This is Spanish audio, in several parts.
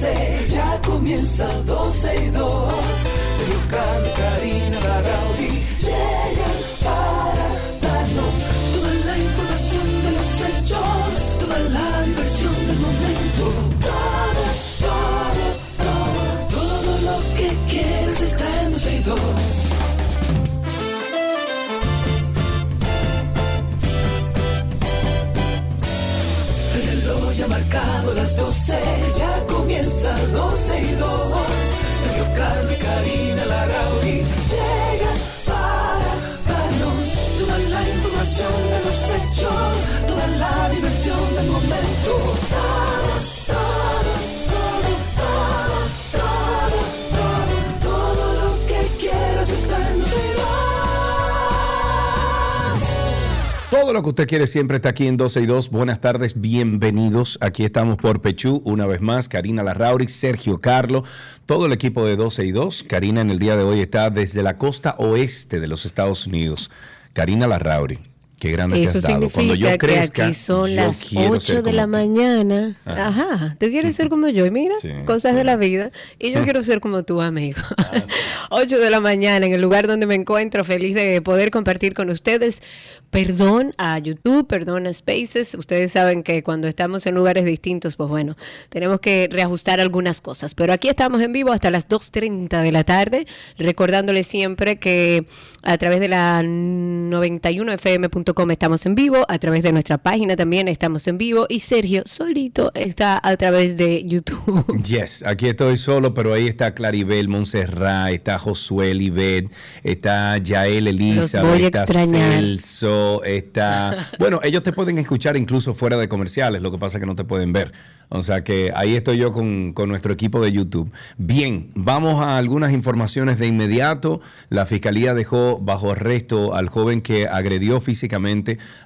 12, ya comienza 12 y 2. Sergio Carlos, Karina, Larrauri comienza 12 y 2. Lo que usted quiere siempre está aquí en 12 y 2. Buenas tardes, bienvenidos. Aquí estamos por Pechú, una vez más. Karina Larrauri, Sergio Carlo, todo el equipo de 12 y 2. Karina en el día de hoy está desde la costa oeste de los Estados Unidos. Karina Larrauri, qué grande te Eso has dado. Cuando yo significa crezca, que aquí son yo las quiero 8 ser de la tú. mañana. Ajá. Ajá, tú quieres ser como yo. Y mira, Sí, cosas sí. de la vida. Y yo quiero ser como tu amigo. 8 de la mañana en el lugar donde me encuentro, feliz de poder compartir con ustedes. Perdón a YouTube, perdón a Spaces. Ustedes saben que cuando estamos en lugares distintos, pues bueno, tenemos que reajustar algunas cosas. Pero aquí estamos en vivo hasta las 2.30 de la tarde, recordándoles siempre que a través de la 91fm.com estamos en vivo, a través de nuestra página también estamos en vivo y Sergio solito está a través de YouTube. Yes, aquí estoy solo, pero ahí está Claribel Montserrat, está Josué Libet, está Yael a está. Celso, está... Bueno, ellos te pueden escuchar incluso fuera de comerciales, lo que pasa es que no te pueden ver. O sea que ahí estoy yo con, con nuestro equipo de YouTube. Bien, vamos a algunas informaciones de inmediato. La fiscalía dejó bajo arresto al joven que agredió físicamente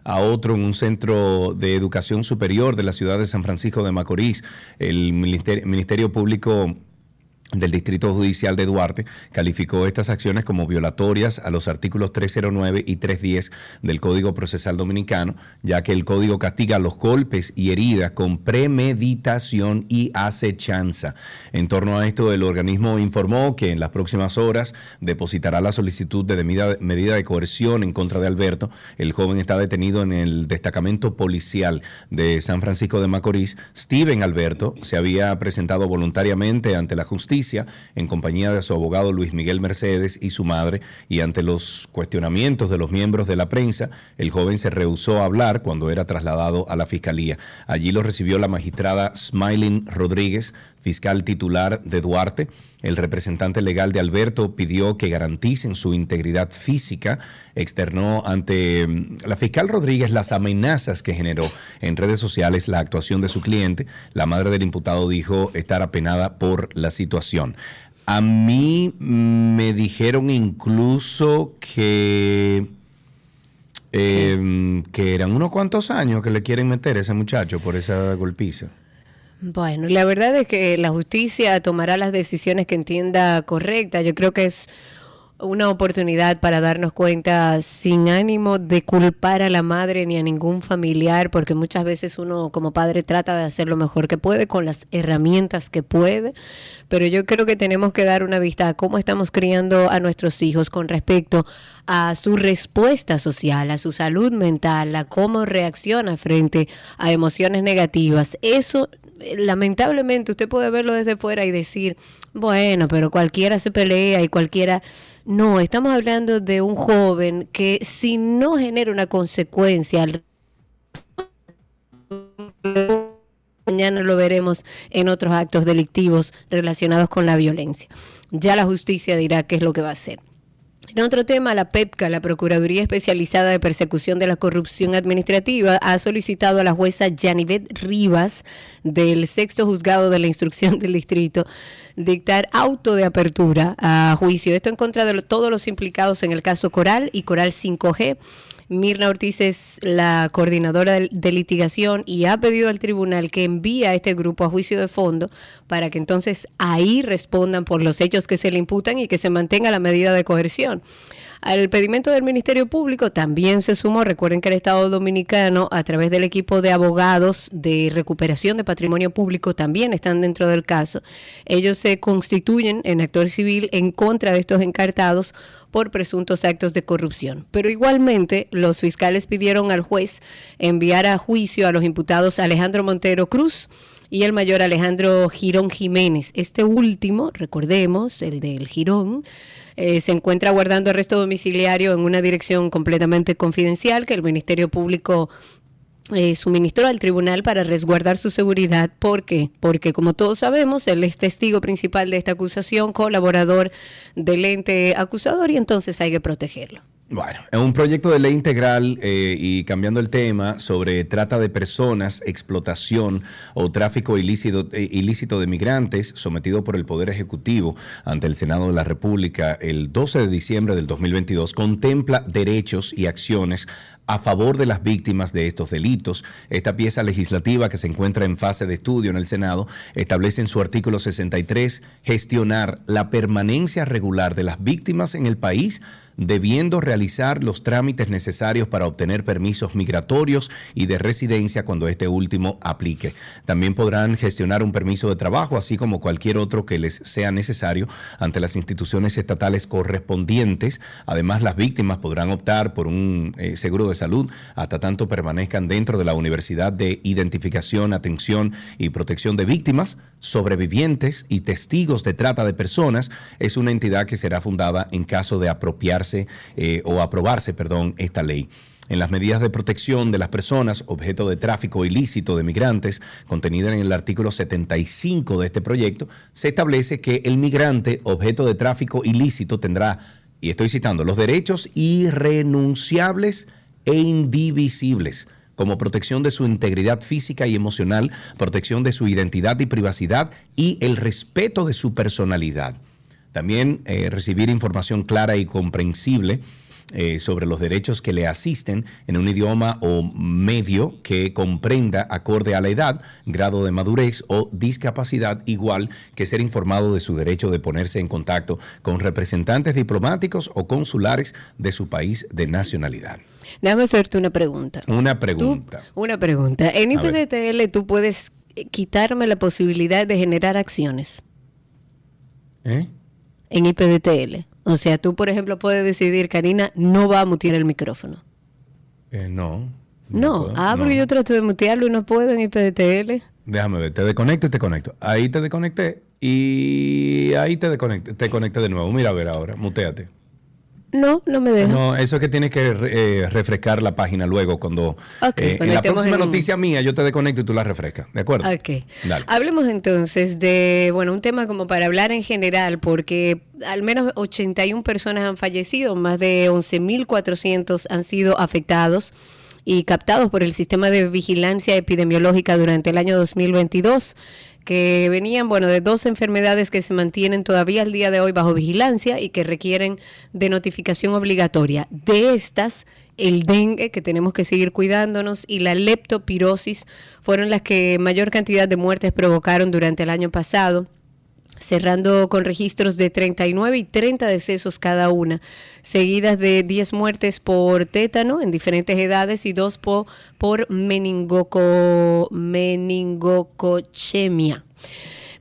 a otro en un centro de educación superior de la ciudad de San Francisco de Macorís. El Ministerio, Ministerio Público del Distrito Judicial de Duarte calificó estas acciones como violatorias a los artículos 309 y 310 del Código Procesal Dominicano, ya que el código castiga los golpes y heridas con premeditación y acechanza. En torno a esto, el organismo informó que en las próximas horas depositará la solicitud de medida, de coerción en contra de Alberto. El joven está detenido en el destacamento policial de San Francisco de Macorís. Steven Alberto se había presentado voluntariamente ante la justicia en compañía de su abogado Luis Miguel Mercedes y su madre y ante los cuestionamientos de los miembros de la prensa, el joven se rehusó a hablar cuando era trasladado a la fiscalía. Allí lo recibió la magistrada Smiling Rodríguez, fiscal titular de Duarte. El representante legal de Alberto pidió que garanticen su integridad física. Externó ante mm, la fiscal Rodríguez las amenazas que generó en redes sociales la actuación de su cliente. La madre del imputado dijo estar apenada por la situación. A mí mm, me dijeron incluso que, eh, que eran unos cuantos años que le quieren meter a ese muchacho por esa golpiza. Bueno, la verdad es que la justicia tomará las decisiones que entienda correctas. Yo creo que es una oportunidad para darnos cuenta sin ánimo de culpar a la madre ni a ningún familiar, porque muchas veces uno como padre trata de hacer lo mejor que puede con las herramientas que puede, pero yo creo que tenemos que dar una vista a cómo estamos criando a nuestros hijos con respecto a su respuesta social, a su salud mental, a cómo reacciona frente a emociones negativas. Eso lamentablemente usted puede verlo desde fuera y decir, bueno, pero cualquiera se pelea y cualquiera... No, estamos hablando de un joven que si no genera una consecuencia, mañana lo veremos en otros actos delictivos relacionados con la violencia. Ya la justicia dirá qué es lo que va a hacer. En otro tema, la PEPCA, la Procuraduría Especializada de Persecución de la Corrupción Administrativa, ha solicitado a la jueza Yanivet Rivas del sexto juzgado de la instrucción del distrito dictar auto de apertura a juicio. Esto en contra de todos los implicados en el caso Coral y Coral 5G. Mirna Ortiz es la coordinadora de, litigación y ha pedido al tribunal que envíe a este grupo a juicio de fondo para que entonces ahí respondan por los hechos que se le imputan y que se mantenga la medida de coerción. Al pedimento del Ministerio Público también se sumó, recuerden que el Estado Dominicano, a través del equipo de abogados de recuperación de patrimonio público, también están dentro del caso. Ellos se constituyen en actor civil en contra de estos encartados por presuntos actos de corrupción. Pero igualmente los fiscales pidieron al juez enviar a juicio a los imputados Alejandro Montero Cruz, y el mayor Alejandro Girón Jiménez. Este último, recordemos, el del Girón, eh, se encuentra guardando arresto domiciliario en una dirección completamente confidencial que el Ministerio Público eh, suministró al tribunal para resguardar su seguridad. ¿Por qué? Porque como todos sabemos, él es testigo principal de esta acusación, colaborador del ente acusador y entonces hay que protegerlo. Bueno, un proyecto de ley integral eh, y cambiando el tema sobre trata de personas, explotación o tráfico ilícito, eh, ilícito de migrantes sometido por el Poder Ejecutivo ante el Senado de la República el 12 de diciembre del 2022 contempla derechos y acciones a favor de las víctimas de estos delitos. Esta pieza legislativa que se encuentra en fase de estudio en el Senado establece en su artículo 63 gestionar la permanencia regular de las víctimas en el país debiendo realizar los trámites necesarios para obtener permisos migratorios y de residencia cuando este último aplique. También podrán gestionar un permiso de trabajo, así como cualquier otro que les sea necesario ante las instituciones estatales correspondientes. Además, las víctimas podrán optar por un eh, seguro de salud hasta tanto permanezcan dentro de la Universidad de Identificación, Atención y Protección de Víctimas, sobrevivientes y testigos de trata de personas. Es una entidad que será fundada en caso de apropiar eh, o aprobarse, perdón, esta ley. En las medidas de protección de las personas objeto de tráfico ilícito de migrantes, contenida en el artículo 75 de este proyecto, se establece que el migrante objeto de tráfico ilícito tendrá, y estoy citando, los derechos irrenunciables e indivisibles como protección de su integridad física y emocional, protección de su identidad y privacidad y el respeto de su personalidad. También eh, recibir información clara y comprensible eh, sobre los derechos que le asisten en un idioma o medio que comprenda acorde a la edad, grado de madurez o discapacidad, igual que ser informado de su derecho de ponerse en contacto con representantes diplomáticos o consulares de su país de nacionalidad. Déjame hacerte una pregunta. Una pregunta. una pregunta. En IPDTL tú puedes quitarme la posibilidad de generar acciones. ¿Eh? en IPDTL. O sea, tú, por ejemplo, puedes decidir, Karina, no va a mutear el micrófono. Eh, no. No, ah, porque yo trato de mutearlo y no puedo en IPDTL. Déjame ver, te desconecto y te conecto. Ahí te desconecté y ahí te desconecté, te conecté de nuevo. Mira a ver ahora, muteate. No, no me deja. No, eso es que tienes que eh, refrescar la página luego cuando... Eh, en la próxima noticia mía yo te desconecto y tú la refrescas, ¿de acuerdo? Ok. Hablemos entonces de, bueno, un tema como para hablar en general, porque al menos 81 personas han fallecido, más de 11.400 han sido afectados y captados por el sistema de vigilancia epidemiológica durante el año 2022 que venían, bueno, de dos enfermedades que se mantienen todavía al día de hoy bajo vigilancia y que requieren de notificación obligatoria. De estas, el dengue, que tenemos que seguir cuidándonos, y la leptopirosis fueron las que mayor cantidad de muertes provocaron durante el año pasado cerrando con registros de 39 y 30 decesos cada una, seguidas de 10 muertes por tétano en diferentes edades y dos por, por meningoco, meningocochemia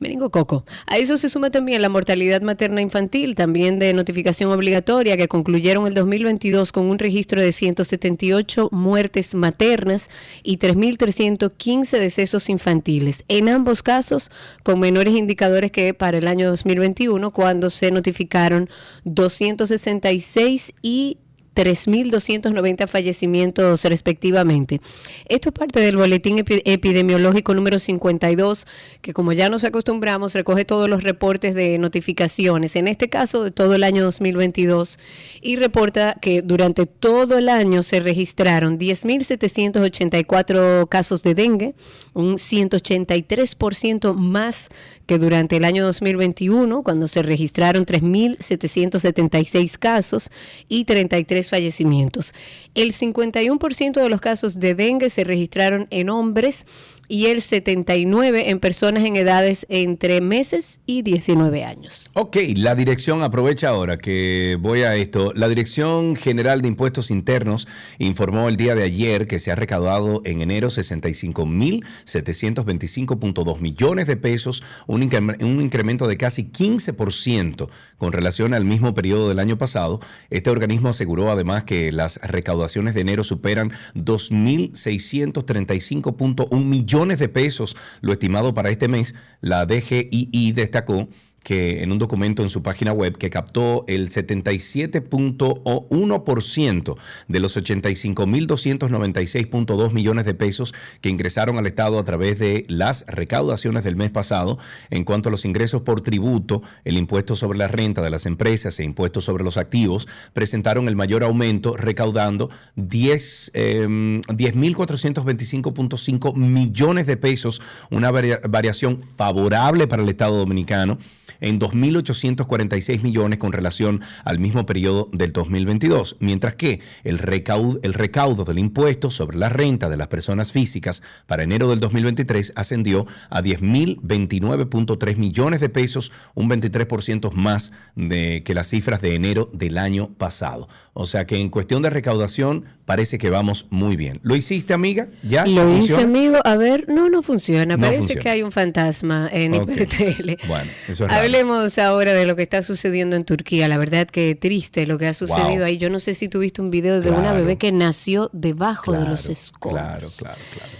meningococo. A eso se suma también la mortalidad materna infantil, también de notificación obligatoria, que concluyeron el 2022 con un registro de 178 muertes maternas y 3.315 decesos infantiles. En ambos casos, con menores indicadores que para el año 2021, cuando se notificaron 266 y 3.290 fallecimientos respectivamente. Esto es parte del boletín epidemiológico número 52, que como ya nos acostumbramos, recoge todos los reportes de notificaciones, en este caso de todo el año 2022, y reporta que durante todo el año se registraron 10.784 casos de dengue, un 183% más que durante el año 2021, cuando se registraron 3.776 casos y 33 fallecimientos. El 51% de los casos de dengue se registraron en hombres y el 79 en personas en edades entre meses y 19 años. Ok, la dirección, aprovecha ahora que voy a esto. La Dirección General de Impuestos Internos informó el día de ayer que se ha recaudado en enero 65.725.2 millones de pesos, un, un incremento de casi 15% con relación al mismo periodo del año pasado. Este organismo aseguró además que las recaudaciones de enero superan 2.635.1 millones de pesos, lo estimado para este mes. La DGII destacó que en un documento en su página web que captó el 77.1% de los 85.296.2 millones de pesos que ingresaron al Estado a través de las recaudaciones del mes pasado. En cuanto a los ingresos por tributo, el impuesto sobre la renta de las empresas e impuestos sobre los activos presentaron el mayor aumento, recaudando 10 10.425.5 em, millones de pesos, una variación favorable para el Estado dominicano en 2.846 millones con relación al mismo periodo del 2022, mientras que el recaudo, el recaudo del impuesto sobre la renta de las personas físicas para enero del 2023 ascendió a 10.029.3 millones de pesos, un 23% más de que las cifras de enero del año pasado. O sea que en cuestión de recaudación parece que vamos muy bien. ¿Lo hiciste, amiga? ¿Ya? Lo hice, amigo. A ver, no, no funciona. parece que hay un fantasma en IPTL. Bueno, eso es Hablemos ahora de lo que está sucediendo en Turquía. La verdad que triste lo que ha sucedido ahí. Yo no sé si tuviste un video de una bebé que nació debajo de los escombros. Claro, claro, claro.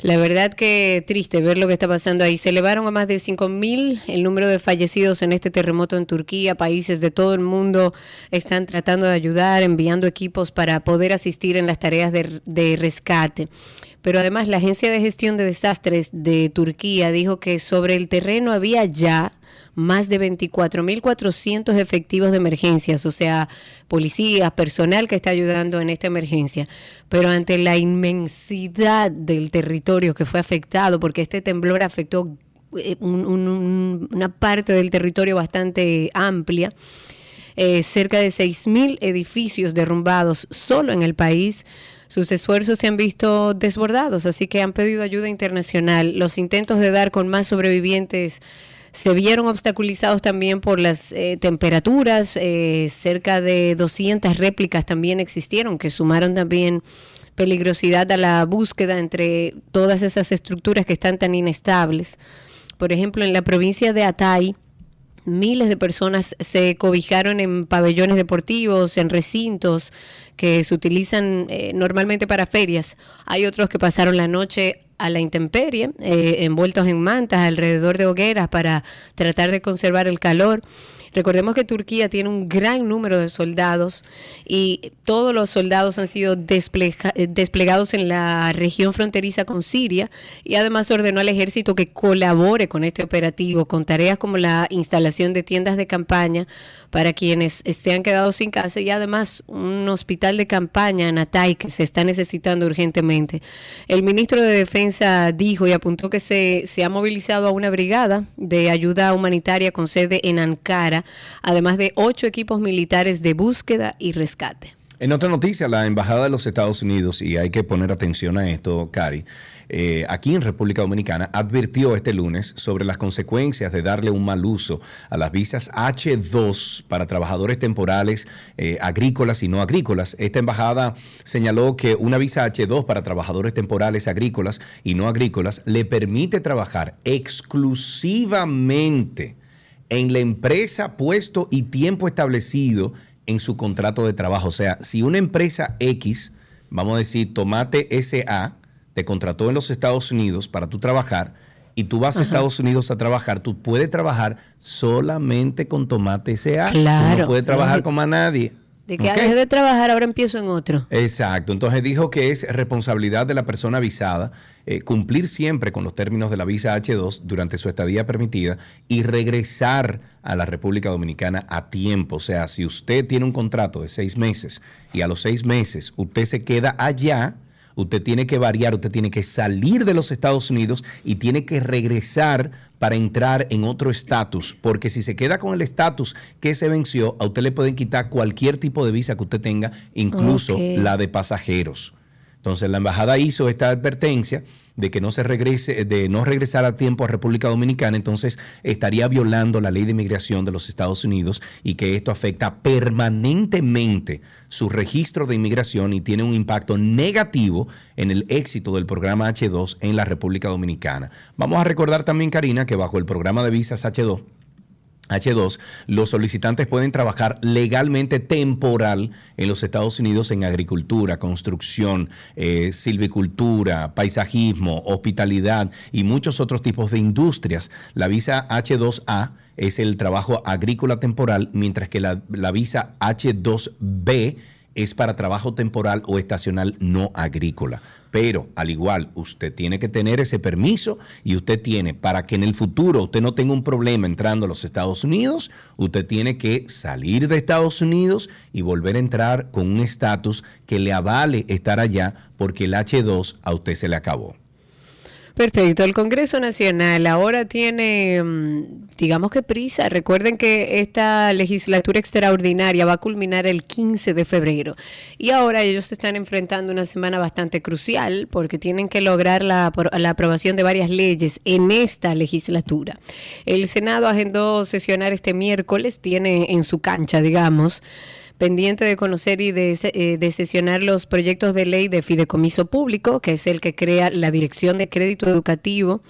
La verdad que triste ver lo que está pasando ahí. Se elevaron a más de 5.000 el número de fallecidos en este terremoto en Turquía. Países de todo el mundo están tratando de ayudar, enviando equipos para poder asistir en las tareas de, de rescate. Pero además la Agencia de Gestión de Desastres de Turquía dijo que sobre el terreno había ya más de 24.400 efectivos de emergencias, o sea, policías, personal que está ayudando en esta emergencia. Pero ante la inmensidad del territorio que fue afectado, porque este temblor afectó eh, una parte del territorio bastante amplia, eh, cerca de 6.000 edificios derrumbados solo en el país, sus esfuerzos se han visto desbordados, así que han pedido ayuda internacional. Los intentos de dar con más sobrevivientes se vieron obstaculizados también por las eh, temperaturas, eh, cerca de 200 réplicas también existieron, que sumaron también peligrosidad a la búsqueda entre todas esas estructuras que están tan inestables. Por ejemplo, en la provincia de Atay, miles de personas se cobijaron en pabellones deportivos, en recintos que se utilizan eh, normalmente para ferias. Hay otros que pasaron la noche a la intemperie, eh, envueltos en mantas alrededor de hogueras para tratar de conservar el calor. Recordemos que Turquía tiene un gran número de soldados y todos los soldados han sido eh, desplegados en la región fronteriza con Siria y además ordenó al ejército que colabore con este operativo con tareas como la instalación de tiendas de campaña para quienes se han quedado sin casa y además un hospital de campaña en Atay que se está necesitando urgentemente. El ministro de Defensa dijo y apuntó que se, se ha movilizado a una brigada de ayuda humanitaria con sede en Ankara, además de ocho equipos militares de búsqueda y rescate. En otra noticia, la Embajada de los Estados Unidos, y hay que poner atención a esto, Cari, eh, aquí en República Dominicana advirtió este lunes sobre las consecuencias de darle un mal uso a las visas H2 para trabajadores temporales eh, agrícolas y no agrícolas. Esta embajada señaló que una visa H2 para trabajadores temporales agrícolas y no agrícolas le permite trabajar exclusivamente en la empresa, puesto y tiempo establecido en su contrato de trabajo. O sea, si una empresa X, vamos a decir Tomate SA, te contrató en los Estados Unidos para tú trabajar y tú vas a Estados Unidos a trabajar, tú puedes trabajar solamente con Tomate SA. Claro. Tú no puedes trabajar con más nadie. De que okay. de trabajar, ahora empiezo en otro. Exacto. Entonces dijo que es responsabilidad de la persona avisada eh, cumplir siempre con los términos de la visa H2 durante su estadía permitida y regresar a la República Dominicana a tiempo. O sea, si usted tiene un contrato de seis meses y a los seis meses usted se queda allá, usted tiene que variar, usted tiene que salir de los Estados Unidos y tiene que regresar para entrar en otro estatus, porque si se queda con el estatus que se venció, a usted le pueden quitar cualquier tipo de visa que usted tenga, incluso la de pasajeros. Entonces la embajada hizo esta advertencia de que no se regrese, de no regresar a tiempo a República Dominicana, entonces estaría violando la ley de inmigración de los Estados Unidos y que esto afecta permanentemente su registro de inmigración y tiene un impacto negativo en el éxito del programa H2 en la República Dominicana. Vamos a recordar también, Karina, que bajo el programa de visas H2, H2, los solicitantes pueden trabajar legalmente temporal en los Estados Unidos en agricultura, construcción, eh, silvicultura, paisajismo, hospitalidad y muchos otros tipos de industrias. La visa H2A es el trabajo agrícola temporal, mientras que la, la visa H2B es para trabajo temporal o estacional no agrícola. Pero al igual, usted tiene que tener ese permiso y usted tiene, para que en el futuro usted no tenga un problema entrando a los Estados Unidos, usted tiene que salir de Estados Unidos y volver a entrar con un estatus que le avale estar allá porque el H2 a usted se le acabó. Perfecto. El Congreso Nacional ahora tiene, mm, digamos que prisa. Recuerden que esta legislatura extraordinaria va a culminar el 15 de febrero. Y ahora ellos se están enfrentando una semana bastante crucial porque tienen que lograr la, la aprobación de varias leyes en esta legislatura. El Senado agendó sesionar este miércoles, tiene en su cancha, digamos, pendiente de conocer y de, eh, de, sesionar los proyectos de ley de fideicomiso público, que es el que crea la Dirección de Crédito Educativo,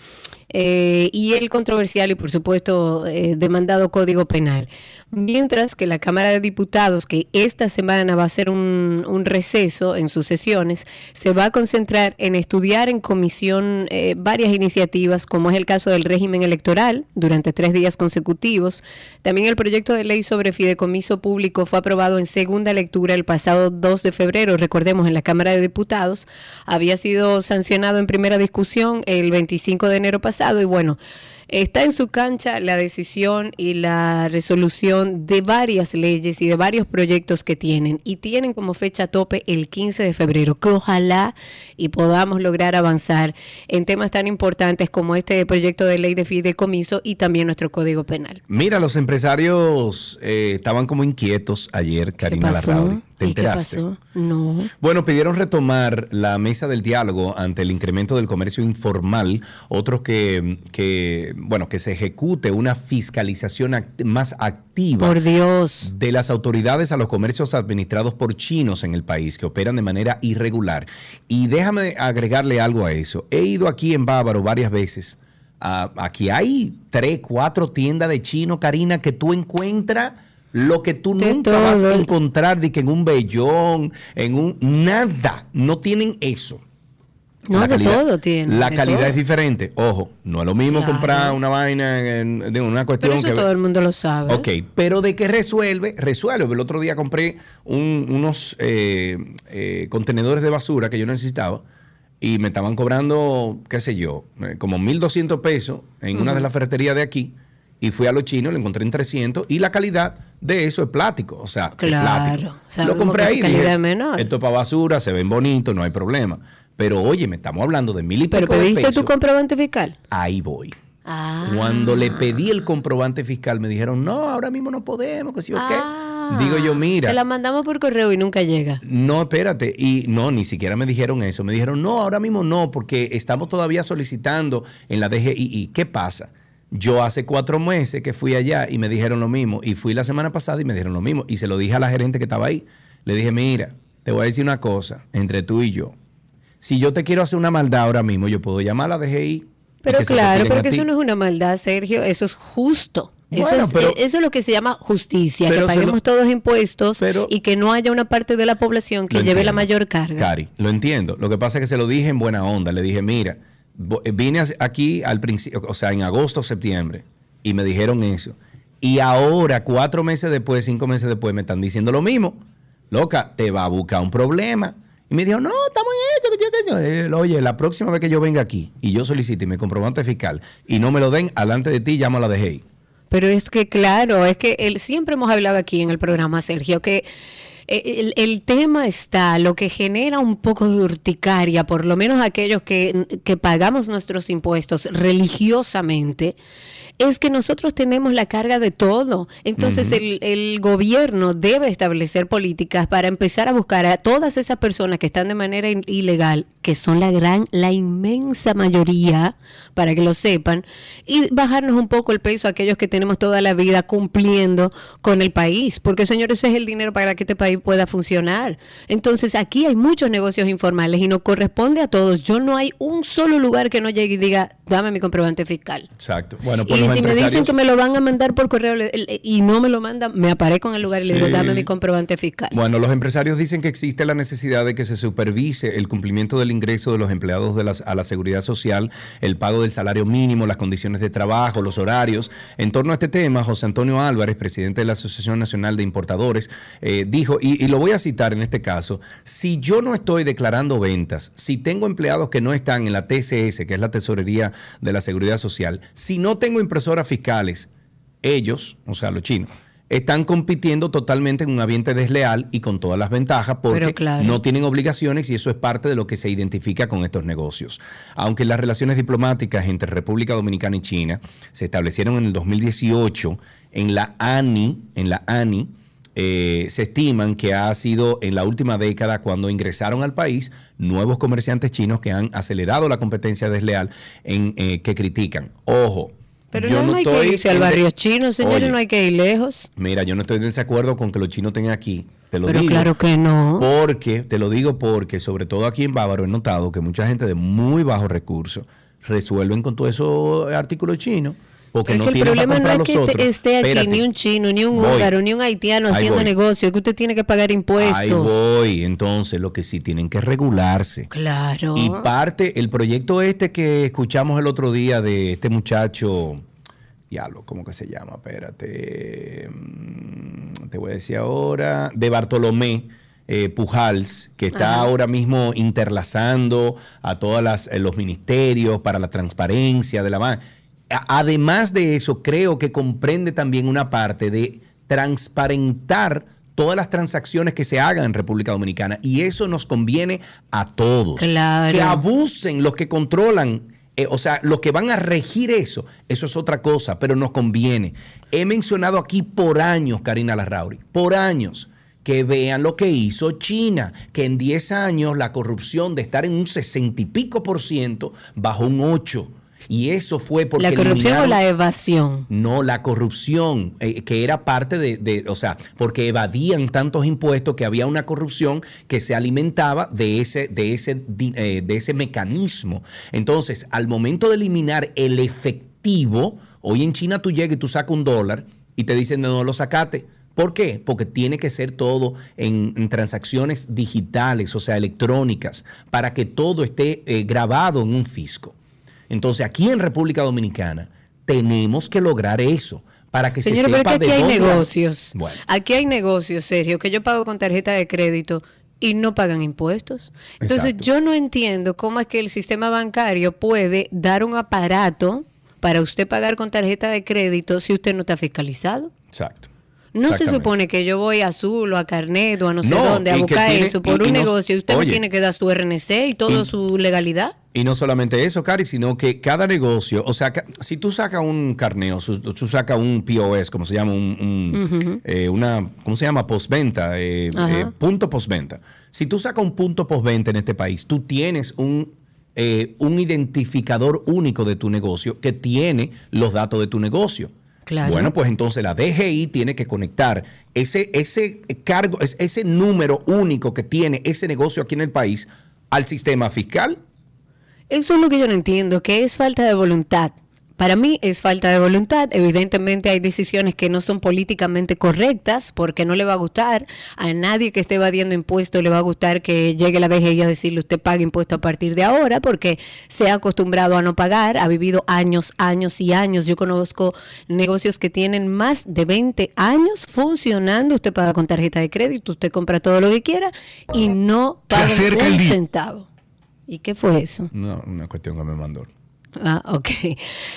eh, y el controversial y, por supuesto, eh, demandado Código Penal. Mientras que la Cámara de Diputados, que esta semana va a ser un, un receso en sus sesiones, se va a concentrar en estudiar en comisión eh, varias iniciativas, como es el caso del régimen electoral, durante tres días consecutivos. También el proyecto de ley sobre fideicomiso público fue aprobado en segunda lectura el pasado 2 de febrero, recordemos, en la Cámara de Diputados. Había sido sancionado en primera discusión el 25 de enero pasado y bueno, está en su cancha la decisión y la resolución de varias leyes y de varios proyectos que tienen y tienen como fecha tope el 15 de febrero, que ojalá y podamos lograr avanzar en temas tan importantes como este proyecto de ley de fideicomiso y también nuestro código penal. Mira, los empresarios eh, estaban como inquietos ayer, Karina Larrauri. ¿Te enteraste? ¿Qué pasó? No. Bueno, pidieron retomar la mesa del diálogo ante el incremento del comercio informal, otros que, que bueno, que se ejecute una fiscalización act más activa por Dios. de las autoridades a los comercios administrados por chinos en el país que operan de manera irregular. Y déjame agregarle algo a eso. He ido aquí en Bávaro varias veces. Uh, aquí hay tres, cuatro tiendas de chino, Karina, que tú encuentras lo que tú De nunca todo. vas a encontrar de que en un bellón, en un nada, no tienen eso. No, La de calidad- todo tiene. La calidad todo. es diferente. Ojo, no es lo mismo Claro. comprar una vaina en- de una cuestión Pero eso que todo el mundo lo sabe. Ok, pero de que resuelve, resuelve. El otro día compré un- unos eh, eh, contenedores de basura que yo necesitaba y me estaban cobrando, qué sé yo, eh, como 1.200 pesos en una de las ferreterías de aquí. Y fui a los chinos, lo encontré en 300 y la calidad de eso es plástico. O sea, es Claro, plástico. Lo compré ahí. es Dije, menor. esto es para basura, se ven bonitos, no hay problema. Pero oye, me estamos hablando de mil y Pero pico de pediste pesos. tu comprobante fiscal. Ahí voy. Ah. Cuando le pedí el comprobante fiscal, me dijeron, no, ahora mismo no podemos, que sí o qué. Ah, Digo yo, mira, Te la mandamos por correo y nunca llega. no, espérate. Y no, ni siquiera me dijeron eso. Me dijeron, no, ahora mismo no, porque estamos todavía solicitando en la DGI. ¿Qué pasa? Yo hace cuatro meses que fui allá y me dijeron lo mismo. Y fui la semana pasada y me dijeron lo mismo. Y se lo dije a la gerente que estaba ahí. Le dije, mira, te voy a decir una cosa, entre tú y yo. Si yo te quiero hacer una maldad ahora mismo, yo puedo llamar a la DGI. Pero claro, retiren pero a que ti. eso no es una maldad, Sergio, eso es justo. Eso, Bueno, es, pero- eh, eso es lo que se llama justicia, que paguemos lo- todos impuestos pero- y que no haya una parte de la población que lleve la mayor carga. Cari, lo entiendo. Lo que pasa es que se lo dije en buena onda. Le dije, mira, vine as- aquí al principio, o sea, en agosto, septiembre, y me dijeron eso. Y ahora, cuatro meses después, cinco meses después, me están diciendo lo mismo. Loca, te va a buscar un problema. Y me dijo, no, estamos en eso. que yo- que yo". Eh, Oye, la próxima vez que yo venga aquí y yo solicite mi comprobante fiscal y no me lo den, alante de ti, llama a la DGI. Pero es que, claro, es que el, siempre hemos hablado aquí en el programa, Sergio, que eh, el, el tema está, lo que genera un poco de urticaria, por lo menos aquellos que, que pagamos nuestros impuestos religiosamente, es que nosotros tenemos la carga de todo. Entonces el, el gobierno debe establecer políticas para empezar a buscar a todas esas personas que están de manera ilegal, que son la gran, la inmensa mayoría, para que lo sepan, y bajarnos un poco el peso a aquellos que tenemos toda la vida cumpliendo con el país, porque señores, ese es el dinero para que este país pueda funcionar. Entonces aquí hay muchos negocios informales y nos corresponde a todos. Yo no hay un solo lugar que no llegue y diga, dame mi comprobante fiscal. Exacto. Bueno, Y si me dicen que me lo van a mandar por correo y no me lo mandan, me aparezco en el lugar y le digo, Sí. dame mi comprobante fiscal. Bueno, los empresarios dicen que existe la necesidad de que se supervise el cumplimiento del ingreso de los empleados de las, a la seguridad social, el pago del salario mínimo, las condiciones de trabajo, los horarios. En torno a este tema, José Antonio Álvarez, presidente de la Asociación Nacional de Importadores, eh, dijo, y, y lo voy a citar en este caso, si yo no estoy declarando ventas, si tengo empleados que no están en la TCS, que es la Tesorería de la Seguridad Social, si no tengo impresoras fiscales, ellos, o sea, los chinos, están compitiendo totalmente en un ambiente desleal y con todas las ventajas porque claro. no tienen obligaciones y eso es parte de lo que se identifica con estos negocios. Aunque las relaciones diplomáticas entre República Dominicana y China se establecieron en el 2018 en la ANI, en la ANI, eh, se estiman que ha sido en la última década cuando ingresaron al país nuevos comerciantes chinos que han acelerado la competencia desleal en eh, que critican. Ojo. Pero yo no, hay estoy que irse al de- barrio chino, señores, no hay que ir lejos. Mira, yo no estoy en desacuerdo con que los chinos tengan aquí. Te lo Pero digo. claro que no. Porque, te lo digo porque, sobre todo aquí en Bávaro, he notado que mucha gente de muy bajos recursos resuelven con todos esos artículos chinos. Porque no es que el tienen para problema no comprar es los que otros. te- esté aquí Espérate. ni un chino, ni un Voy. húngaro, ni un haitiano Ahí haciendo voy. negocio, que usted tiene que pagar impuestos. Ahí voy. Entonces, lo que sí tienen que regularse. Claro. Y parte, el proyecto este que escuchamos el otro día de este muchacho, diablo, ¿cómo que se llama? Espérate, mm, te voy a decir ahora, de Bartolomé. eh, Pujals, que está Ajá. ahora mismo interlazando a todos los ministerios para la transparencia de la ma- A- Además de eso, creo que comprende también una parte de transparentar todas las transacciones que se hagan en República Dominicana. Y eso nos conviene a todos. Claro. Que abusen los que controlan, eh, o sea, los que van a regir eso, eso es otra cosa, pero nos conviene. He mencionado aquí por años, Karina Larrauri, por años, que vean lo que hizo China, que en 10 años la corrupción de estar en un 60 y pico por ciento bajó un 8. Y eso fue porque... ¿La corrupción o la evasión? no, la corrupción, eh, que era parte de, de- o sea, porque evadían tantos impuestos que había una corrupción que se alimentaba de ese, de ese, eh, de ese mecanismo. Entonces, al momento de eliminar el efectivo, hoy en China tú llegas y tú sacas un dólar y te dicen, no, no lo sacaste. ¿Por qué? Porque tiene que ser todo en, en transacciones digitales, o sea, electrónicas, para que todo esté eh, grabado en un fisco. Entonces, aquí en República Dominicana tenemos que lograr eso para que Señora, se pero sepa es que de aquí hay dónde- negocios. Bueno, Aquí hay negocios, Sergio, que yo pago con tarjeta de crédito y no pagan impuestos. Entonces, Exacto. yo no entiendo cómo es que el sistema bancario puede dar un aparato para usted pagar con tarjeta de crédito si usted no está fiscalizado. exacto. No se supone que yo voy a Azul o a Carnet o a no sé No, dónde a buscar tiene- eso por y- y un no- negocio y usted oye. no tiene que dar su RNC y toda su legalidad. Y no solamente eso, Cari, sino que cada negocio, o sea, si tú sacas un carneo, tú sacas un POS, como se llama, un, un, eh, una, ¿cómo se llama? Postventa, eh, eh, punto postventa. Si tú sacas un punto postventa en este país, tú tienes un, eh, un identificador único de tu negocio que tiene los datos de tu negocio. Claro. Bueno, pues entonces la DGI tiene que conectar ese, ese cargo, es- ese número único que tiene ese negocio aquí en el país al sistema fiscal. Eso es lo que yo no entiendo, que es falta de voluntad. Para mí es falta de voluntad. Evidentemente hay decisiones que no son políticamente correctas porque no le va a gustar a nadie que esté evadiendo impuestos, le va a gustar que llegue la DGI a decirle usted pague impuestos a partir de ahora porque se ha acostumbrado a no pagar, ha vivido años, años y años. Yo conozco negocios que tienen más de 20 años funcionando. Usted paga con tarjeta de crédito, usted compra todo lo que quiera y no paga un centavo. ¿Y qué fue eso? No, una cuestión que me mandó. Ah, ok.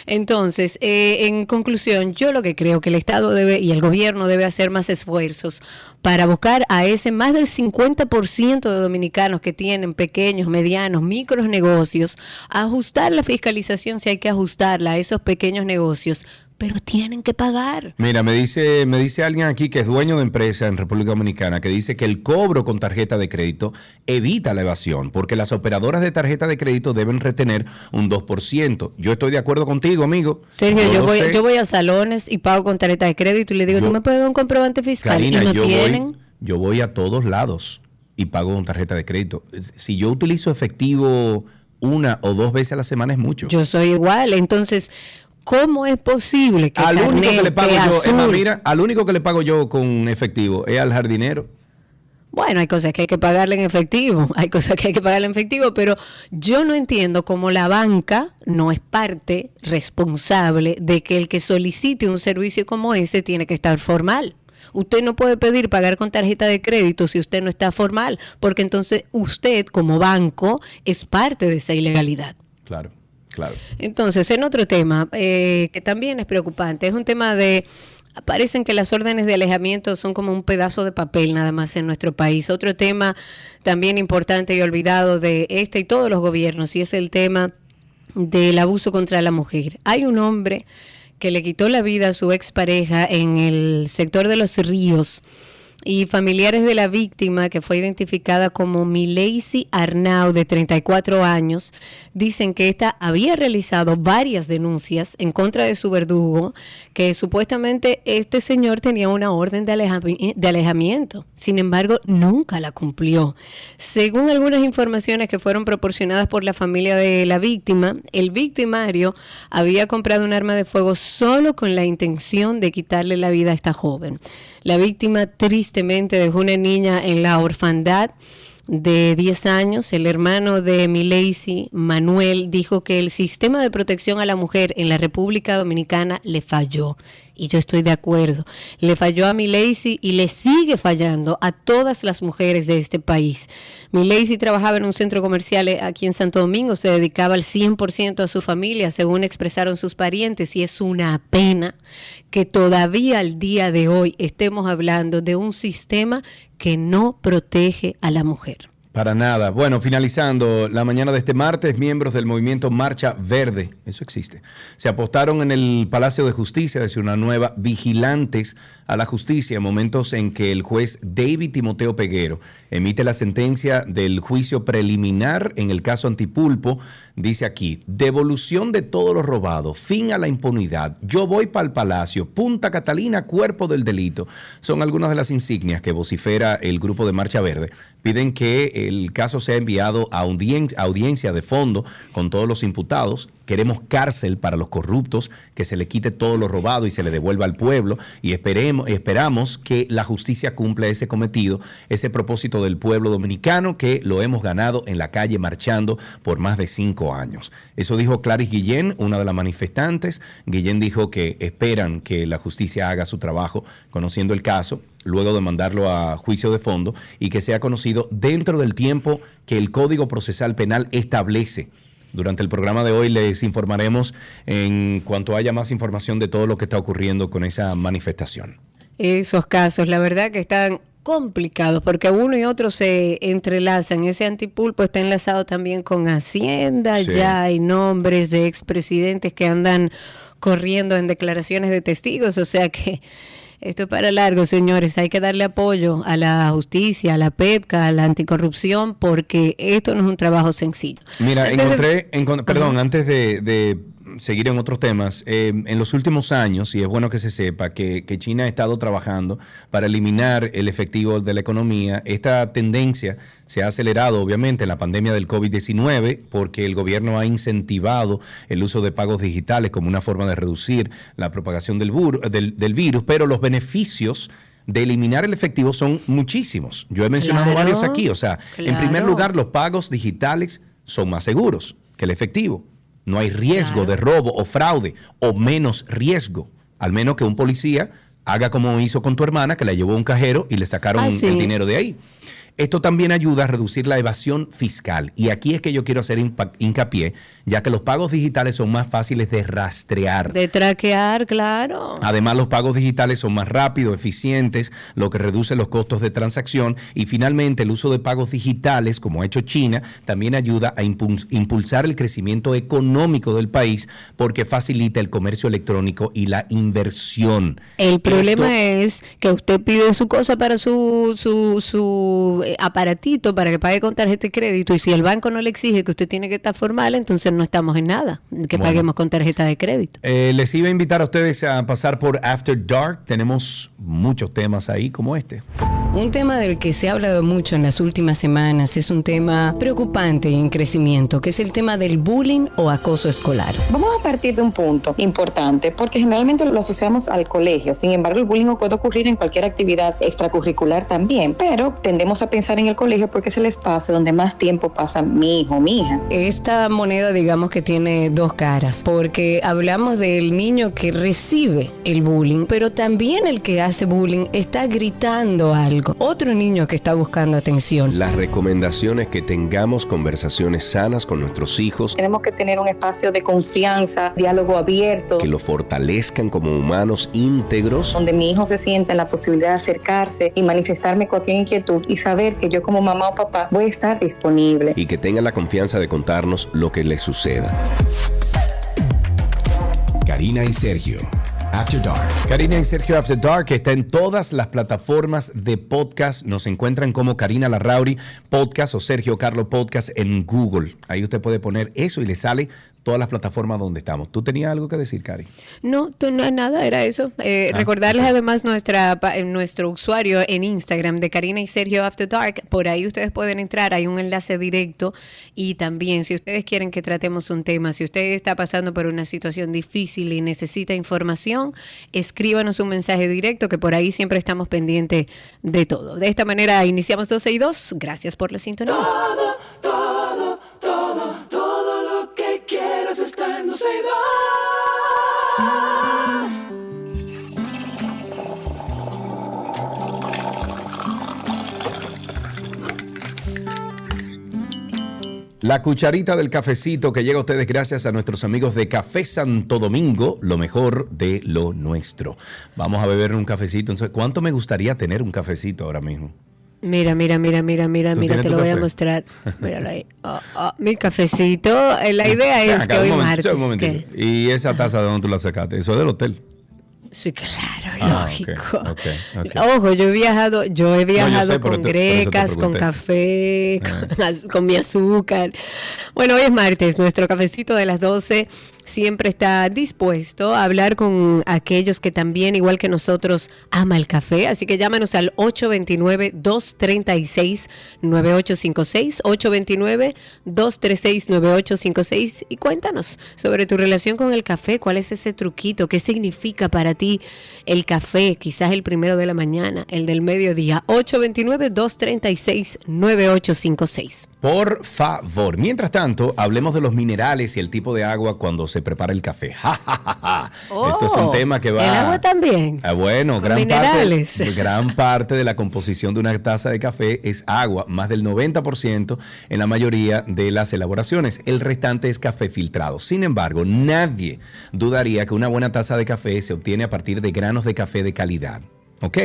Entonces, eh, en conclusión, yo lo que creo que el Estado debe y el gobierno debe hacer más esfuerzos para buscar a ese más del 50% de dominicanos que tienen pequeños, medianos, micros negocios, ajustar la fiscalización si hay que ajustarla a esos pequeños negocios, pero tienen que pagar. Mira, me dice, me dice alguien aquí que es dueño de empresa en República Dominicana que dice que el cobro con tarjeta de crédito evita la evasión, porque las operadoras de tarjeta de crédito deben retener un 2%. Yo estoy de acuerdo contigo, amigo. Sergio, yo, voy, yo voy a salones y pago con tarjeta de crédito y le digo, ¿tú me puedes dar un comprobante fiscal? y no yo tienen. Voy, yo voy a todos lados y pago con tarjeta de crédito. Si yo utilizo efectivo una o dos veces a la semana es mucho. Yo soy igual, entonces ¿Cómo es posible que al único que le pago yo, mira, al único que le pago yo con efectivo es al jardinero? Bueno, hay cosas que hay que pagarle en efectivo, hay cosas que hay que pagarle en efectivo, pero yo no entiendo cómo la banca no es parte responsable de que el que solicite un servicio como ese tiene que estar formal. Usted no puede pedir pagar con tarjeta de crédito si usted no está formal, porque entonces usted como banco es parte de esa ilegalidad. Claro. Entonces, en otro tema eh, que también es preocupante, es un tema de parecen que las órdenes de alejamiento son como un pedazo de papel nada más en nuestro país. Otro tema también importante y olvidado de este y todos los gobiernos, y es el tema del abuso contra la mujer. Hay un hombre que le quitó la vida a su expareja en el sector de los ríos y familiares de la víctima, que fue identificada como Mileisi Arnau, de 34 años, dicen que ésta había realizado varias denuncias en contra de su verdugo, que supuestamente este señor tenía una orden de, de alejamiento. Sin embargo, nunca la cumplió. Según algunas informaciones que fueron proporcionadas por la familia de la víctima, el victimario había comprado un arma de fuego solo con la intención de quitarle la vida a esta joven. La víctima tristemente dejó una niña en la orfandad de 10 años, el hermano de Milady, Manuel, dijo que el sistema de protección a la mujer en la República Dominicana le falló y yo estoy de acuerdo. Le falló a mi y le sigue fallando a todas las mujeres de este país. Mi trabajaba en un centro comercial eh, aquí en Santo Domingo, se dedicaba al 100% a su familia, según expresaron sus parientes, y es una pena que todavía al día de hoy estemos hablando de un sistema que no protege a la mujer. Para nada. Bueno, finalizando la mañana de este martes, miembros del movimiento Marcha Verde, eso existe, se apostaron en el Palacio de Justicia de una nueva vigilantes a la justicia, momentos en que el juez David Timoteo Peguero emite la sentencia del juicio preliminar en el caso Antipulpo. Dice aquí, devolución de todo lo robado, fin a la impunidad, yo voy para el Palacio, Punta Catalina, cuerpo del delito. Son algunas de las insignias que vocifera el grupo de Marcha Verde. Piden que el caso sea enviado a audiencia de fondo con todos los imputados. Queremos cárcel para los corruptos, que se le quite todo lo robado y se le devuelva al pueblo. Y esperemos, esperamos que la justicia cumpla ese cometido, ese propósito del pueblo dominicano que lo hemos ganado en la calle marchando por más de cinco años. Eso dijo Clarice Guillén, una de las manifestantes. Guillén dijo que esperan que la justicia haga su trabajo conociendo el caso luego de mandarlo a juicio de fondo y que sea conocido dentro del tiempo que el Código Procesal Penal establece. Durante el programa de hoy les informaremos en cuanto haya más información de todo lo que está ocurriendo con esa manifestación. Esos casos, la verdad que están complicados porque uno y otro se entrelazan. Ese antipulpo está enlazado también con Hacienda, ya hay nombres de expresidentes que andan corriendo en declaraciones de testigos, o sea que esto es para largo, señores. Hay que darle apoyo a la justicia, a la PEPCA, a la anticorrupción, porque esto no es un trabajo sencillo. Mira, encontré, perdón, antes de seguir en otros temas, eh, en los últimos años, y es bueno que se sepa, que, China ha estado trabajando para eliminar el efectivo de la economía, esta tendencia se ha acelerado obviamente en la pandemia del COVID-19 porque el gobierno ha incentivado el uso de pagos digitales como una forma de reducir la propagación del, del, virus, pero los beneficios de eliminar el efectivo son muchísimos. Yo he mencionado varios aquí. O sea, en primer lugar, los pagos digitales son más seguros que el efectivo. No hay riesgo de robo o fraude o menos riesgo, al menos que un policía haga como hizo con tu hermana, que la llevó a un cajero y le sacaron ah, el dinero de ahí. Esto también ayuda a reducir la evasión fiscal. Y aquí es que yo quiero hacer hincapié, ya que los pagos digitales son más fáciles de rastrear. De traquear, claro. Además, los pagos digitales son más rápidos, eficientes, lo que reduce los costos de transacción. Y finalmente, el uso de pagos digitales, como ha hecho China, también ayuda a impulsar el crecimiento económico del país porque facilita el comercio electrónico y la inversión. El problema es que usted pide su cosa para su, su, su aparatito para que pague con tarjeta de crédito y si el banco no le exige que usted tiene que estar formal, entonces no estamos en nada, que paguemos con tarjeta de crédito. Eh, les iba a invitar a ustedes a pasar por After Dark. Tenemos muchos temas ahí como este. Un tema del que se ha hablado mucho en las últimas semanas es un tema preocupante y en crecimiento, que es el tema del bullying o acoso escolar. Vamos a partir de un punto importante, porque generalmente lo asociamos al colegio. Sin embargo, el bullying puede ocurrir en cualquier actividad extracurricular también, pero tendemos a pensar en el colegio porque es el espacio donde más tiempo pasa mi hijo, mi hija. Esta moneda, digamos que tiene dos caras, porque hablamos del niño que recibe el bullying, pero también el que hace bullying está gritando algo otro niño que está buscando atención. Las recomendaciones que tengamos conversaciones sanas con nuestros hijos. Tenemos que tener un espacio de confianza, diálogo abierto. Que lo fortalezcan como humanos íntegros. Donde mi hijo se sienta en la posibilidad de acercarse y manifestarme cualquier inquietud y saber que yo como mamá o papá voy a estar disponible. Y que tenga la confianza de contarnos lo que le suceda. Karina y Sergio After Dark. Karina y Sergio After Dark está en todas las plataformas de podcast. Nos encuentran como Karina Larrauri Podcast o Sergio Carlo Podcast en Google. Ahí usted puede poner eso y le sale todas las plataformas donde estamos. ¿Tú tenías algo que decir, Cari? No, tú no nada, era eso. Eh, ah, recordarles además nuestra nuestro usuario en Instagram de Karina y Sergio After Dark. Por ahí ustedes pueden entrar, hay un enlace directo. Y también, si ustedes quieren que tratemos un tema, si usted está pasando por una situación difícil y necesita información, escríbanos un mensaje directo, que por ahí siempre estamos pendientes de todo. De esta manera iniciamos 12 y 2. Gracias por la sintonía. La cucharita del cafecito que llega a ustedes gracias a nuestros amigos de Café Santo Domingo, lo mejor de lo nuestro. Vamos a beber un cafecito. ¿cuánto me gustaría tener un cafecito ahora mismo? Mira, mira, mira, mira, mira, mira, te lo voy a mostrar. Míralo ahí. Oh, oh, mi cafecito. La idea es que hoy martes. ¿Y esa taza de dónde tú la sacaste? Eso es del hotel. Sí, claro, ah, lógico. Ojo, yo he viajado, yo he viajado con grecas, con café, ah. con, mi azúcar. Bueno, hoy es martes, nuestro cafecito de las 12 siempre está dispuesto a hablar con aquellos que también, igual que nosotros, ama el café. Así que llámanos al 829-236-9856, 829-236-9856 y cuéntanos sobre tu relación con el café, cuál es ese truquito, qué significa para ti el café, quizás el primero de la mañana, el del mediodía, 829-236-9856. Por favor. Mientras tanto, hablemos de los minerales y el tipo de agua cuando se prepara el café. Esto es un oh, tema que va. El agua también. Ah, bueno, gran parte, gran parte de la composición de una taza de café es agua, más del 90% en la mayoría de las elaboraciones. El restante es café filtrado. Sin embargo, nadie dudaría que una buena taza de café se obtiene a partir de granos de café de calidad. ¿Ok?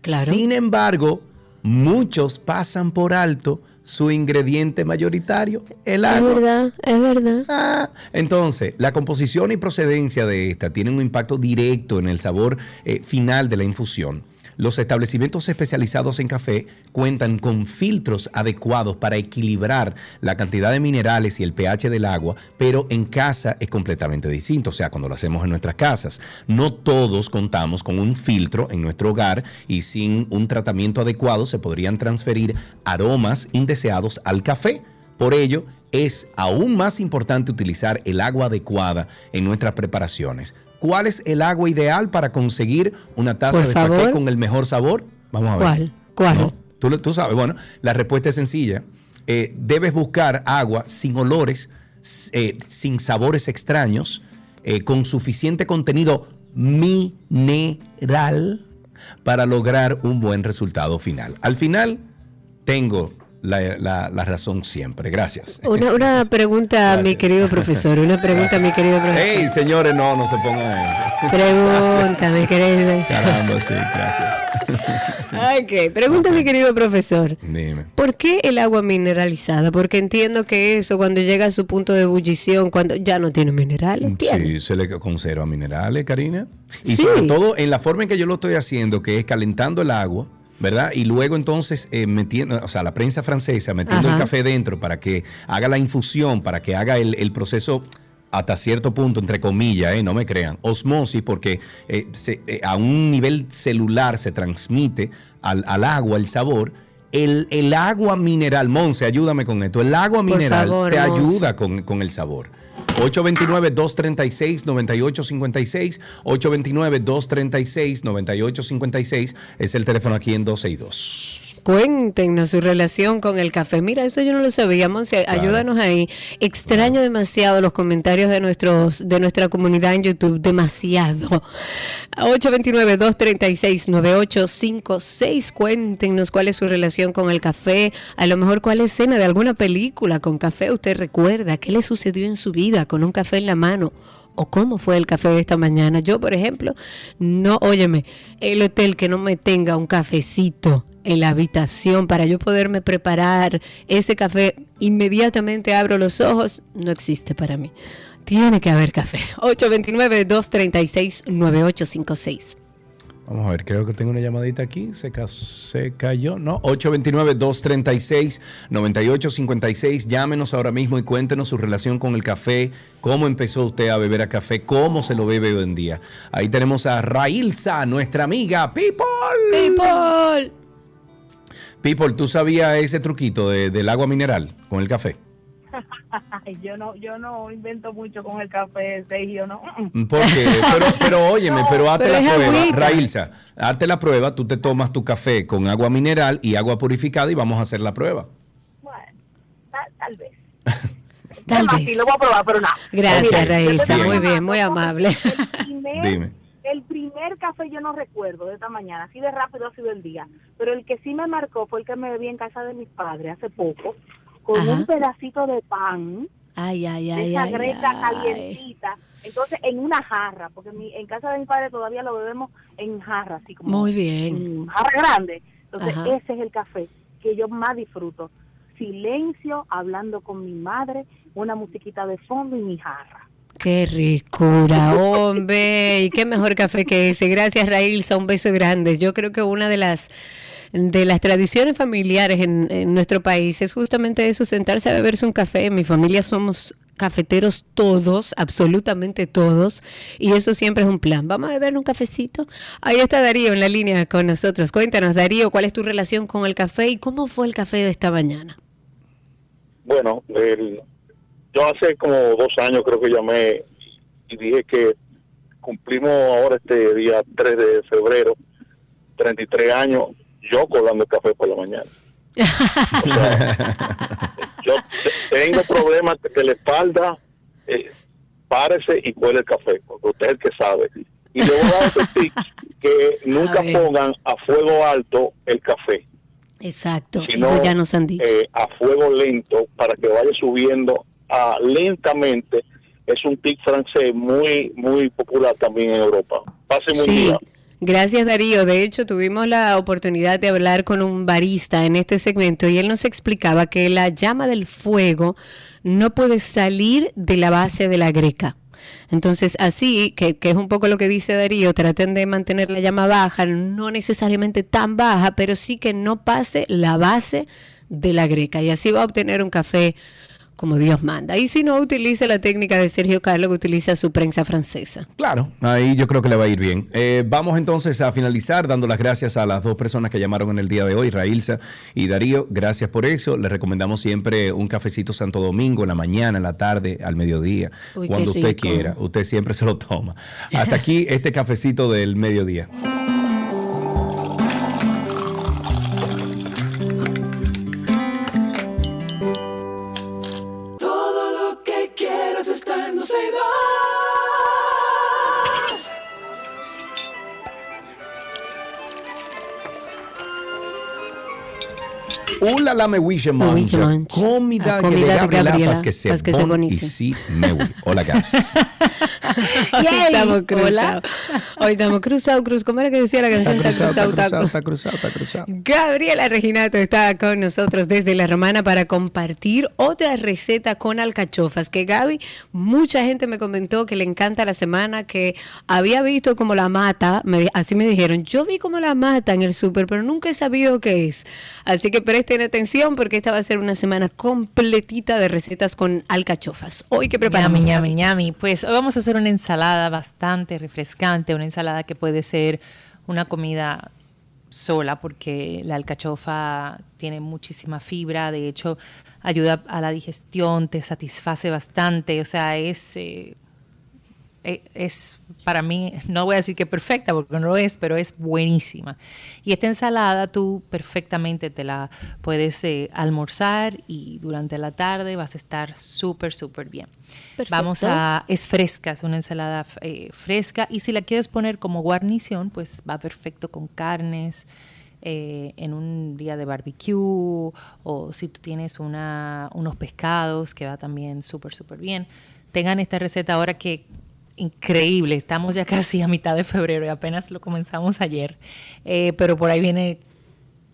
Claro. Sin embargo, muchos pasan por alto su ingrediente mayoritario, el agua. Es verdad, es verdad. Ah, entonces, la composición y procedencia de esta tienen un impacto directo en el sabor eh, final de la infusión. Los establecimientos especializados en café cuentan con filtros adecuados para equilibrar la cantidad de minerales y el pH del agua, pero en casa es completamente distinto, o sea, cuando lo hacemos en nuestras casas. No todos contamos con un filtro en nuestro hogar y sin un tratamiento adecuado se podrían transferir aromas indeseados al café. Por ello, es aún más importante utilizar el agua adecuada en nuestras preparaciones. ¿Cuál es el agua ideal para conseguir una taza de café con el mejor sabor? Vamos a ver. ¿Cuál? ¿Tú, tú, sabes. Bueno, la respuesta es sencilla. Eh, debes buscar agua sin olores, eh, sin sabores extraños, eh, con suficiente contenido mineral para lograr un buen resultado final. Al final, tengo la, la- la razón siempre. Gracias. Una, una pregunta, mi Gracias. querido profesor. Una pregunta, mi querido profesor. Ey, señores, no, no se pongan eso. Pregunta, mi querido. Caramba, sí, gracias. Ok, pregunta, mi querido profesor. Dime. ¿Por qué el agua mineralizada? Porque entiendo que eso cuando llega a su punto de ebullición, cuando ya no tiene minerales, tiene. Sí, se le conserva minerales, Karina. Y Sí. sobre todo en la forma en que yo lo estoy haciendo, que es calentando el agua, ¿verdad? Y luego entonces eh, metiendo, o sea, la prensa francesa metiendo el café dentro para que haga la infusión, para que haga el, el proceso hasta cierto punto, entre comillas, eh, no me crean, osmosis, porque eh, se- eh, a un nivel celular se transmite al, al agua el sabor. El, el agua mineral, Monse, ayúdame con esto. El agua Por mineral favor, te ayuda con, con el sabor. 829-236-9856. 829-236-9856 es el teléfono aquí en 12 y 2. Cuéntenos su relación con el café. Mira, eso yo no lo sabía, Monse, ayúdanos ahí. Extraño demasiado los comentarios de nuestros de nuestra comunidad en YouTube, demasiado. 829-236-9856. Cuéntenos cuál es su relación con el café, a lo mejor cuál escena de alguna película con café usted recuerda, qué le sucedió en su vida con un café en la mano. ¿O cómo fue el café de esta mañana? Yo, por ejemplo, no, óyeme, el hotel que no me tenga un cafecito en la habitación para yo poderme preparar ese café, inmediatamente abro los ojos, no existe para mí. Tiene que haber café. 829-236-9856. Vamos a ver, creo que tengo una llamadita aquí. Se, ca- se cayó. No, 829-236-9856. Llámenos ahora mismo y cuéntenos su relación con el café. ¿Cómo empezó usted a beber a café? ¿Cómo se lo bebe hoy en día? Ahí tenemos a Railsa, nuestra amiga People. People. People, ¿tú sabías ese truquito de- del agua mineral con el café? Yo no, yo no invento mucho con el café, Sergio, no. Mm. Porque, pero, pero óyeme, pero hazte Pero la prueba, agüita. Railsa, hazte la prueba, tú te tomas tu café con agua mineral y agua purificada y vamos a hacer la prueba. Bueno, tal, tal vez. Tal Además, vez. sí, lo voy a probar, pero nada. Gracias, Ok. Raílsa. Bien. Muy bien, muy amable. Dime. El primer café yo no recuerdo de esta mañana, así de rápido ha sido el día, pero el que sí me marcó fue el que me bebí en casa de mis padres hace poco, con Ajá. un pedacito de pan, Ay, ay, esa ay. calientita, entonces en una jarra, porque mi- en casa de mis padres todavía lo bebemos en jarra, así como Muy bien. jarra grande. Entonces Ajá. ese es el café que yo más disfruto. Silencio, hablando con mi madre, una musiquita de fondo y mi jarra. Qué ricura, hombre. Y qué mejor café que ese. Gracias, Raílsa. Un beso grande. Yo creo que una de las de las tradiciones familiares en, en nuestro país es justamente eso, sentarse a beberse un café. En mi familia somos cafeteros todos, absolutamente todos, y eso siempre es un plan. Vamos a beber un cafecito. Ahí está Darío en la línea con nosotros. Cuéntanos, Darío, ¿cuál es tu relación con el café y cómo fue el café de esta mañana? Bueno, el- yo hace como dos años creo que llamé y dije que cumplimos ahora este día 3 de febrero, 33 años, yo colando el café por la mañana. O sea, yo te- tengo problemas que la espalda, eh, párese y cuele el café, porque usted es el que sabe. Y le voy a dar otro tip, que nunca A pongan a fuego alto el café Exacto, sino, eso ya nos han dicho. eh, a fuego lento para que vaya subiendo lentamente. Es un tic francés muy muy popular también en Europa. Pase un Sí, día. gracias Darío. De hecho, tuvimos la oportunidad de hablar con un barista en este segmento y él nos explicaba que la llama del fuego no puede salir de la base de la greca. Entonces, así, que, que es un poco lo que dice Darío, traten de mantener la llama baja, no necesariamente tan baja, pero sí que no pase la base de la greca. Y así va a obtener un café como Dios manda. Y si no, utiliza la técnica de Sergio Carlos que utiliza su prensa francesa. Claro, ahí yo creo que le va a ir bien. Eh, vamos entonces a finalizar dando las gracias a las dos personas que llamaron en el día de hoy, Railsa y Darío. Gracias por eso. Les recomendamos siempre un cafecito Santo Domingo en la mañana, en la tarde, al mediodía, Uy, cuando usted quiera. Usted siempre se lo toma. Hasta aquí este cafecito del mediodía. Hola la me wish. Comida comida de de Gabriela Gabriela, pas que se pas que se bon y si me. Hola Gabs. Estamos cruzados. Hoy estamos cruzados, cruz. ¿Cómo era que decía la canción? Está cruzado, está cruzado, está cruzado, está cruzado. Gabriela Reginato está con nosotros desde La Romana para compartir otra receta con alcachofas. Que Gaby, mucha gente me comentó que le encanta la semana, que había visto como la mata, me así me dijeron, yo vi como la mata en el súper, pero nunca he sabido qué es. Así que presten atención porque esta va a ser una semana completita de recetas con alcachofas. Hoy que preparamos. Ñami, ñami, ñami. Pues hoy vamos a hacer una ensalada bastante refrescante, una ensalada que puede ser una comida sola porque la alcachofa tiene muchísima fibra, de hecho ayuda a la digestión, te satisface bastante, o sea, es... eh, es para mí, no voy a decir que perfecta porque no lo es, pero es buenísima. Y esta ensalada tú perfectamente te la puedes eh, almorzar y durante la tarde vas a estar súper, súper bien. Perfecto. Vamos a, es fresca, es una ensalada eh, fresca y si la quieres poner como guarnición, pues va perfecto con carnes. eh, en un día de barbecue o si tú tienes una, unos pescados que va también súper, súper bien. Tengan esta receta ahora que increíble, estamos ya casi a mitad de febrero y apenas lo comenzamos ayer, Eh, pero por ahí viene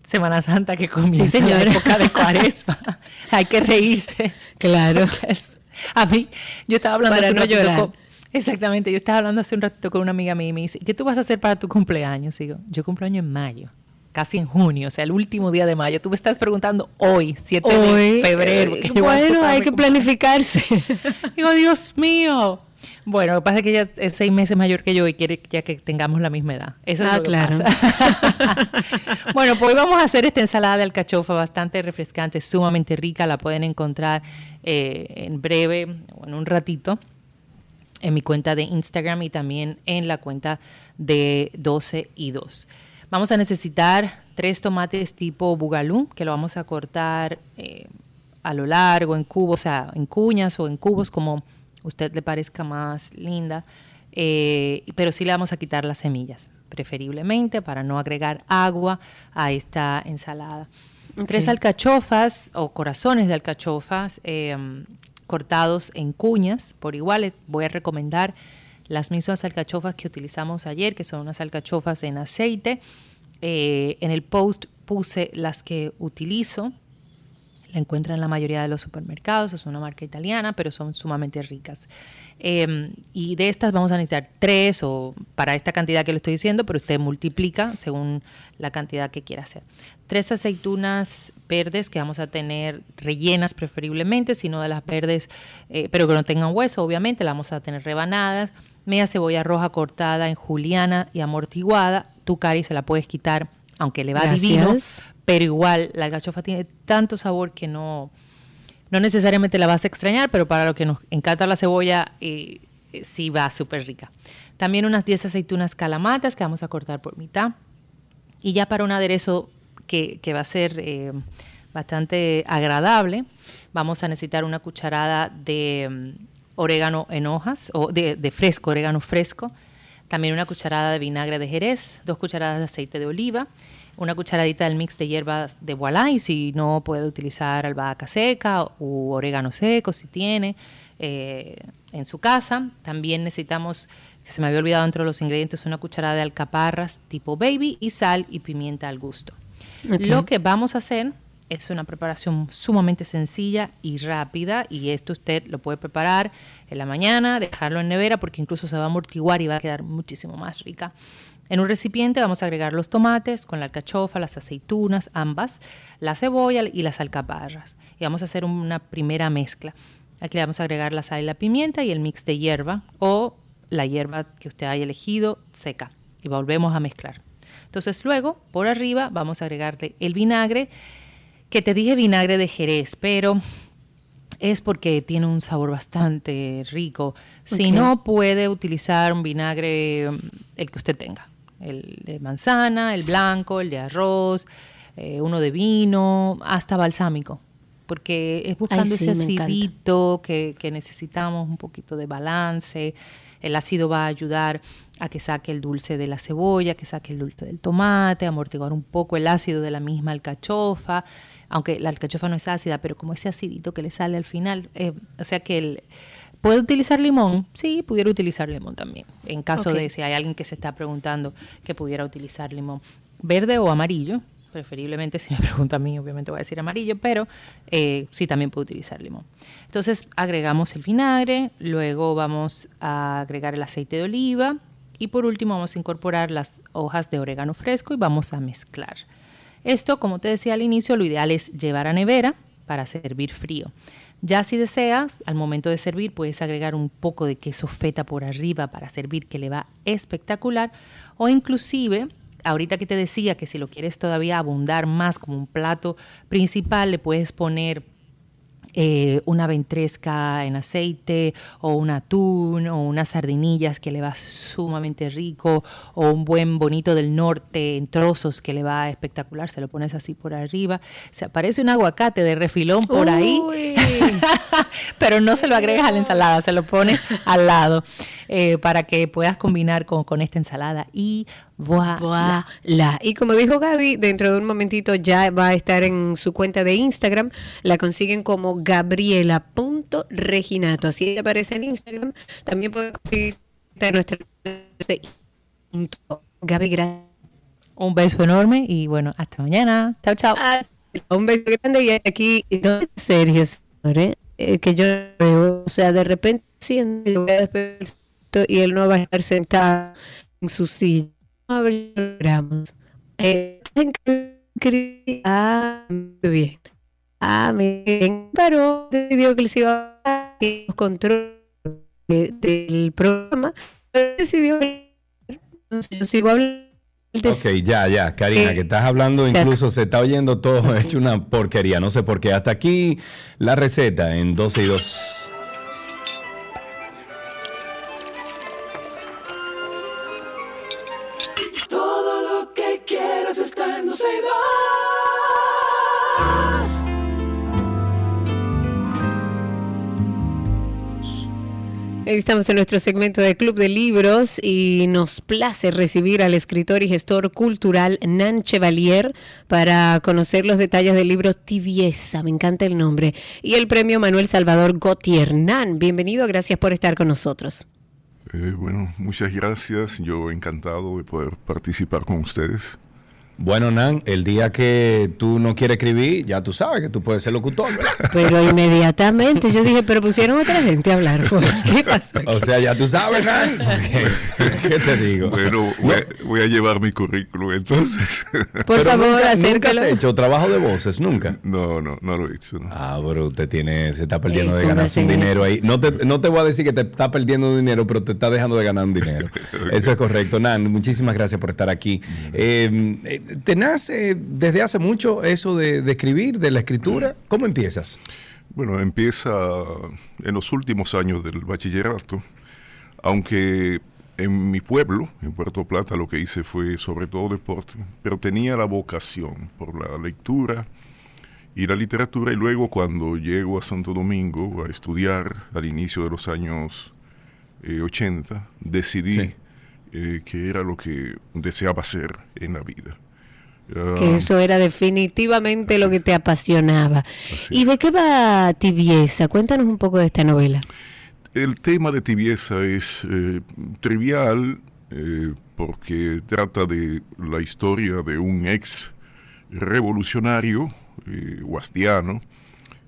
Semana Santa que comienza la señora. época de cuaresma. Hay que reírse. Claro. A mí, yo estaba hablando Para hace no llorar. con- Exactamente, yo estaba hablando hace un ratito con una amiga mía y me dice, ¿qué tú vas a hacer para tu cumpleaños? Y digo, yo cumplo año en mayo, casi en junio, o sea, el último día de mayo. Tú me estás preguntando hoy, 7 de Hoy, febrero. eh, ¿qué yo voy a hacer bueno, hay que cumpleaños? planificarse. Digo, Dios mío. Bueno, lo que pasa es que ella es seis meses mayor que yo y quiere ya que tengamos la misma edad. Eso es Ah, lo que claro. pasa. bueno, pues hoy vamos a hacer esta ensalada de alcachofa bastante refrescante, sumamente rica. La pueden encontrar eh, en breve o en un ratito en mi cuenta de Instagram y también en la cuenta de 12 y 2. Vamos a necesitar tres tomates tipo bugalú, que lo vamos a cortar eh, a lo largo, en cubos, o sea, en cuñas o en cubos, como usted le parezca más linda. Eh, pero sí le vamos a quitar las semillas, preferiblemente para no agregar agua a esta ensalada. Tres alcachofas o corazones de alcachofas eh, cortados en cuñas por iguales. Voy a recomendar las mismas alcachofas que utilizamos ayer, que son unas alcachofas en aceite. Eh, en el post puse las que utilizo. La encuentran en la mayoría de los supermercados, es una marca italiana, pero son sumamente ricas. Eh, y de estas vamos a necesitar tres o para esta cantidad que le estoy diciendo, pero usted multiplica según la cantidad que quiera hacer. Tres aceitunas verdes que vamos a tener rellenas preferiblemente, sino de las verdes, eh, pero que no tengan hueso, obviamente, las vamos a tener rebanadas. Media cebolla roja cortada en juliana y amortiguada. Tu cari se la puedes quitar, aunque le va Gracias. divino pero igual la alcachofa tiene tanto sabor que no, no necesariamente la vas a extrañar, pero para lo que nos encanta la cebolla, eh, eh, sí va súper rica. También unas 10 aceitunas calamatas que vamos a cortar por mitad. Y ya para un aderezo que, va a ser eh, bastante agradable, vamos a necesitar una cucharada de mm, orégano en hojas, o de fresco, orégano fresco. También una cucharada de vinagre de jerez, dos cucharadas de aceite de oliva, una cucharadita del mix de hierbas de voilà y si no puede utilizar albahaca seca u orégano seco si tiene eh, en su casa. También necesitamos, se me había olvidado entre los ingredientes, una cucharada de alcaparras tipo baby y sal y pimienta al gusto. Lo que vamos a hacer es una preparación sumamente sencilla y rápida y esto usted lo puede preparar en la mañana, dejarlo en nevera porque incluso se va a amortiguar y va a quedar muchísimo más rica. En un recipiente vamos a agregar los tomates con la alcachofa, las aceitunas, ambas, la cebolla y las alcaparras. Y vamos a hacer una primera mezcla. Aquí le vamos a agregar la sal y la pimienta y el mix de hierba o la hierba que usted haya elegido seca. Y volvemos a mezclar. Entonces luego, por arriba, vamos a agregarle el vinagre, que te dije vinagre de Jerez, pero es porque tiene un sabor bastante rico. Si no, puede utilizar un vinagre, mm, el que usted tenga. El de manzana, el blanco, el de arroz, eh, uno de vino, hasta balsámico. porque es buscando ese acidito que, que necesitamos, un poquito de balance. El ácido va a ayudar a que saque el dulce de la cebolla, que saque el dulce del tomate, amortiguar un poco el ácido de la misma alcachofa, aunque la alcachofa no es ácida, pero como ese acidito que le sale al final, eh, o sea que el, ¿Puede utilizar limón? Sí, pudiera utilizar limón también. En caso de si hay alguien que se está preguntando que pudiera utilizar limón. Verde o amarillo, preferiblemente si me pregunta a mí, obviamente voy a decir amarillo, pero eh, sí también puedo utilizar limón. Entonces agregamos el vinagre, luego vamos a agregar el aceite de oliva y por último vamos a incorporar las hojas de orégano fresco y vamos a mezclar. Esto, como te decía al inicio, lo ideal es llevar a nevera para servir frío. Ya si deseas, al momento de servir puedes agregar un poco de queso feta por arriba para servir que le va espectacular. O inclusive ahorita que te decía que si lo quieres todavía abundar más como un plato principal, le puedes poner eh, una ventresca en aceite o un atún o unas sardinillas que le va sumamente rico o un buen bonito del norte en trozos que le va espectacular, se lo pones así por arriba, se aparece un aguacate de refilón por ahí, pero no se lo agregas a la ensalada, se lo pones al lado eh, para que puedas combinar con, con esta ensalada. Y Voilà. Y como dijo Gaby, dentro de un momentito ya va a estar en su cuenta de Instagram. La consiguen como gabriela.reginato. Así aparece en Instagram. También pueden conseguir nuestra Gaby, gracias. Un beso enorme y bueno, hasta mañana. Chao, chao. Un beso grande y aquí, no, serio, eh, que yo veo, o sea, de repente siento y él no va a estar sentado en su silla gramos. Eh, ah, bien. Ah, paró, decidió que les iba a dar control del programa, pero decidió entonces yo sigo hablando. Ok, ya, ya, Karina, que estás hablando, incluso se está oyendo todo hecho una porquería, no sé por qué. Hasta aquí la receta en 12 y 2. Estamos en nuestro segmento de Club de Libros y nos place recibir al escritor y gestor cultural Nan Chevalier para conocer los detalles del libro Tibieza, me encanta el nombre, y el premio Manuel Salvador Gautier. Nan, bienvenido, gracias por estar con nosotros. Eh, bueno, muchas gracias, yo encantado de poder participar con ustedes. Bueno, Nan, el día que tú no quieres escribir, ya tú sabes que tú puedes ser locutor, Pero inmediatamente yo dije, pero pusieron otra gente a hablar. ¿Qué pasó? O sea, ya tú sabes, Nan. ¿Qué, te digo? Bueno, voy, a, llevar mi currículum entonces. Por favor, nunca, ¿Nunca has hecho trabajo de voces? ¿Nunca? No, no, no lo he hecho. Ah, pero usted tiene, se está perdiendo de ganar un dinero ahí. No te, no te voy a decir que te está perdiendo dinero, pero te está dejando de ganar un dinero. Eso es correcto. Nan, muchísimas gracias por estar aquí. Eh, eh ¿Te nace desde hace mucho eso de, escribir, de la escritura? ¿Cómo empiezas? Bueno, empieza en los últimos años del bachillerato, aunque en mi pueblo, en Puerto Plata, lo que hice fue sobre todo deporte, pero tenía la vocación por la lectura y la literatura y luego cuando llego a Santo Domingo a estudiar al inicio de los años 80, eh, decidí eh, que era lo que deseaba hacer en la vida que eso era definitivamente lo que te apasionaba. ¿Y de qué va Tibieza? Cuéntanos un poco de esta novela. El tema de Tibieza es eh, trivial eh, porque trata de la historia de un ex revolucionario eh, guastiano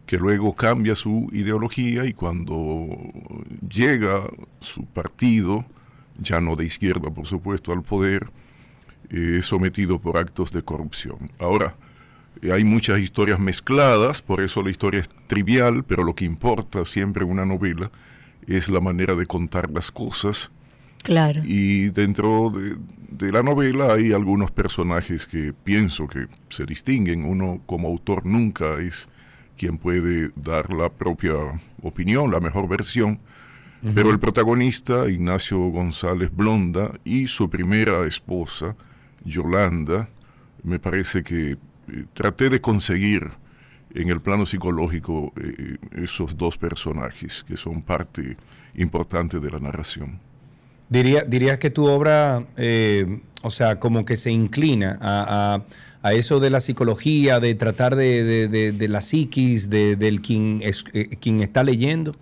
que luego cambia su ideología y cuando llega su partido, ya no de izquierda por supuesto, al poder, es sometido por actos de corrupción. Ahora, eh, hay muchas historias mezcladas, por eso la historia es trivial, pero lo que importa siempre en una novela es la manera de contar las cosas. Claro. Y dentro de, de, la novela hay algunos personajes que pienso que se distinguen. Uno como autor nunca es quien puede dar la propia opinión, la mejor versión. Pero el protagonista, Ignacio González Blonda, y su primera esposa, Yolanda, me parece que eh, traté de conseguir en el plano psicológico eh, esos dos personajes que son parte importante de la narración. Diría, dirías que tu obra, eh, o sea, como que se inclina a, eso de la psicología, de tratar de, la psiquis, de, del quien, es, eh, quien está leyendo.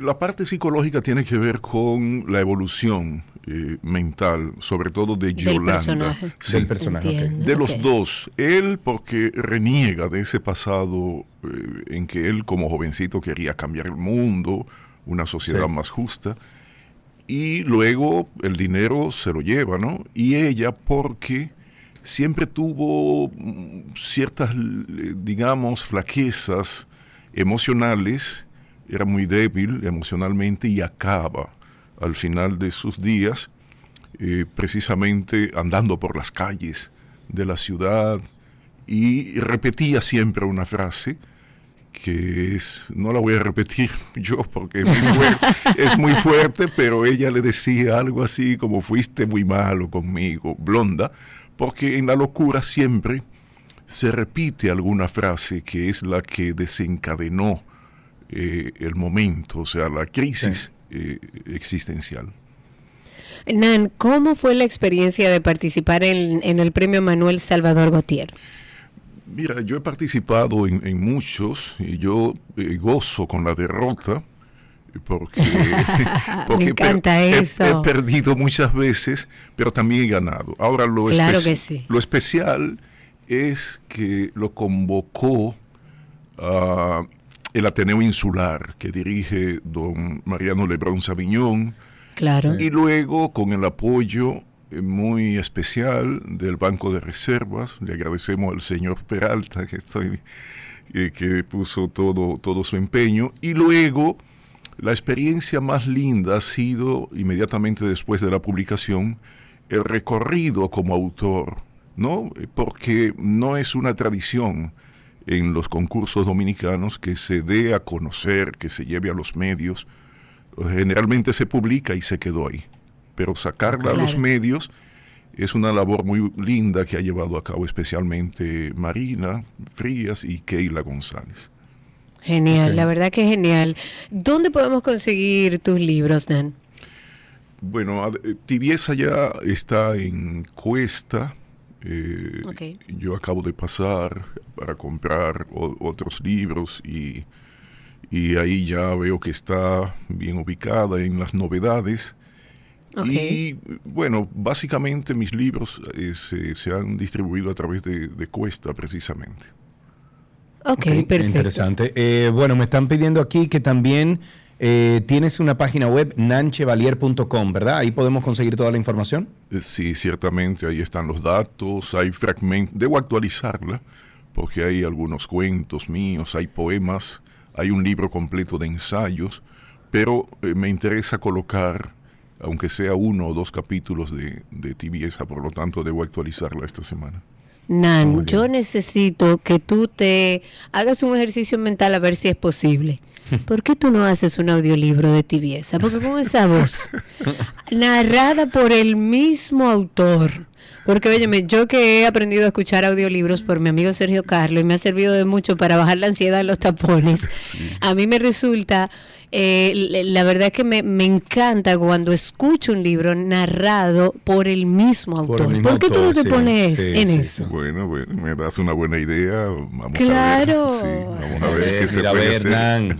la parte psicológica tiene que ver con la evolución eh, mental, sobre todo de Yolanda. Del personaje. De los dos. Él porque reniega de ese pasado en que él como jovencito quería cambiar el mundo, una sociedad más justa y luego el dinero se lo lleva, ¿no? Y ella porque siempre tuvo mm, ciertas, digamos, flaquezas emocionales, era muy débil emocionalmente y acaba al final de sus días eh, precisamente andando por las calles de la ciudad y repetía siempre una frase que es, no la voy a repetir yo porque es muy, fuerte, pero ella le decía algo así como fuiste muy malo conmigo, blonda, porque en la locura siempre se repite alguna frase que es la que desencadenó eh, el momento, o sea, la crisis eh, existencial. Nan, ¿cómo fue la experiencia de participar en, en el premio Manuel Salvador Gautier? Mira, yo he participado en, muchos y yo eh, gozo con la derrota porque, Me encanta eso. He, perdido muchas veces, pero también he ganado. Ahora lo, lo especial es que lo convocó el Ateneo Insular que dirige don Mariano Lebrón Sabiñón. Claro. Y luego con el apoyo muy especial del Banco de Reservas. Le agradecemos al señor Peralta que, estoy, eh, que puso todo, todo su empeño. Y luego, la experiencia más linda ha sido, inmediatamente después de la publicación, el recorrido como autor, ¿no? Porque no es una tradición en los concursos dominicanos que se dé a conocer, que se lleve a los medios. Generalmente se publica y se quedó ahí pero sacarla a los medios es una labor muy linda que ha llevado a cabo especialmente Marina Frías y Keila González. Genial, la verdad que genial. ¿Dónde podemos conseguir tus libros, Dan? Bueno, eh, Tibieza ya está en Cuesta. Eh, yo acabo de pasar para comprar otros libros y, y ahí ya veo que está bien ubicada en las novedades. Y bueno, básicamente mis libros eh, se, han distribuido a través de, Cuesta precisamente. Ok, perfecto. Interesante. Eh, bueno, me están pidiendo aquí que también eh, tienes una página web, nanchevalier.com, ¿verdad? Ahí podemos conseguir toda la información. sí, ciertamente, ahí están los datos, hay fragmentos, debo actualizarla porque hay algunos cuentos míos, hay poemas, hay un libro completo de ensayos, pero me interesa colocar aunque sea uno o dos capítulos de, de tibieza, por lo tanto debo actualizarla esta semana. Nan, yo necesito que tú te hagas un ejercicio mental a ver si es posible. ¿Por qué tú no haces un audiolibro de tibieza? Porque con esa voz, narrada por el mismo autor. Porque, óyeme, yo que he aprendido a escuchar audiolibros por mi amigo Sergio Carlos y me ha servido de mucho para bajar la ansiedad de los tapones, a mí me resulta eh, la verdad es que me, encanta cuando escucho un libro narrado por el mismo autor. Por, qué tú no te pones en eso? Bueno, bueno, me das una buena idea. Vamos claro. a ver. vamos a ver, qué se puede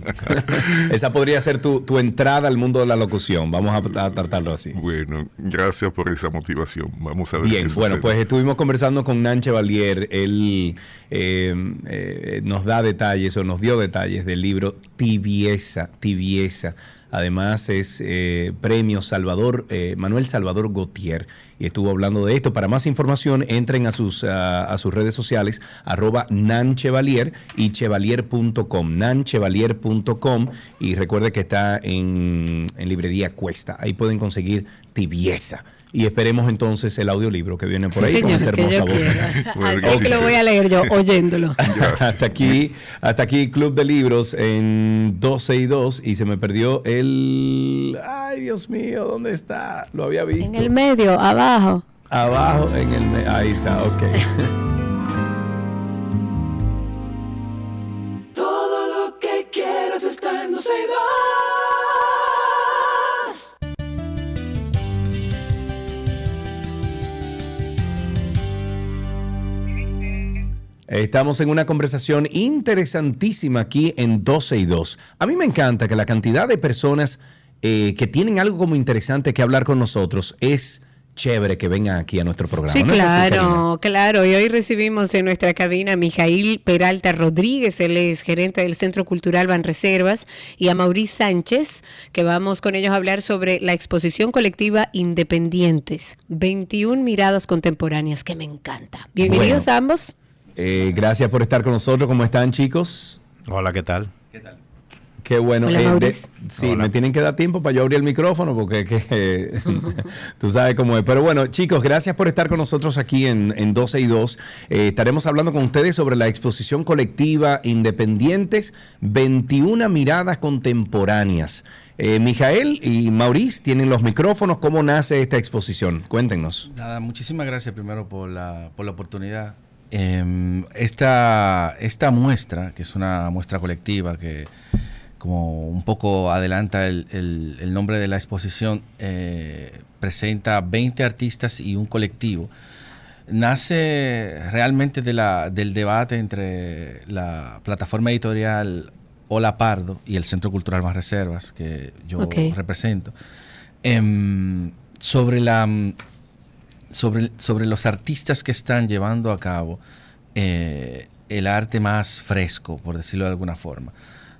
Esa podría ser tu, entrada al mundo de la locución. Vamos a, tratarlo así. Bueno, gracias por esa motivación. Vamos a ver. Bien, bueno, pues estuvimos conversando con Nan Chevalier. Él eh, eh, nos da detalles o nos dio detalles del libro Tibieza, Tibieza. Además es eh, premio Salvador, Manuel Salvador Gautier. Y estuvo hablando de esto. Para más información, entren a sus, a, sus redes sociales, arroba nanchevalier y chevalier.com, nanchevalier.com. Y recuerde que está en, en librería Cuesta. Ahí pueden conseguir tibieza y esperemos entonces el audiolibro que viene por ahí señor, con esa hermosa voz. Así que lo voy a leer yo, oyéndolo. hasta aquí, hasta aquí Club de Libros en 12 y 2 y se me perdió el... Ay, Dios mío, ¿dónde está? Lo había visto. En el medio, abajo. Abajo, en el medio. Ahí está, ok. Todo lo que quieras está en 12 y 2. Estamos en una conversación interesantísima aquí en 12 y 2. A mí me encanta que la cantidad de personas eh, que tienen algo como interesante que hablar con nosotros es chévere que vengan aquí a nuestro programa. Sí, ¿No es así, claro, claro. Y hoy recibimos en nuestra cabina a Mijail Peralta Rodríguez, él es gerente del Centro Cultural Banreservas, y a Maurice Sánchez, que vamos con ellos a hablar sobre la exposición colectiva Independientes, 21 miradas contemporáneas, que me encanta. Bienvenidos Bueno. a ambos. Eh, gracias por estar con nosotros. ¿Cómo están, chicos? Hola, ¿qué tal? Qué bueno. Hola, Eh, de- sí, Hola. me tienen que dar tiempo para yo abrir el micrófono porque que, tú sabes cómo es. Pero bueno, chicos, gracias por estar con nosotros aquí en, en 12 y 2. Eh, estaremos hablando con ustedes sobre la exposición colectiva Independientes, 21 miradas contemporáneas. Eh, Mijael y Maurice tienen los micrófonos. ¿Cómo nace esta exposición? Cuéntenos. Nada, muchísimas gracias primero por la, por la oportunidad. Eh, esta, esta muestra, que es una muestra colectiva que como un poco adelanta el, el- el nombre de la exposición, eh, presenta 20 artistas y un colectivo. Nace realmente de la, del debate entre la plataforma editorial Hola Pardo y el Centro Cultural Más Reservas, que yo Ok. represento, em, sobre la sobre, sobre los artistas que están llevando a cabo eh, el arte más fresco, por decirlo de alguna forma.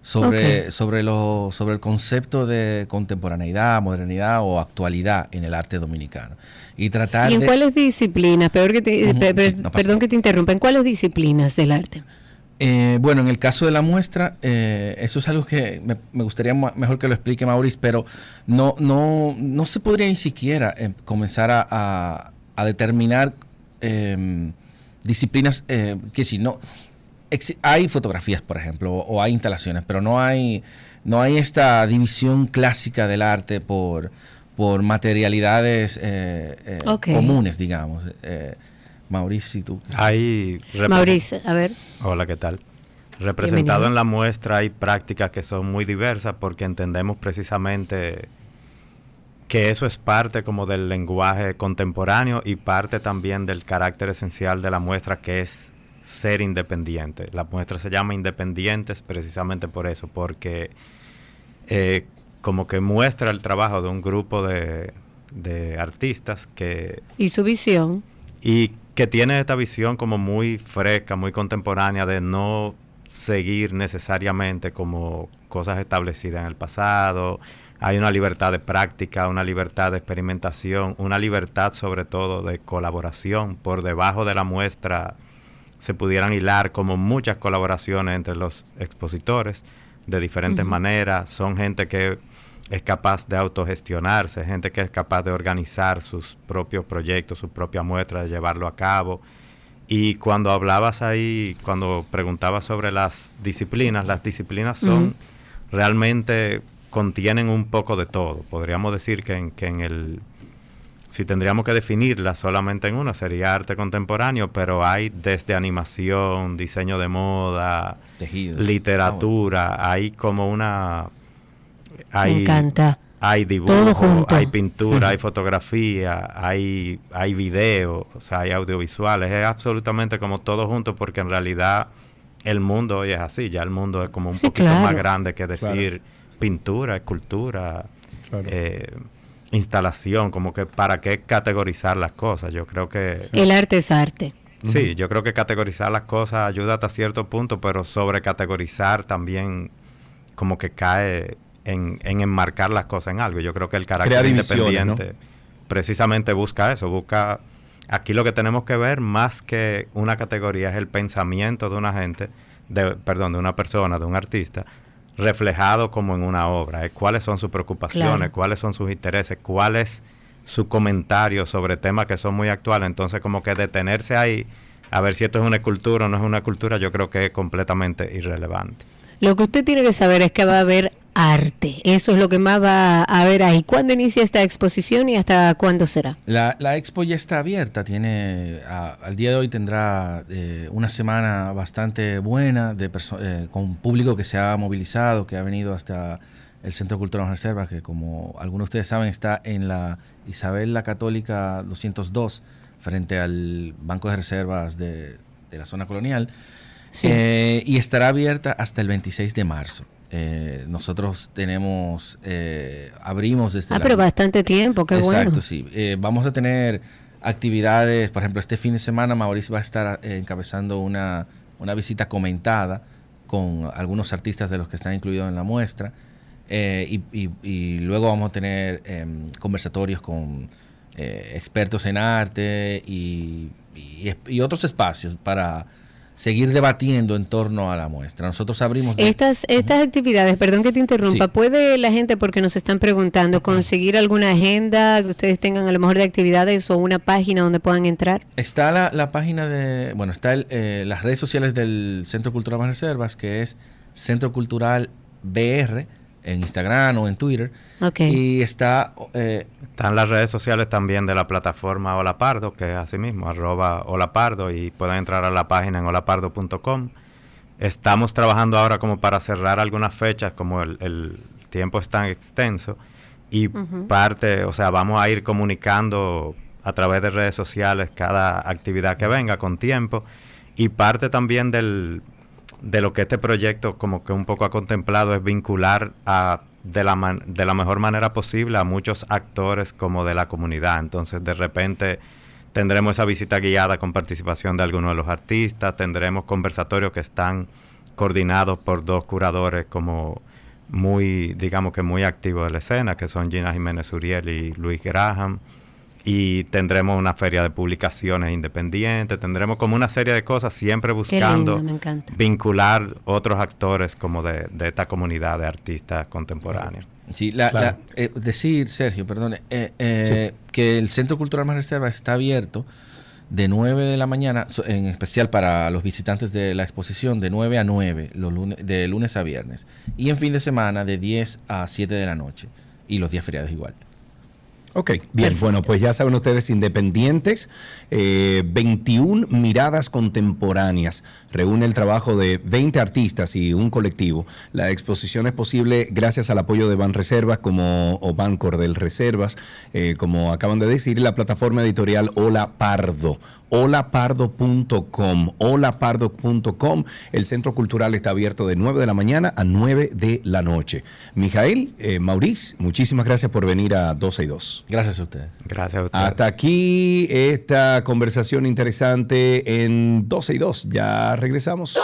Sobre, sobre, lo, sobre el concepto de contemporaneidad, modernidad o actualidad en el arte dominicano. Y tratar ¿Y en de... cuáles disciplinas? Peor que te- Ujú, pe- pe- sí, no pasa perdón que te interrumpa. ¿En cuáles disciplinas del arte? Eh, bueno, en el caso de la muestra, eh, eso es algo que me, me gustaría mejor que lo explique Maurice, pero no, no, no se podría ni siquiera eh, comenzar a, a- a determinar eh, disciplinas eh, que si no hay fotografías, por ejemplo, o, o hay instalaciones, pero no hay no hay esta división clásica del arte por por materialidades eh, eh, comunes, digamos. Eh, Maurice, si tú Hay Maurice, a ver. Hola, ¿qué tal? Representado Bienvenido. en la muestra hay prácticas que son muy diversas porque entendemos precisamente que eso es parte como del lenguaje contemporáneo y parte también del carácter esencial de la muestra que es ser independiente. La muestra se llama Independientes precisamente por eso, porque eh, como que muestra el trabajo de un grupo de, de artistas que ¿Y su visión? y que tiene esta visión como muy fresca, muy contemporánea de no seguir necesariamente como cosas establecidas en el pasado. Hay una libertad de práctica, una libertad de experimentación, una libertad sobre todo de colaboración. Por debajo de la muestra se pudieran hilar como muchas colaboraciones entre los expositores de diferentes maneras. Son gente que es capaz de autogestionarse, gente que es capaz de organizar sus propios proyectos, sus propias muestras, de llevarlo a cabo. Y cuando hablabas ahí, cuando preguntabas sobre las disciplinas, las disciplinas son realmente contienen un poco de todo. Podríamos decir que en, que en el, si tendríamos que definirla solamente en una, sería arte contemporáneo, pero hay desde animación, diseño de moda, Tejidos. literatura, hay como una... Hay, encanta. Hay dibujo, Todo junto. hay pintura, hay fotografía, hay, hay video, o sea, hay audiovisuales, es absolutamente como todo junto porque en realidad el mundo hoy es así, ya el mundo es como un Sí, poquito más grande que decir pintura, escultura, eh, instalación, como que para qué categorizar las cosas. Yo creo que... El arte es arte. Sí, yo creo que categorizar las cosas ayuda hasta cierto punto, pero sobrecategorizar también como que cae en, en enmarcar las cosas en algo. Yo creo que el carácter independiente precisamente busca eso, busca... Aquí lo que tenemos que ver más que una categoría es el pensamiento de una gente, de, perdón, de una persona, de un artista, reflejado como en una obra. Es cuáles son sus preocupaciones, Claro. cuáles son sus intereses, cuál es su comentario sobre temas que son muy actuales. Entonces, como que detenerse ahí a ver si esto es una escultura o no es una cultura, yo creo que es completamente irrelevante. Lo que usted tiene que saber es que va a haber arte. Eso es lo que más va a haber ahí. ¿Cuándo inicia esta exposición y hasta cuándo será? La, la expo ya está abierta, tiene a- al día de hoy tendrá eh, una semana bastante buena de eh, con público que se ha movilizado, que ha venido hasta el Centro Cultural Reserva, que como algunos de ustedes saben está en la Isabel la Católica 202, frente al Banco de Reservas de, de la zona colonial. Eh, y estará abierta hasta el 26 de marzo. Eh, nosotros tenemos, eh, abrimos desde... Ah, pero bastante tiempo, qué bueno. Exacto, sí. vamos a tener actividades, por ejemplo, este fin de semana Mauricio va a estar encabezando una, una visita comentada con algunos artistas de los que están incluidos en la muestra. y, luego vamos a tener em, conversatorios con expertos en arte y, y, otros espacios para seguir debatiendo en torno a la muestra. Nosotros abrimos... Estas, estas actividades, perdón que te interrumpa, ¿puede la gente, porque nos están preguntando, conseguir alguna agenda que ustedes tengan a lo mejor de actividades o una página donde puedan entrar? Está la, la página de, bueno, está el, eh, las redes sociales del Centro Cultural Más Reservas, que es Centro Cultural BR, en Instagram o en Twitter. Y está... Eh, Están las redes sociales también de la plataforma Olapardo, que es así mismo, arroba Olapardo, y pueden entrar a la página en olapardo.com. Estamos trabajando ahora como para cerrar algunas fechas, como el, tiempo es tan extenso, y parte, o sea, vamos a ir comunicando a través de redes sociales cada actividad que venga con tiempo, y parte también del, de lo que este proyecto como que un poco ha contemplado es vincular a, de, la de la mejor manera posible a muchos actores como de la comunidad. Entonces de repente tendremos esa visita guiada con participación de algunos de los artistas, tendremos conversatorios que están coordinados por dos curadores como muy, digamos que muy activos de la escena, que son Gina Jiménez Uriel y Luis Graham y tendremos una feria de publicaciones independientes, tendremos como una serie de cosas siempre buscando vincular otros actores como de, esta comunidad de artistas contemporáneos. Sí, la, eh, decir, Sergio, perdone, eh, eh, que el Centro Cultural Más Reserva está abierto de 9 de la mañana, en especial para los visitantes de la exposición, de 9 a 9, los lunes, de lunes a viernes, y en fin de semana de 10 a 7 de la noche, y los días feriados igual. Ok, bien, bueno, pues ya saben ustedes, independientes, 21 eh, miradas contemporáneas, reúne el trabajo de 20 artistas y un colectivo. La exposición es posible gracias al apoyo de Ban Reservas como, o Ban Cordel Reservas, eh, como acaban de decir, y la plataforma editorial Hola Pardo holapardo.com, holapardo.com. El Centro Cultural está abierto de 9 de la mañana a 9 de la noche. Mijael, eh, Maurice, muchísimas gracias por venir a 12 y 2. Gracias a usted. Gracias a usted. Hasta aquí esta conversación interesante en 12 y 2. Ya regresamos.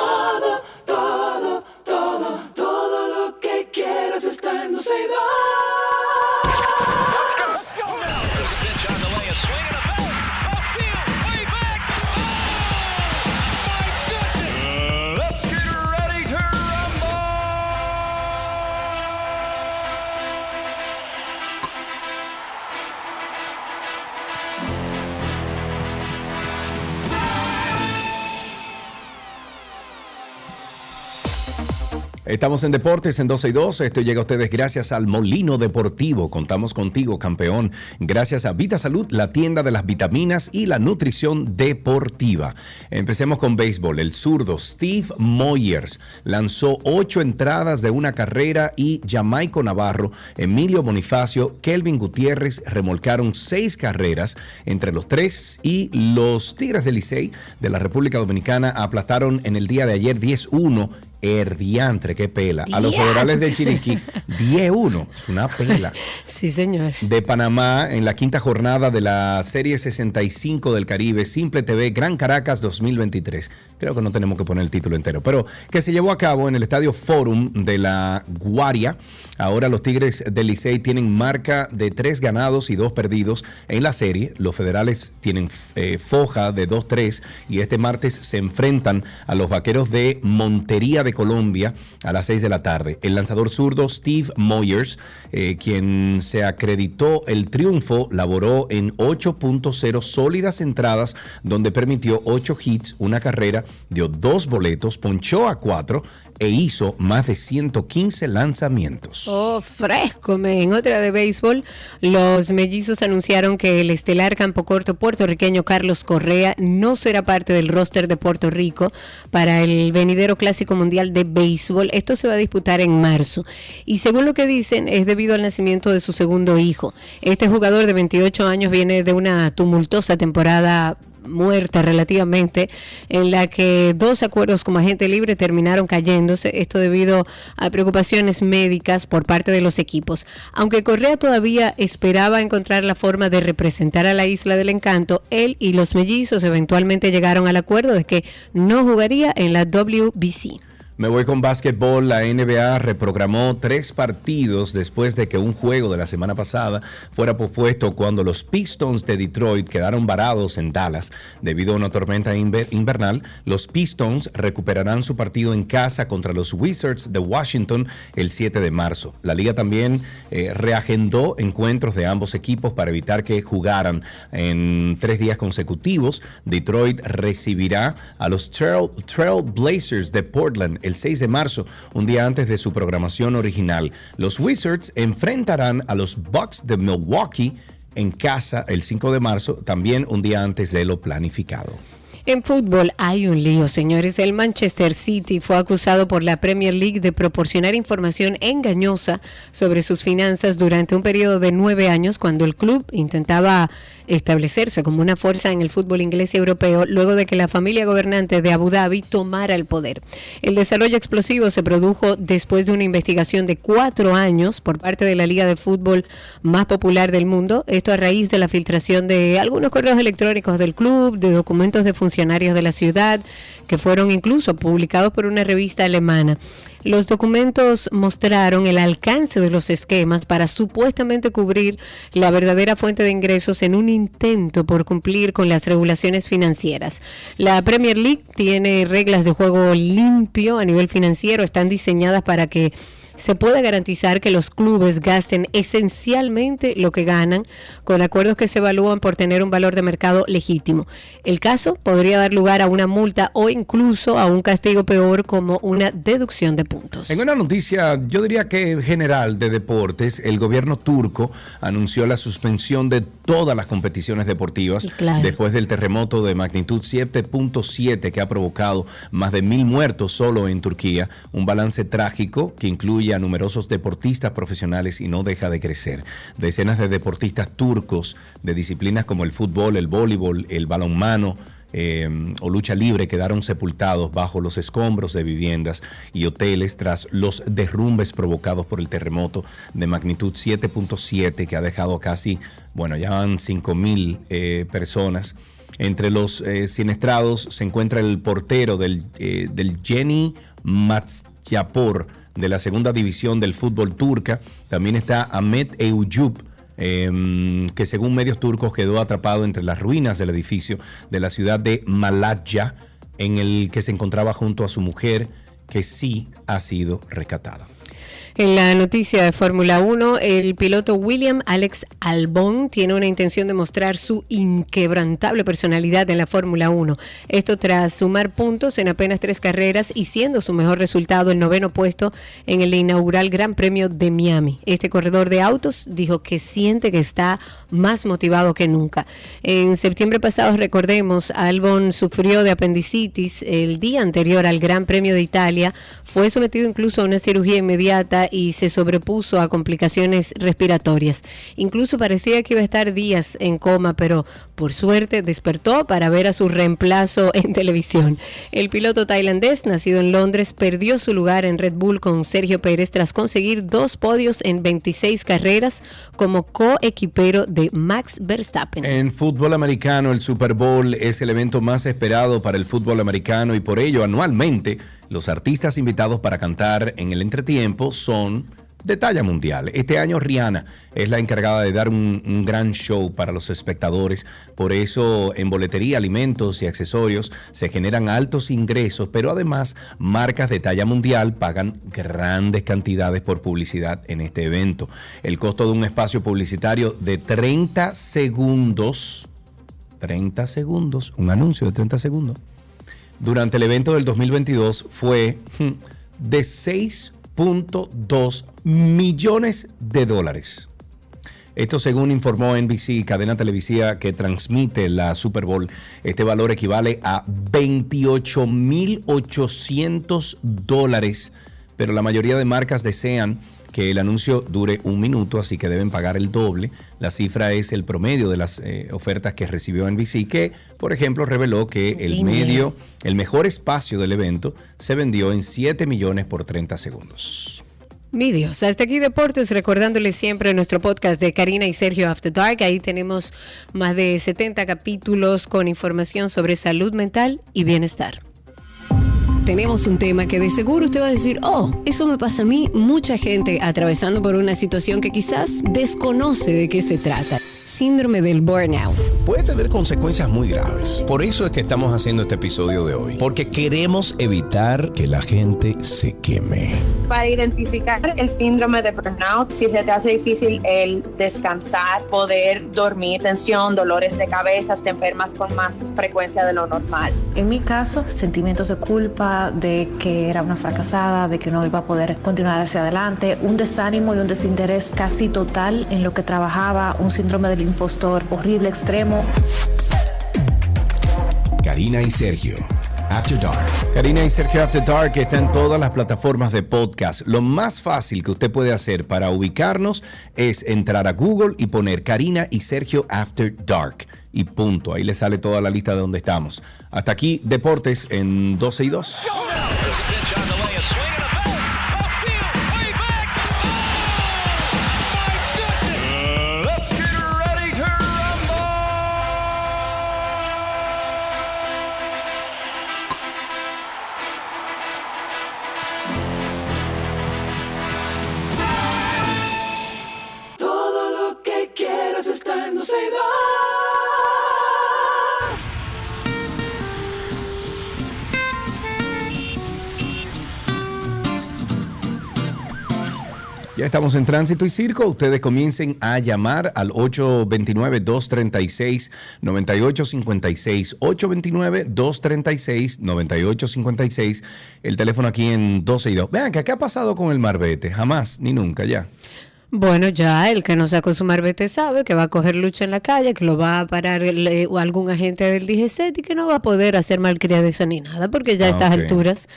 Estamos en Deportes en 12 y 2. Esto llega a ustedes gracias al Molino Deportivo. Contamos contigo, campeón. Gracias a Vita Salud, la tienda de las vitaminas y la nutrición deportiva. Empecemos con béisbol. El zurdo Steve Moyers lanzó ocho entradas de una carrera y Jamaico Navarro, Emilio Bonifacio, Kelvin Gutiérrez remolcaron seis carreras entre los tres y los Tigres del Licey de la República Dominicana aplastaron en el día de ayer 10-1 Erdiantre, qué pela. A los federales de Chiriquí, 10-1. Es una pela. Sí, señor. De Panamá, en la quinta jornada de la Serie 65 del Caribe, Simple TV, Gran Caracas 2023. Creo que no tenemos que poner el título entero, pero que se llevó a cabo en el Estadio Forum de la Guaria. Ahora los Tigres del Licey tienen marca de tres ganados y dos perdidos en la serie. Los federales tienen eh, foja de 2-3 y este martes se enfrentan a los vaqueros de Montería Colombia a las 6 de la tarde. El lanzador zurdo Steve Moyers, eh, quien se acreditó el triunfo, laboró en 8.0 sólidas entradas, donde permitió 8 hits, una carrera, dio dos boletos, ponchó a 4 e hizo más de 115 lanzamientos. Oh, fresco, En otra de béisbol, los mellizos anunciaron que el estelar campo corto puertorriqueño Carlos Correa no será parte del roster de Puerto Rico para el venidero clásico mundial de béisbol. Esto se va a disputar en marzo. Y según lo que dicen, es debido al nacimiento de su segundo hijo. Este jugador de 28 años viene de una tumultuosa temporada muerta relativamente, en la que dos acuerdos como agente libre terminaron cayéndose, esto debido a preocupaciones médicas por parte de los equipos. Aunque Correa todavía esperaba encontrar la forma de representar a la Isla del Encanto, él y los mellizos eventualmente llegaron al acuerdo de que no jugaría en la WBC. Me voy con básquetbol. La NBA reprogramó tres partidos después de que un juego de la semana pasada fuera pospuesto cuando los Pistons de Detroit quedaron varados en Dallas debido a una tormenta invernal. Los Pistons recuperarán su partido en casa contra los Wizards de Washington el 7 de marzo. La liga también eh, reagendó encuentros de ambos equipos para evitar que jugaran en tres días consecutivos. Detroit recibirá a los Trail, Trail Blazers de Portland el 6 de marzo, un día antes de su programación original. Los Wizards enfrentarán a los Bucks de Milwaukee en casa el 5 de marzo, también un día antes de lo planificado. En fútbol hay un lío, señores. El Manchester City fue acusado por la Premier League de proporcionar información engañosa sobre sus finanzas durante un periodo de nueve años cuando el club intentaba establecerse como una fuerza en el fútbol inglés y europeo luego de que la familia gobernante de Abu Dhabi tomara el poder. El desarrollo explosivo se produjo después de una investigación de cuatro años por parte de la liga de fútbol más popular del mundo, esto a raíz de la filtración de algunos correos electrónicos del club, de documentos de funcionarios de la ciudad, que fueron incluso publicados por una revista alemana. Los documentos mostraron el alcance de los esquemas para supuestamente cubrir la verdadera fuente de ingresos en un intento por cumplir con las regulaciones financieras. La Premier League tiene reglas de juego limpio a nivel financiero, están diseñadas para que se puede garantizar que los clubes gasten esencialmente lo que ganan con acuerdos que se evalúan por tener un valor de mercado legítimo. El caso podría dar lugar a una multa o incluso a un castigo peor como una deducción de puntos. En una noticia, yo diría que general de deportes, el gobierno turco anunció la suspensión de todas las competiciones deportivas después del terremoto de magnitud 7.7 que ha provocado más de mil muertos solo en Turquía, un balance trágico que incluye a numerosos deportistas profesionales y no deja de crecer. Decenas de deportistas turcos de disciplinas como el fútbol, el voleibol, el balonmano, eh, o lucha libre quedaron sepultados bajo los escombros de viviendas y hoteles tras los derrumbes provocados por el terremoto de magnitud 7.7 que ha dejado casi, bueno, ya van 5 mil eh, personas. Entre los eh, siniestrados se encuentra el portero del, del Jenny Matsyapor de la segunda división del fútbol turca. También está Ahmet Eujub, em, que según medios turcos quedó atrapado entre las ruinas del edificio de la ciudad de Malatya, en el que se encontraba junto a su mujer, que sí ha sido rescatada. En la noticia de Fórmula 1, el piloto William Alex Albon tiene una intención de mostrar su inquebrantable personalidad en la Fórmula 1. Esto tras sumar puntos en apenas tres carreras y siendo su mejor resultado el noveno puesto en el inaugural Gran Premio de Miami. Este corredor de autos dijo que siente que está más motivado que nunca. En septiembre pasado, recordemos, Albon sufrió de apendicitis el día anterior al Gran Premio de Italia. Fue sometido incluso a una cirugía inmediata y se sobrepuso a complicaciones respiratorias. Incluso parecía que iba a estar días en coma, pero por suerte despertó para ver a su reemplazo en televisión. El piloto tailandés, nacido en Londres, perdió su lugar en Red Bull con Sergio Pérez tras conseguir dos podios en 26 carreras como coequipero de Max Verstappen. En fútbol americano, el Super Bowl es el evento más esperado para el fútbol americano y por ello anualmente los artistas invitados para cantar en el entretiempo son de talla mundial. Este año Rihanna es la encargada de dar un, gran show para los espectadores. Por eso en boletería, alimentos y accesorios se generan altos ingresos, pero además marcas de talla mundial pagan grandes cantidades por publicidad en este evento. El costo de un espacio publicitario de 30 segundos, 30 segundos, un anuncio de 30 segundos durante el evento del 2022 fue hmm, de 6.2 millones de dólares. Esto según informó NBC, cadena televisiva que transmite la Super Bowl. Este valor equivale a 28.800 dólares, pero la mayoría de marcas desean que el anuncio dure un minuto, así que deben pagar el doble. La cifra es el promedio de las eh, ofertas que recibió NBC, que, por ejemplo, reveló que el medio, el mejor espacio del evento, se vendió en 7 millones por 30 segundos. Mi Dios, hasta aquí Deportes, recordándoles siempre nuestro podcast de Karina y Sergio After Dark. Ahí tenemos más de 70 capítulos con información sobre salud mental y bienestar. Tenemos un tema que de seguro usted va a decir, oh, eso me pasa a mí, mucha gente atravesando por una situación que quizás desconoce de qué se trata. Síndrome del burnout. Puede tener consecuencias muy graves. Por eso es que estamos haciendo este episodio de hoy. Porque queremos evitar que la gente se queme. Para identificar el síndrome de burnout, si se te hace difícil el descansar, poder dormir, tensión, dolores de cabeza, te enfermas con más frecuencia de lo normal. En mi caso, sentimientos de culpa, de que era una fracasada, de que no iba a poder continuar hacia adelante, un desánimo y un desinterés casi total en lo que trabajaba, un síndrome del impostor horrible, extremo. Karina y Sergio. After Dark. Karina y Sergio After Dark está en todas las plataformas de podcast. Lo más fácil que usted puede hacer para ubicarnos es entrar a Google y poner Karina y Sergio After Dark. Y punto. Ahí le sale toda la lista de donde estamos. Hasta aquí, Deportes en 12 y 2. Estamos en tránsito y circo. Ustedes comiencen a llamar al 829-236-9856. 829-236-9856. El teléfono aquí en 12 y 2. Vean, ¿qué ha pasado con el Marbete? Jamás, ni nunca, ya. Bueno, ya el que no sacó su marbete sabe que va a coger lucha en la calle, que lo va a parar el, eh, algún agente del DGCET y que no va a poder hacer malcriadeza ni nada, porque ya a Ah, estas alturas,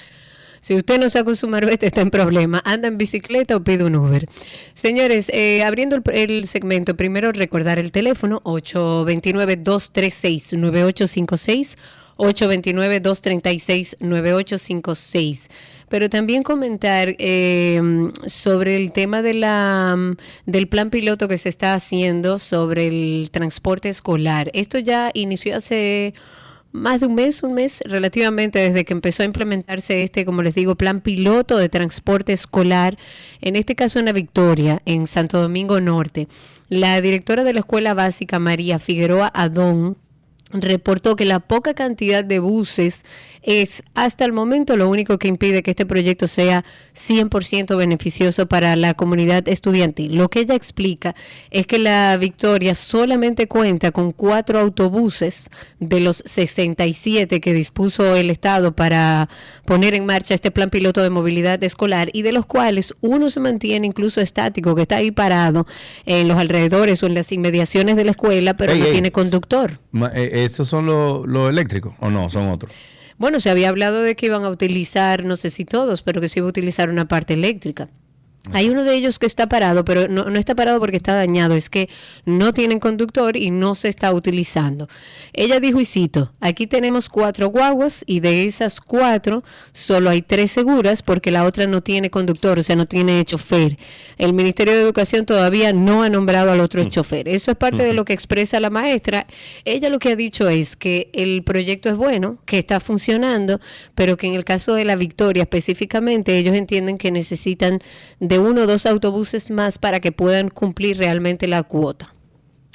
si usted no sacó su marbete, está en problema. Anda en bicicleta o pide un Uber. Señores, eh, abriendo el, el segmento, primero recordar el teléfono 829-236-9856. 829-236-9856. Pero también comentar eh, sobre el tema de la, del plan piloto que se está haciendo sobre el transporte escolar. Esto ya inició hace más de un mes, un mes relativamente desde que empezó a implementarse este, como les digo, plan piloto de transporte escolar, en este caso en la Victoria, en Santo Domingo Norte. La directora de la escuela básica, María Figueroa Adón, reportó que la poca cantidad de buses es hasta el momento lo único que impide que este proyecto sea 100% beneficioso para la comunidad estudiantil. Lo que ella explica es que la Victoria solamente cuenta con cuatro autobuses de los 67 que dispuso el Estado para poner en marcha este plan piloto de movilidad escolar y de los cuales uno se mantiene incluso estático, que está ahí parado en los alrededores o en las inmediaciones de la escuela, pero Ey, no ey, tiene conductor. Ma- eh, ¿Esos son los los eléctricos o no? Son otros. Bueno, se había hablado de que iban a utilizar, no sé si todos, pero que se iba a utilizar una parte eléctrica. Hay uno de ellos que está parado, pero no, no está parado porque está dañado, es que no tienen conductor y no se está utilizando. Ella dijo, y cito, aquí tenemos cuatro guaguas y de esas cuatro solo hay tres seguras porque la otra no tiene conductor, o sea, no tiene chofer. El Ministerio de Educación todavía no ha nombrado al otro chofer. Eso es parte de lo que expresa la maestra. Ella lo que ha dicho es que el proyecto es bueno, que está funcionando, pero que en el caso de la Victoria específicamente ellos entienden que necesitan de uno o dos autobuses más para que puedan cumplir realmente la cuota.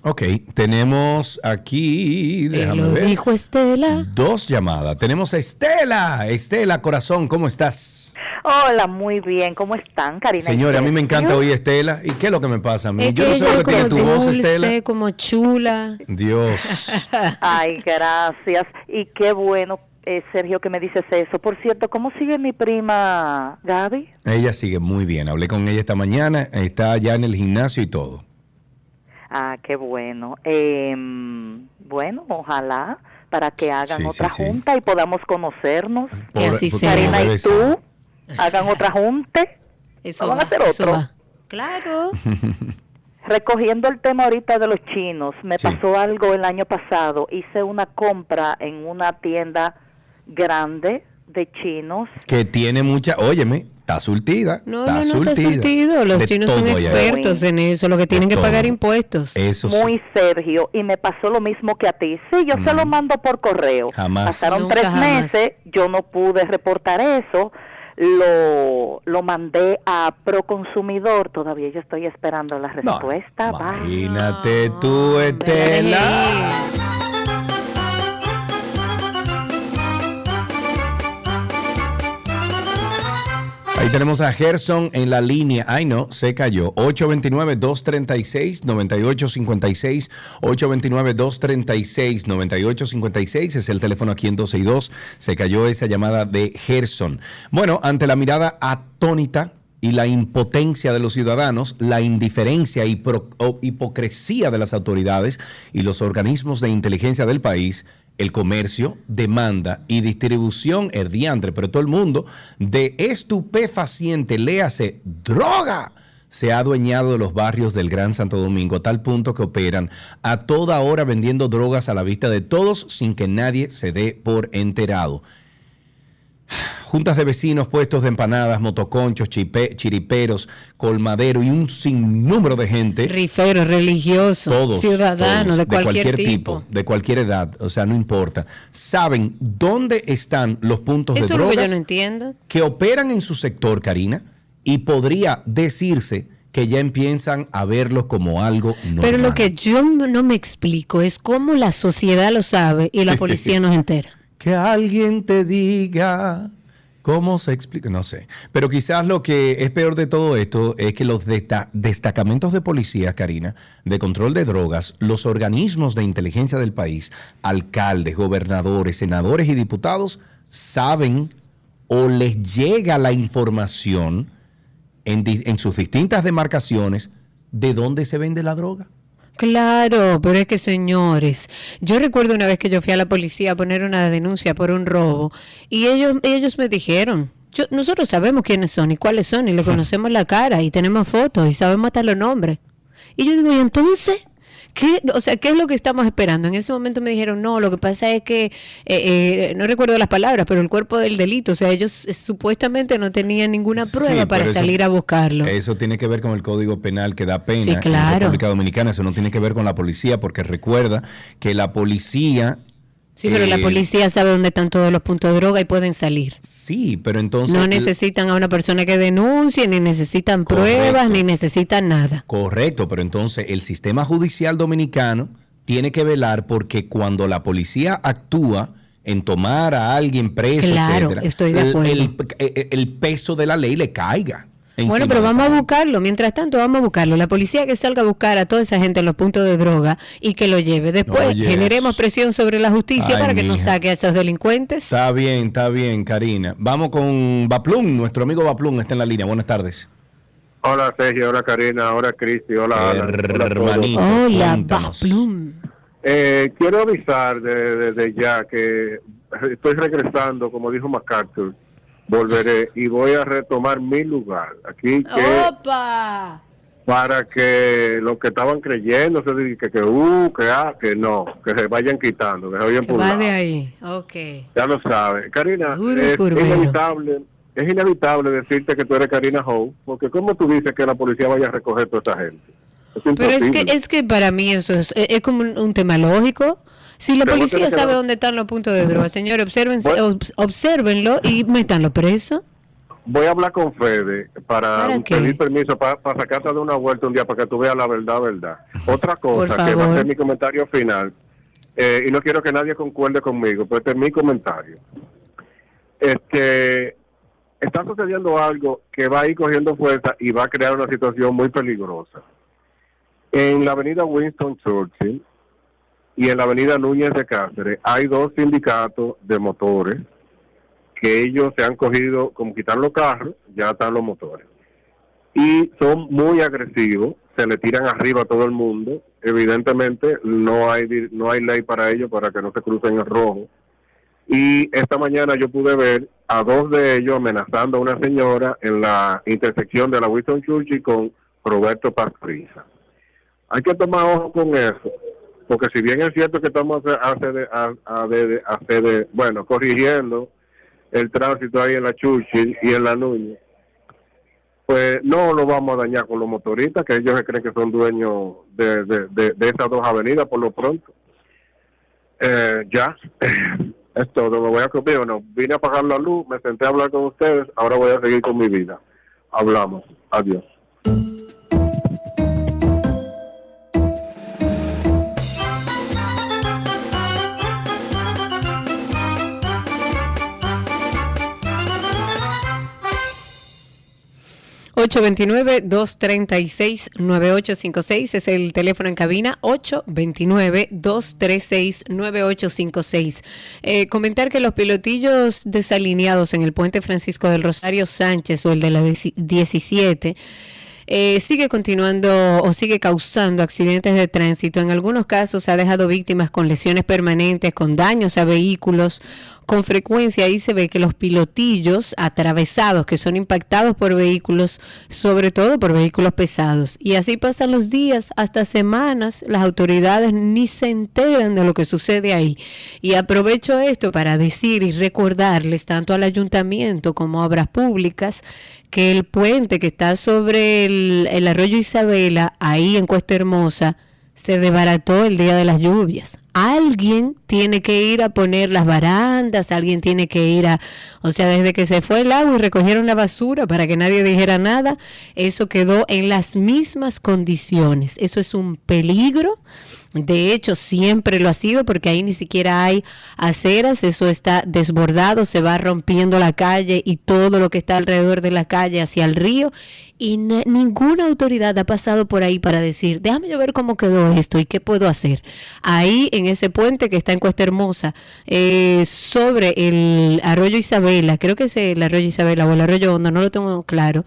Ok, tenemos aquí, déjame lo ver, dijo Estela. dos llamadas. Tenemos a Estela. Estela, corazón, ¿cómo estás? Hola, muy bien. ¿Cómo están, Karina? Señora, a mí me encanta oír Estela. ¿Y qué es lo que me pasa a mí? Es Yo no sé lo que tiene tu voz, Estela. como chula. Dios. Ay, gracias. Y qué bueno, eh, Sergio, que me dices eso. Por cierto, ¿cómo sigue mi prima Gaby? Ella sigue muy bien. Hablé con ella esta mañana. Está ya en el gimnasio y todo. Ah, qué bueno. Em, bueno, ojalá para que hagan Sí, otra sí. junta y podamos conocernos. Por- así Karina debe y tú hagan otra junta. Eso ¿No van a va, hacer otro? va. Claro. Recogiendo el tema ahorita de los chinos, me Sí. pasó algo el año pasado. Hice una compra en una tienda grande de chinos. Que tiene mucha, óyeme, está surtida. No, está no, no surtida. está surtido. Los De chinos son allá. expertos en eso. Lo que tienen que todo. pagar impuestos. Eso sí. Muy Sergio, y me pasó lo mismo que a ti. Sí, yo se lo mando por correo. Jamás. Pasaron Nunca tres jamás. meses, yo no pude reportar eso. Lo, lo mandé a Proconsumidor, todavía yo estoy esperando la No, respuesta. Bye. Imagínate tú, Estela. Ahí tenemos a Gerson en la línea. Ay, no, se cayó. 829-236-9856. 829-236-9856 es el teléfono aquí en 262. Se cayó esa llamada de Gerson. Bueno, ante la mirada atónita y la impotencia de los ciudadanos, la indiferencia y hipocresía de las autoridades y los organismos de inteligencia del país, el comercio, demanda y distribución, el diantre, pero todo el mundo, de estupefaciente, léase, droga, se ha adueñado de los barrios del Gran Santo Domingo a tal punto que operan a toda hora vendiendo drogas a la vista de todos sin que nadie se dé por enterado. Juntas de vecinos, puestos de empanadas, motoconchos, chipe- chiriperos, colmadero y un sinnúmero de gente. Riferos, religiosos, Todos, ciudadanos, todos, de cualquier, tipo. de cualquier edad, o sea, no importa. Saben dónde están los puntos Eso de lo que yo drogas no entiendo. que operan en su sector, Karina, y podría decirse que ya empiezan a verlos como algo normal. Pero lo que yo no me explico es cómo la sociedad lo sabe y la policía no se entera. Que alguien te diga cómo se explica, no sé. Pero quizás lo que es peor de todo esto es que los desta- destacamentos de policía, Karina, de control de drogas, los organismos de inteligencia del país, alcaldes, gobernadores, senadores y diputados, saben o les llega la información en sus distintas demarcaciones de dónde se vende la droga. Claro, pero es que señores, yo recuerdo una vez que yo fui a la policía a poner una denuncia por un robo y ellos ellos me dijeron, yo, nosotros sabemos quiénes son y cuáles son y le conocemos la cara y tenemos fotos y sabemos hasta los nombres. Y yo digo, ¿y entonces? ¿Qué, o sea, ¿qué es lo que estamos esperando? En ese momento me dijeron, no, lo que pasa es que, eh, eh, no recuerdo las palabras, pero el cuerpo del delito, o sea, ellos eh, supuestamente no tenían ninguna Sí, prueba para eso- salir a buscarlo. Eso tiene que ver con el Código Penal que da pena Sí, en la. República Dominicana. Eso no tiene que ver con la policía, porque recuerda que la policía. Sí, pero la eh, policía sabe dónde están todos los puntos de droga y pueden salir. Sí, pero entonces. no necesitan a una persona que denuncie, ni necesitan pruebas, ni necesitan nada. Correcto, pero entonces el sistema judicial dominicano tiene que velar porque cuando la policía actúa en tomar a alguien preso, Claro, etcétera, estoy de el- acuerdo. El, el- el peso de la ley le caiga. Bueno, encima pero vamos a buscarlo. Mientras tanto, vamos a buscarlo. La policía que salga a buscar a toda esa gente en los puntos de droga y que lo lleve. Después generemos presión sobre la justicia Ay, para que nos saque a esos delincuentes. Está bien, está bien, Karina. Vamos con Baplum, nuestro amigo Baplum está en la línea. Buenas tardes. Hola Sergio, hola Karina, hola Cristi, hola. Hermanito, Hola. Baplum. Eh, quiero avisar desde de, ya que estoy regresando, como dijo MacArthur, volveré y voy a retomar mi lugar. Aquí que ¡Opa! para que los que estaban creyendo se digan que, que, uh, que, ah, que no, que se vayan quitando, que se vayan Que por un va lado. de ahí. Ok. Ya lo sabe. Karina, Duro es curvero. inevitable, es inevitable decirte que tú eres Karina Howe, porque ¿cómo tú dices que la policía vaya a recoger toda esa gente? Es Pero es que, es que para mí eso es, es es como un, un tema lógico. Si la policía sabe dónde están los puntos de droga, señores, observen, Bueno. observenlo y métanlo preso. Voy a hablar con Fede para, pedir permiso para, para sacarte de una vuelta un día para que tú veas la verdad, verdad. Otra cosa que va a ser mi comentario final, eh, y no quiero que nadie concuerde conmigo, pero este es mi comentario. Este, está sucediendo algo que va a ir cogiendo fuerza y va a crear una situación muy peligrosa. En la avenida Winston Churchill y en la avenida Núñez de Cáceres hay dos sindicatos de motores que ellos se han cogido, como quitar los carros, ya están los motores. Y son muy agresivos, se le tiran arriba a todo el mundo. Evidentemente no hay no hay ley para ellos para que no se crucen el rojo. Y esta mañana yo pude ver a dos de ellos amenazando a una señora en la intersección de la Winston Churchill con Roberto Pastoriza. Hay que tomar ojo con eso, porque si bien es cierto que estamos a, a, bueno, corrigiendo el tránsito ahí en la Churchill y en la Núñez, pues no lo vamos a dañar con los motoristas, que ellos se creen que son dueños de, de, esas dos avenidas por lo pronto. Eh, ya, es todo, me voy a comer, bueno, vine a apagar la luz, me senté a hablar con ustedes, ahora voy a seguir con mi vida. Hablamos, adiós. 829-236-9856 es el teléfono en cabina, 829-236-9856. Eh, comentar que los pilotillos desalineados en el puente Francisco del Rosario Sánchez o el de la 17 eh, sigue continuando o sigue causando accidentes de tránsito. En algunos casos ha dejado víctimas con lesiones permanentes, con daños a vehículos. Con frecuencia ahí se ve que los pilotillos atravesados que son impactados por vehículos, sobre todo por vehículos pesados. Y así pasan los días, hasta semanas, las autoridades ni se enteran de lo que sucede ahí. Y aprovecho esto para decir y recordarles tanto al ayuntamiento como a obras públicas que el puente que está sobre el, el arroyo Isabela, ahí en Cuesta Hermosa, se desbarató el día de las lluvias. Alguien tiene que ir a poner las barandas, alguien tiene que ir a, o sea, desde que se fue el agua y recogieron la basura para que nadie dijera nada, eso quedó en las mismas condiciones. Eso es un peligro. De hecho, siempre lo ha sido porque ahí ni siquiera hay aceras, eso está desbordado, se va rompiendo la calle y todo lo que está alrededor de la calle hacia el río y na- ninguna autoridad ha pasado por ahí para decir, déjame yo ver cómo quedó esto y qué puedo hacer. Ahí en ese puente que está en Cuesta Hermosa, eh, sobre el arroyo Isabela, creo que es el arroyo Isabela o el arroyo Hondo, no lo tengo claro.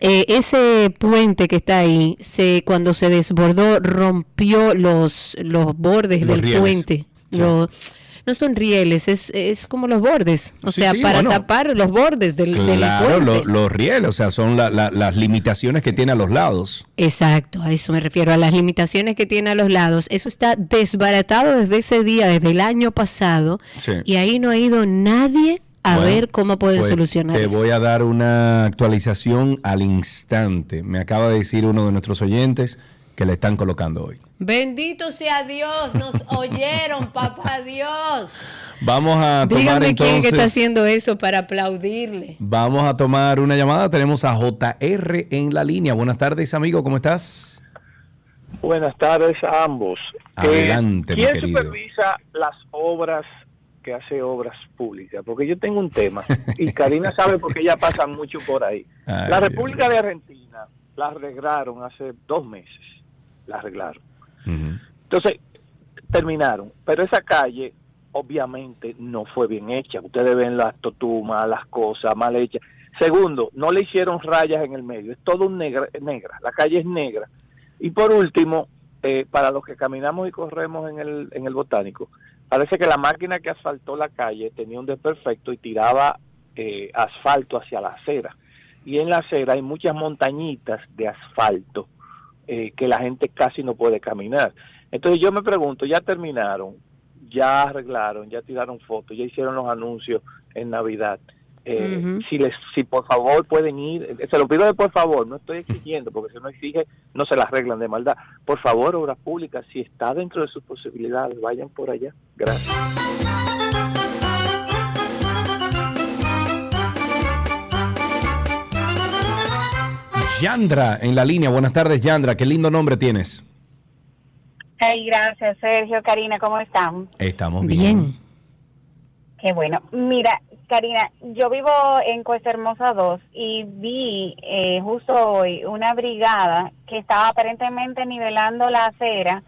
Eh, ese puente que está ahí, se, cuando se desbordó, rompió los, los bordes Los del rieles. puente. Sí. Los- no son rieles, es, es como los bordes. O Sí, sea, sí, para bueno. tapar los bordes del, del Claro, puente. lo- los rieles, o sea, son la- la- las limitaciones que tiene a los lados. Exacto, a eso me refiero, a las limitaciones que tiene a los lados. Eso está desbaratado desde ese día, desde el año pasado, Sí. y ahí no ha ido nadie a Bueno, ver cómo pueden pues, solucionar Te eso. voy a dar una actualización al instante. Me acaba de decir uno de nuestros oyentes que le están colocando hoy. Bendito sea Dios, nos oyeron, papá Dios. Vamos a tomar Dígame quién es que está entonces. haciendo eso para aplaudirle. Vamos a tomar una llamada. Tenemos a JR en la línea. Buenas tardes, amigo. ¿Cómo estás? Buenas tardes a ambos. Adelante, Eh, mi ¿Quién querido. supervisa las obras que hace obras públicas? Porque yo tengo un tema y Karina sabe porque ella pasa mucho por ahí. Ay, la Dios República de Argentina la arreglaron hace dos meses. La arreglaron. Entonces, terminaron. Pero esa calle, obviamente, no fue bien hecha. Ustedes ven las totumas, las cosas mal hechas. Segundo, no le hicieron rayas en el medio. Es todo un negra, negra. La calle es negra. Y por último, eh, para los que caminamos y corremos en el, en el botánico, parece que la máquina que asfaltó la calle tenía un desperfecto y tiraba eh, asfalto hacia la acera. Y en la acera hay muchas montañitas de asfalto eh, que la gente casi no puede caminar. Entonces yo me pregunto, ya terminaron, ya arreglaron, ya tiraron fotos, ya hicieron los anuncios en Navidad. Eh, si les si por favor pueden ir eh, se lo pido de por favor no estoy exigiendo porque si no exige no se las arreglan de maldad por favor obras públicas si está dentro de sus posibilidades vayan por allá gracias Yandra en la línea. Buenas tardes, Yandra. Qué lindo nombre tienes. Hey, gracias, Sergio, Karina, ¿cómo están? Estamos bien. Qué bueno. Mira, Karina, yo vivo en Cuesta Hermosa 2 y vi eh, justo hoy una brigada que estaba aparentemente nivelando la acera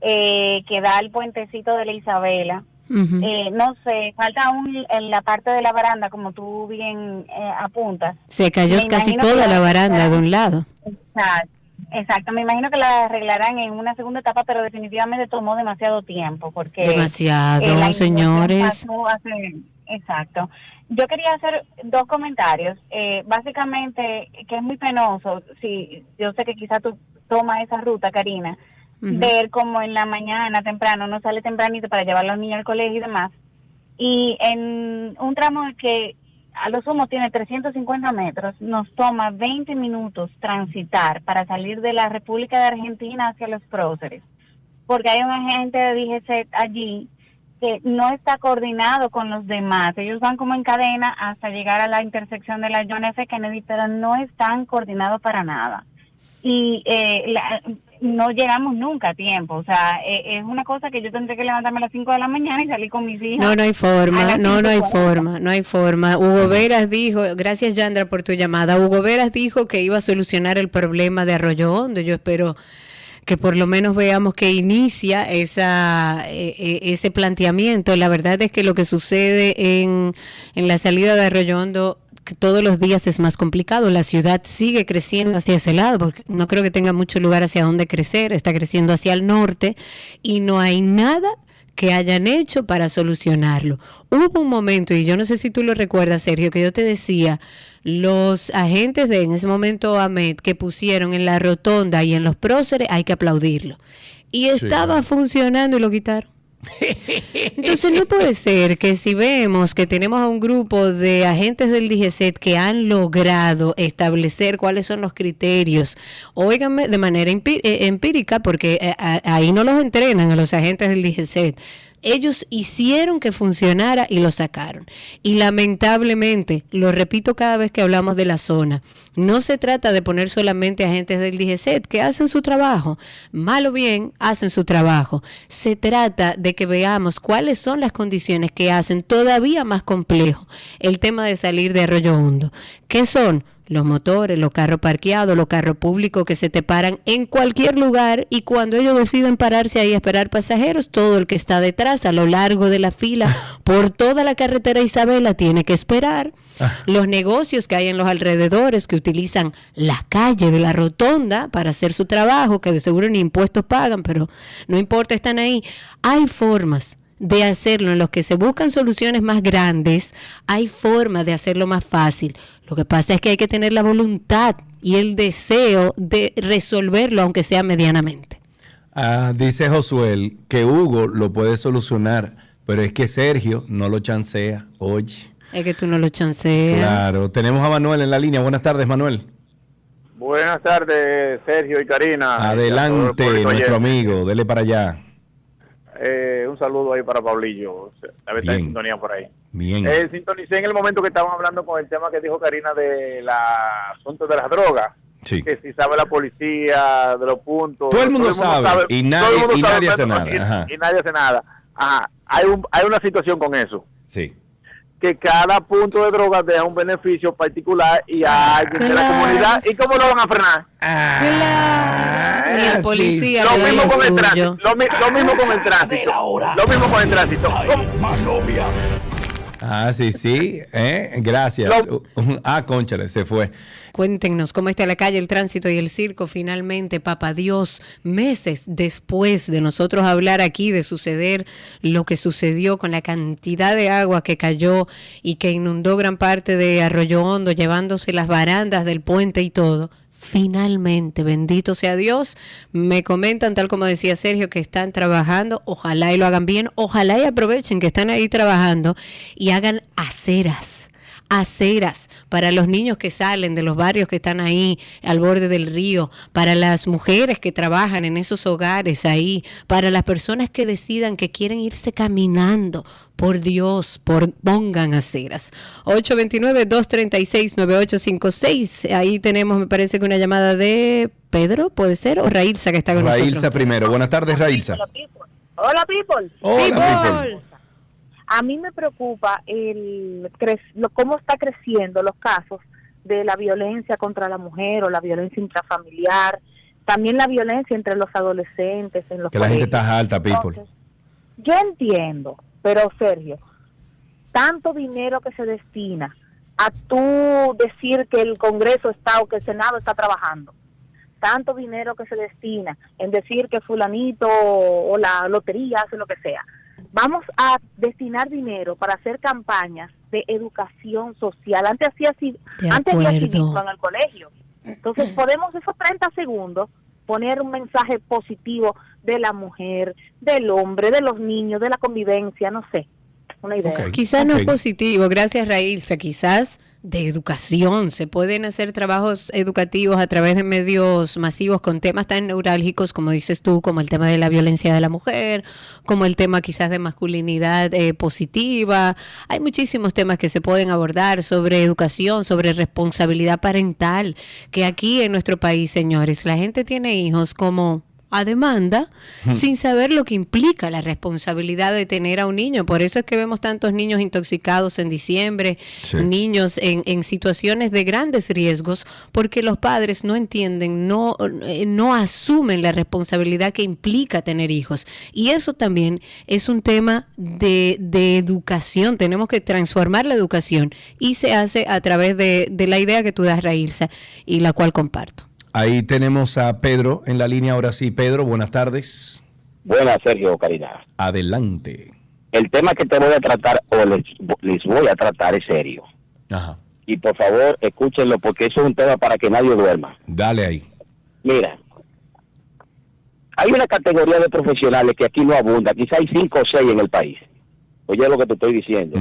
eh, que da al puentecito de la Isabela. Eh, no sé, falta aún en la parte de la baranda, como tú bien eh, apuntas. Se cayó Me casi toda la baranda de un lado. Exacto, exacto. Me imagino que la arreglarán en una segunda etapa, pero definitivamente tomó demasiado tiempo porque Demasiado, eh, señores. pasó hace- Exacto. Yo quería hacer dos comentarios. Eh, básicamente, que es muy penoso, si yo sé que quizá tú tomas esa ruta, Karina, ver como en la mañana temprano, no sale tempranito para llevar a los niños al colegio y demás, y en un tramo que a lo sumo tiene 350 metros, nos toma 20 minutos transitar para salir de la República de Argentina hacia los próceres, porque hay un agente de DGC allí que no está coordinado con los demás. Ellos van como en cadena hasta llegar a la intersección de la John F. Kennedy, pero no están coordinados para nada. Y eh, no llegamos nunca a tiempo. O sea, eh, es una cosa que yo tendré que levantarme a las 5 de la mañana y salir con mis hijas. No, no hay forma, no, no hay forma, no hay forma. Hugo Veras dijo, gracias Yandra por tu llamada, Hugo Veras dijo que iba a solucionar el problema de Arroyo Hondo. Yo espero que por lo menos veamos que inicia esa, eh, eh, ese planteamiento. La verdad es que lo que sucede en, en la salida de Arroyo Hondo todos los días es más complicado. La ciudad sigue creciendo hacia ese lado, porque no creo que tenga mucho lugar hacia donde crecer, está creciendo hacia el norte y no hay nada que hayan hecho para solucionarlo. Hubo un momento, y yo no sé si tú lo recuerdas, Sergio, que yo te decía, los agentes de en ese momento AMED que pusieron en la rotonda y en los próceres, hay que aplaudirlo. Y estaba funcionando y lo quitaron. Entonces no puede ser que si vemos que tenemos a un grupo de agentes del DGCET que han logrado establecer cuáles son los criterios, óigame, de manera eh, empírica, porque eh, ahí no los entrenan a los agentes del DGCET ellos hicieron que funcionara y lo sacaron. Y lamentablemente, lo repito cada vez que hablamos de la zona, no se trata de poner solamente agentes del DGCET que hacen su trabajo, mal o bien hacen su trabajo. Se trata de que veamos cuáles son las condiciones que hacen todavía más complejo el tema de salir de Arroyo Hondo. ¿Qué son? Los motores, los carros parqueados, los carros públicos que se te paran en cualquier lugar y cuando ellos deciden pararse ahí a esperar pasajeros, todo el que está detrás a lo largo de la fila por toda la carretera Isabela tiene que esperar. Ah. Los negocios que hay en los alrededores que utilizan la calle de la rotonda para hacer su trabajo, que de seguro ni impuestos pagan, pero no importa, están ahí. Hay formas de hacerlo, en los que se buscan soluciones más grandes, hay formas de hacerlo más fácil. Lo que pasa es que hay que tener la voluntad y el deseo de resolverlo, aunque sea medianamente. Ah, dice Josuel que Hugo lo puede solucionar, pero es que Sergio no lo chancea. Oye. Es que tú no lo chanceas. Claro. Tenemos a Manuel en la línea. Buenas tardes, Manuel. Buenas tardes, Sergio y Karina. Adelante, nuestro amigo. Dele para allá. Eh, un saludo ahí para Pablillo. Debe estar en sintonía por ahí. Bien. Eh, sintonicé en el momento que estaban hablando con el tema que dijo Karina de la asunto de las drogas. Sí. Que si sabe la policía de los puntos. Todo el mundo, sabe, y nadie, y nadie hace nada. Y, nadie hace nada. Ajá. Hay, un, hay una situación con eso. Sí que cada punto de drogas deja un beneficio particular y a alguien de la comunidad. ¿Y cómo lo van a frenar? Ah, el policía. Lo mismo con el tránsito. Lo, mismo con el tránsito. Lo mismo con el tránsito. Ah, sí, sí. ¿eh? Gracias. ah, conchale, se fue. Cuéntenos cómo está la calle, el tránsito y el circo finalmente, papá Dios, meses después de nosotros hablar aquí de suceder lo que sucedió con la cantidad de agua que cayó y que inundó gran parte de Arroyo Hondo, llevándose las barandas del puente y todo finalmente, bendito sea Dios, me comentan, tal como decía Sergio, que están trabajando, ojalá y lo hagan bien, ojalá y aprovechen que están ahí trabajando y hagan aceras aceras para los niños que salen de los barrios que están ahí al borde del río, para las mujeres que trabajan en esos hogares ahí, para las personas que decidan que quieren irse caminando. Por Dios, por, pongan aceras. 829-236-9856. Ahí tenemos, me parece que una llamada de Pedro, puede ser, o Railsa que está con nosotros. Railsa primero. Buenas tardes, Railsa. Hola, people. Hola, people a mí me preocupa el cómo está creciendo los casos de la violencia contra la mujer o la violencia intrafamiliar, también la violencia entre los adolescentes en los que la gente está alta, people. yo entiendo, pero Sergio, tanto dinero que se destina a tú decir que el Congreso está o que el Senado está trabajando, tanto dinero que se destina en decir que fulanito o la lotería hace lo que sea vamos a destinar dinero para hacer campañas de educación social. Antes hacía antes hacía acuerdo. civismo en el colegio. Entonces podemos esos 30 segundos poner un mensaje positivo de la mujer, del hombre, de los niños, de la convivencia, no sé, una idea. Quizás no Ok. es positivo, gracias Raílsa, quizás de educación. Se pueden hacer trabajos educativos a través de medios masivos con temas tan neurálgicos como dices tú, como el tema de la violencia de la mujer, como el tema quizás de masculinidad eh, positiva. Hay muchísimos temas que se pueden abordar sobre educación, sobre responsabilidad parental, que aquí en nuestro país, señores, la gente tiene hijos como a demanda Hmm. sin saber lo que implica la responsabilidad de tener a un niño. Por eso es que vemos tantos niños intoxicados en diciembre, Sí. niños en, en situaciones de grandes riesgos, porque los padres no entienden, no, eh, no asumen la responsabilidad que implica tener hijos. Y eso también es un tema de, de educación. Tenemos que transformar la educación y se hace a través de, de la idea que tú das, Raílsa, y la cual comparto. Ahí tenemos a Pedro en la línea. Ahora sí, Pedro, buenas tardes. Buenas, Sergio Karina. Adelante. El tema que te voy a tratar, o les, les voy a tratar, es serio. Ajá. Y por favor, escúchenlo, porque eso es un tema para que nadie duerma. Dale ahí. Mira, hay una categoría de profesionales que aquí no abunda, quizá hay cinco o seis en el país. Oye lo que te estoy diciendo,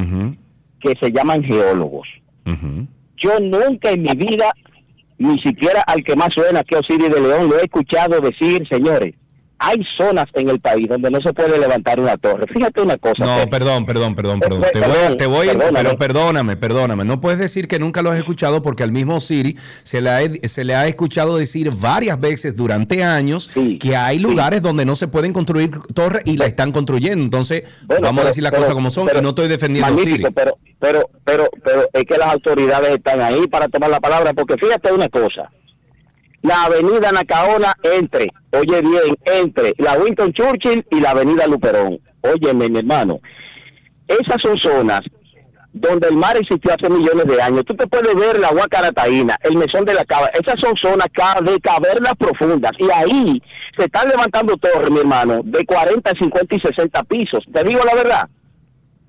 que se llaman geólogos. Yo nunca en mi vida, ni siquiera al que más suena, que Osiris de León, lo he escuchado decir, señores, hay zonas en el país donde no se puede levantar una torre. Fíjate una cosa. No, Sergio. perdón, perdón, perdón, perdón. Te voy, perdón, te voy, perdóname. pero perdóname, perdóname. No puedes decir que nunca lo has escuchado porque al mismo Siri se le ha, se le ha escuchado decir varias veces durante años que hay lugares donde no se pueden construir torres y la están construyendo. Entonces, Bueno, vamos a decir las cosas como son pero- y no estoy defendiendo a Siri. Pero, pero, pero, pero es que las autoridades están ahí para tomar la palabra, porque fíjate una cosa. La avenida Nacaona entre, oye bien, entre la Winston Churchill y la avenida Luperón. Óyeme, mi hermano. Esas son zonas donde el mar existió hace millones de años. Tú te puedes ver la Huacarataína, el mesón de la cava. Esas son zonas de cavernas profundas. Y ahí se están levantando torres, mi hermano, de 40, 50 y 60 pisos. Te digo la verdad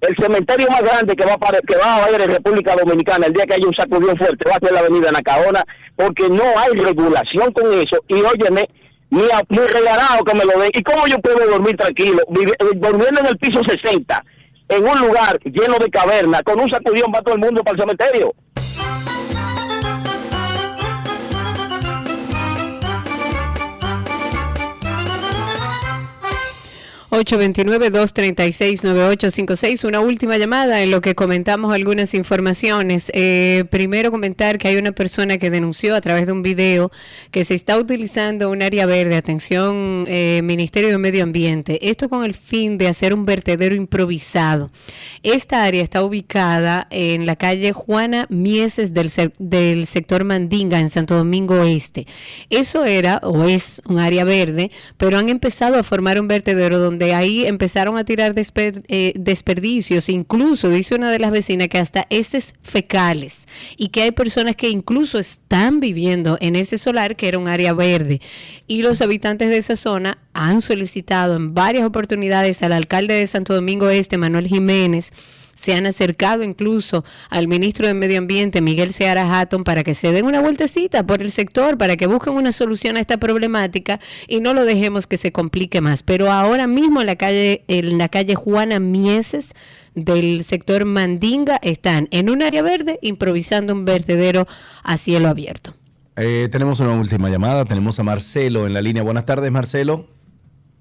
el cementerio más grande que va a, que va a haber en República Dominicana el día que haya un sacudión fuerte va a ser la avenida Nacaona, porque no hay regulación con eso. Y óyeme, ni, regalado que me lo den. ¿Y cómo yo puedo dormir tranquilo? Vivi- eh, durmiendo en el piso 60, en un lugar lleno de cavernas, con un sacudión va todo el mundo para el cementerio. 829-236-9856. Una última llamada en lo que comentamos algunas informaciones. Eh, primero comentar que hay una persona que denunció a través de un video que se está utilizando un área verde, atención eh, Ministerio de Medio Ambiente, esto con el fin de hacer un vertedero improvisado. Esta área está ubicada en la calle Juana Mieses del, del sector Mandinga en Santo Domingo Este. Eso era o es un área verde, pero han empezado a formar un vertedero donde ahí empezaron a tirar eh, desperdicios, incluso dice una de las vecinas que hasta heces fecales y que hay personas que incluso están viviendo en ese solar que era un área verde. Y los habitantes de esa zona han solicitado en varias oportunidades al alcalde de Santo Domingo Este, Manuel Jiménez, se han acercado incluso al ministro de Medio Ambiente, Miguel Seara Hatton, para que se den una vueltecita por el sector, para que busquen una solución a esta problemática y no lo dejemos que se complique más. Pero ahora mismo en la calle, en la calle Juana Mieses del sector Mandinga están en un área verde improvisando un vertedero a cielo abierto. Eh, tenemos una última llamada. Tenemos a Marcelo en la línea. Buenas tardes, Marcelo.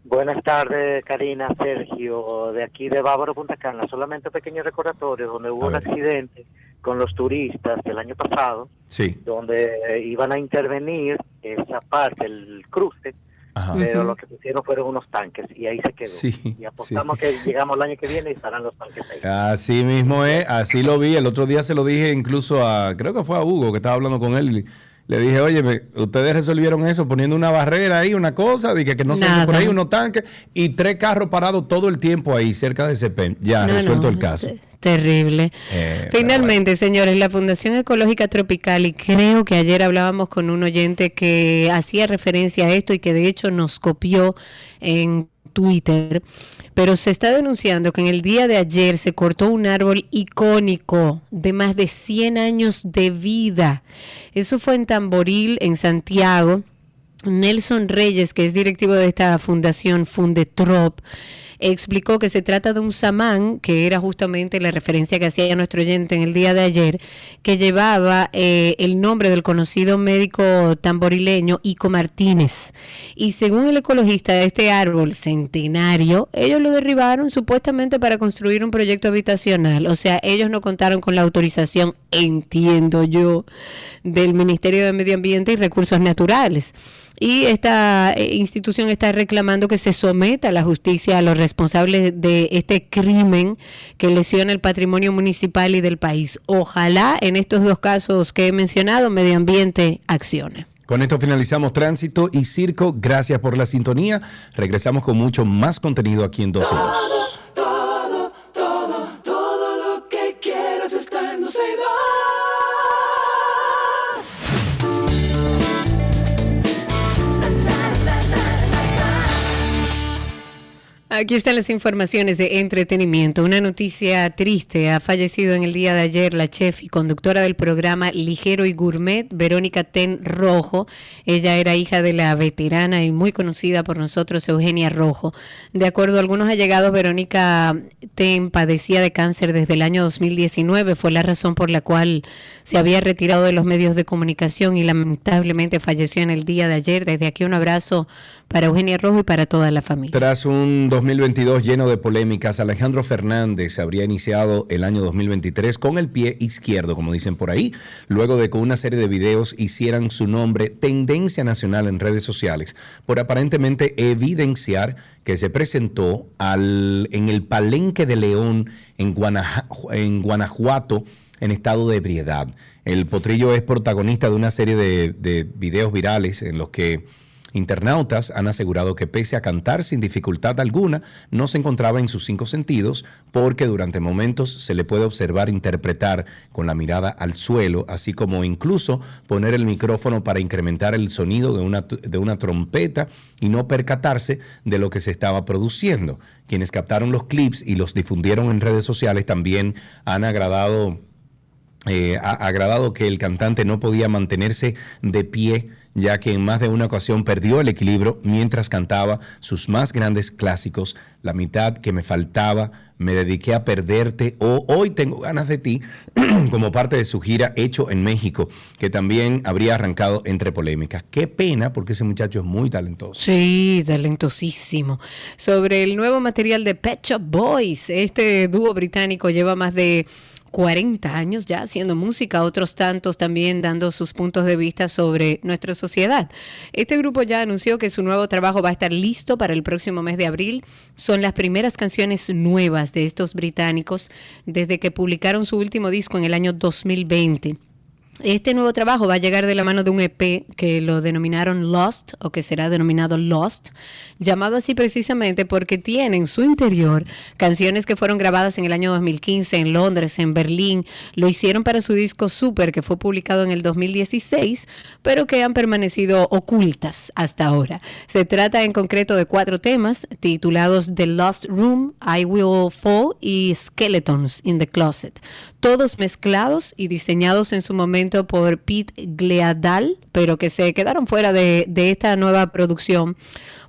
Buenas tardes, Karina, Sergio, de aquí de Bávaro, Punta Cana. Solamente pequeño recordatorio donde hubo un accidente con los turistas del año pasado, Sí. donde eh, iban a intervenir esa parte, el cruce, pero lo que pusieron fueron unos tanques y ahí se quedó. Sí, y apostamos sí. que llegamos el año que viene y estarán los tanques ahí. Así mismo es, así lo vi. El otro día se lo dije incluso a, creo que fue a Hugo, que estaba hablando con él. y Le dije, oye, ustedes resolvieron eso poniendo una barrera ahí, una cosa, dije que no se Nada. por ahí unos tanques y tres carros parados todo el tiempo ahí cerca de ese pen. Ya, No, resuelto no, el caso. Terrible. Eh, Finalmente, señores, la Fundación Ecológica Tropical, y creo que ayer hablábamos con un oyente que hacía referencia a esto y que de hecho nos copió en Twitter, pero se está denunciando que en el día de ayer se cortó un árbol icónico de más de 100 años de vida. Eso fue en Tamboril, en Santiago. Nelson Reyes, que es directivo de esta fundación Fundetrop, explicó que se trata de un samán, que era justamente la referencia que hacía nuestro oyente en el día de ayer, que llevaba eh, el nombre del conocido médico tamborileño Ico Martínez. Y según el ecologista de este árbol centenario, ellos lo derribaron supuestamente para construir un proyecto habitacional. O sea, ellos no contaron con la autorización, entiendo yo, del Ministerio de Medio Ambiente y Recursos Naturales y esta eh, institución está reclamando que se someta a la justicia a los responsables de este crimen que lesiona el patrimonio municipal y del país. Ojalá en estos dos casos que he mencionado, medio ambiente accione. Con esto finalizamos Tránsito y Circo. Gracias por la sintonía. Regresamos con mucho más contenido aquí en 12 Aquí están las informaciones de entretenimiento. Una noticia triste. Ha fallecido en el día de ayer la chef y conductora del programa Ligero y Gourmet, Verónica Ten Rojo. Ella era hija de la veterana y muy conocida por nosotros, Eugenia Rojo. De acuerdo a algunos allegados, Verónica Ten padecía de cáncer desde el año 2019. Fue la razón por la cual se había retirado de los medios de comunicación y lamentablemente falleció en el día de ayer. Desde aquí un abrazo para Eugenia Rojo y para toda la familia. Tras un 2022 lleno de polémicas, Alejandro Fernández habría iniciado el año 2023 con el pie izquierdo, como dicen por ahí, luego de que una serie de videos hicieran su nombre tendencia nacional en redes sociales por aparentemente evidenciar que se presentó al, en el Palenque de León en, Guanajuato en estado de ebriedad. El potrillo es protagonista de una serie de videos virales en los que Internautas han asegurado que pese a cantar sin dificultad alguna, no se encontraba en sus cinco sentidos porque durante momentos se le puede observar interpretar con la mirada al suelo, así como incluso poner el micrófono para incrementar el sonido de una, de una trompeta y no percatarse de lo que se estaba produciendo. Quienes captaron los clips y los difundieron en redes sociales también han agradado, eh, ha agradado que el cantante no podía mantenerse de pie ya que en más de una ocasión perdió el equilibrio mientras cantaba sus más grandes clásicos, La mitad que me faltaba, Me dediqué a perderte o Hoy tengo ganas de ti, como parte de su gira Hecho en México, que también habría arrancado entre polémicas. Qué pena, porque ese muchacho es muy talentoso. Sí, talentosísimo. Sobre el nuevo material de Pet Shop Boys, este dúo británico lleva más de 40 años ya haciendo música, otros tantos también dando sus puntos de vista sobre nuestra sociedad. Este grupo ya anunció que su nuevo trabajo va a estar listo para el próximo mes de abril. Son las primeras canciones nuevas de estos británicos desde que publicaron su último disco en el año 2020. Este nuevo trabajo va a llegar de la mano de un EP que lo denominaron Lost o que será denominado Lost, llamado así precisamente porque tiene en su interior canciones que fueron grabadas en el año 2015 en Londres, en Berlín, lo hicieron para su disco Super que fue publicado en el 2016, pero que han permanecido ocultas hasta ahora. Se trata en concreto de cuatro temas titulados The Lost Room, I Will Fall y Skeletons in the Closet, todos mezclados y diseñados en su momento por Pete Gleadal, pero que se quedaron fuera de, de esta nueva producción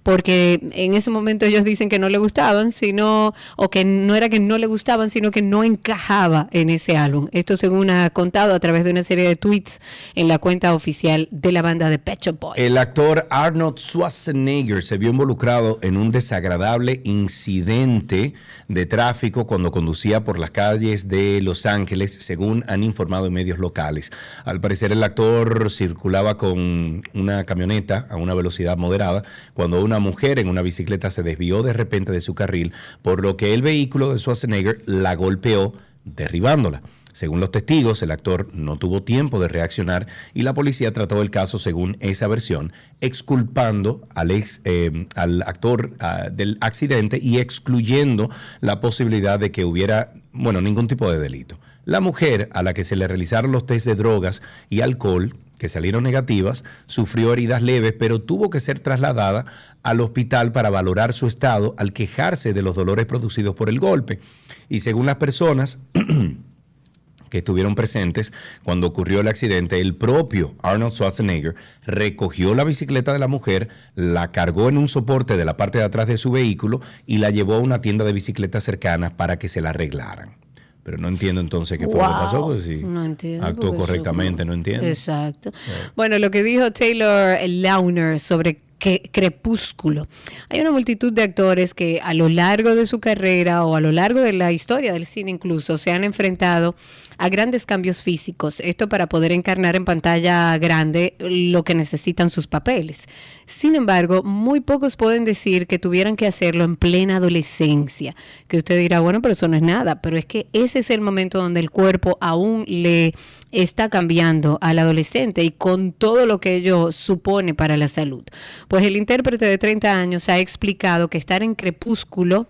porque en ese momento ellos dicen que no le gustaban, sino, o que no era que no le gustaban, sino que no encajaba en ese álbum. Esto según ha contado a través de una serie de tweets en la cuenta oficial de la banda de Pet Shop Boys. El actor Arnold Schwarzenegger se vio involucrado en un desagradable incidente de tráfico cuando conducía por las calles de Los Ángeles, según han informado en medios locales. Al parecer el actor circulaba con una camioneta a una velocidad moderada cuando una mujer en una bicicleta se desvió de repente de su carril, por lo que el vehículo de Schwarzenegger la golpeó derribándola. Según los testigos, el actor no tuvo tiempo de reaccionar y la policía trató el caso según esa versión, exculpando al, ex, eh, al actor ah, del accidente y excluyendo la posibilidad de que hubiera, bueno, ningún tipo de delito. La mujer a la que se le realizaron los test de drogas y alcohol que salieron negativas, sufrió heridas leves, pero tuvo que ser trasladada al hospital para valorar su estado al quejarse de los dolores producidos por el golpe. Y según las personas que estuvieron presentes cuando ocurrió el accidente, el propio Arnold Schwarzenegger recogió la bicicleta de la mujer, la cargó en un soporte de la parte de atrás de su vehículo y la llevó a una tienda de bicicletas cercanas para que se la arreglaran. Pero no entiendo entonces qué fue lo que pasó, pues sí. No entiendo, Actuó correctamente, no entiendo. Exacto. Bueno, lo que dijo Taylor Launer sobre que Crepúsculo. Hay una multitud de actores que a lo largo de su carrera o a lo largo de la historia del cine incluso se han enfrentado a grandes cambios físicos. Esto para poder encarnar en pantalla grande lo que necesitan sus papeles. Sin embargo, muy pocos pueden decir que tuvieran que hacerlo en plena adolescencia. Que usted dirá, bueno, pero eso no es nada. Pero es que ese es el momento donde el cuerpo aún le está cambiando al adolescente y con todo lo que ello supone para la salud. Pues el intérprete de 30 años ha explicado que estar en crepúsculo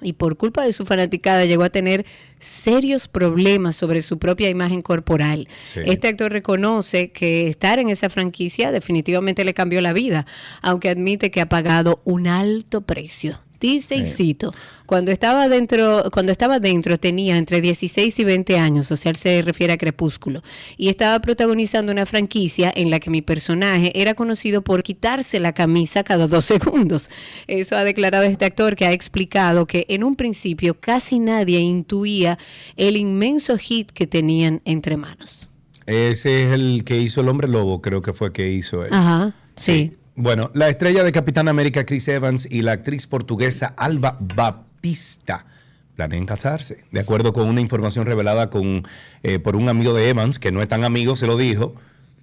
y por culpa de su fanaticada llegó a tener serios problemas sobre su propia imagen corporal. Sí. Este actor reconoce que estar en esa franquicia definitivamente le cambió la vida, aunque admite que ha pagado un alto precio. Dice y cito, cuando estaba dentro, cuando estaba dentro tenía entre 16 y 20 años, o sea, él se refiere a Crepúsculo, y estaba protagonizando una franquicia en la que mi personaje era conocido por quitarse la camisa cada dos segundos. Eso ha declarado este actor que ha explicado que en un principio casi nadie intuía el inmenso hit que tenían entre manos. Ese es el que hizo el hombre lobo, creo que fue que hizo él. Ajá, sí. Bueno, la estrella de Capitán América Chris Evans y la actriz portuguesa Alba Baptista planean casarse. De acuerdo con una información revelada con, eh, por un amigo de Evans, que no es tan amigo, se lo dijo.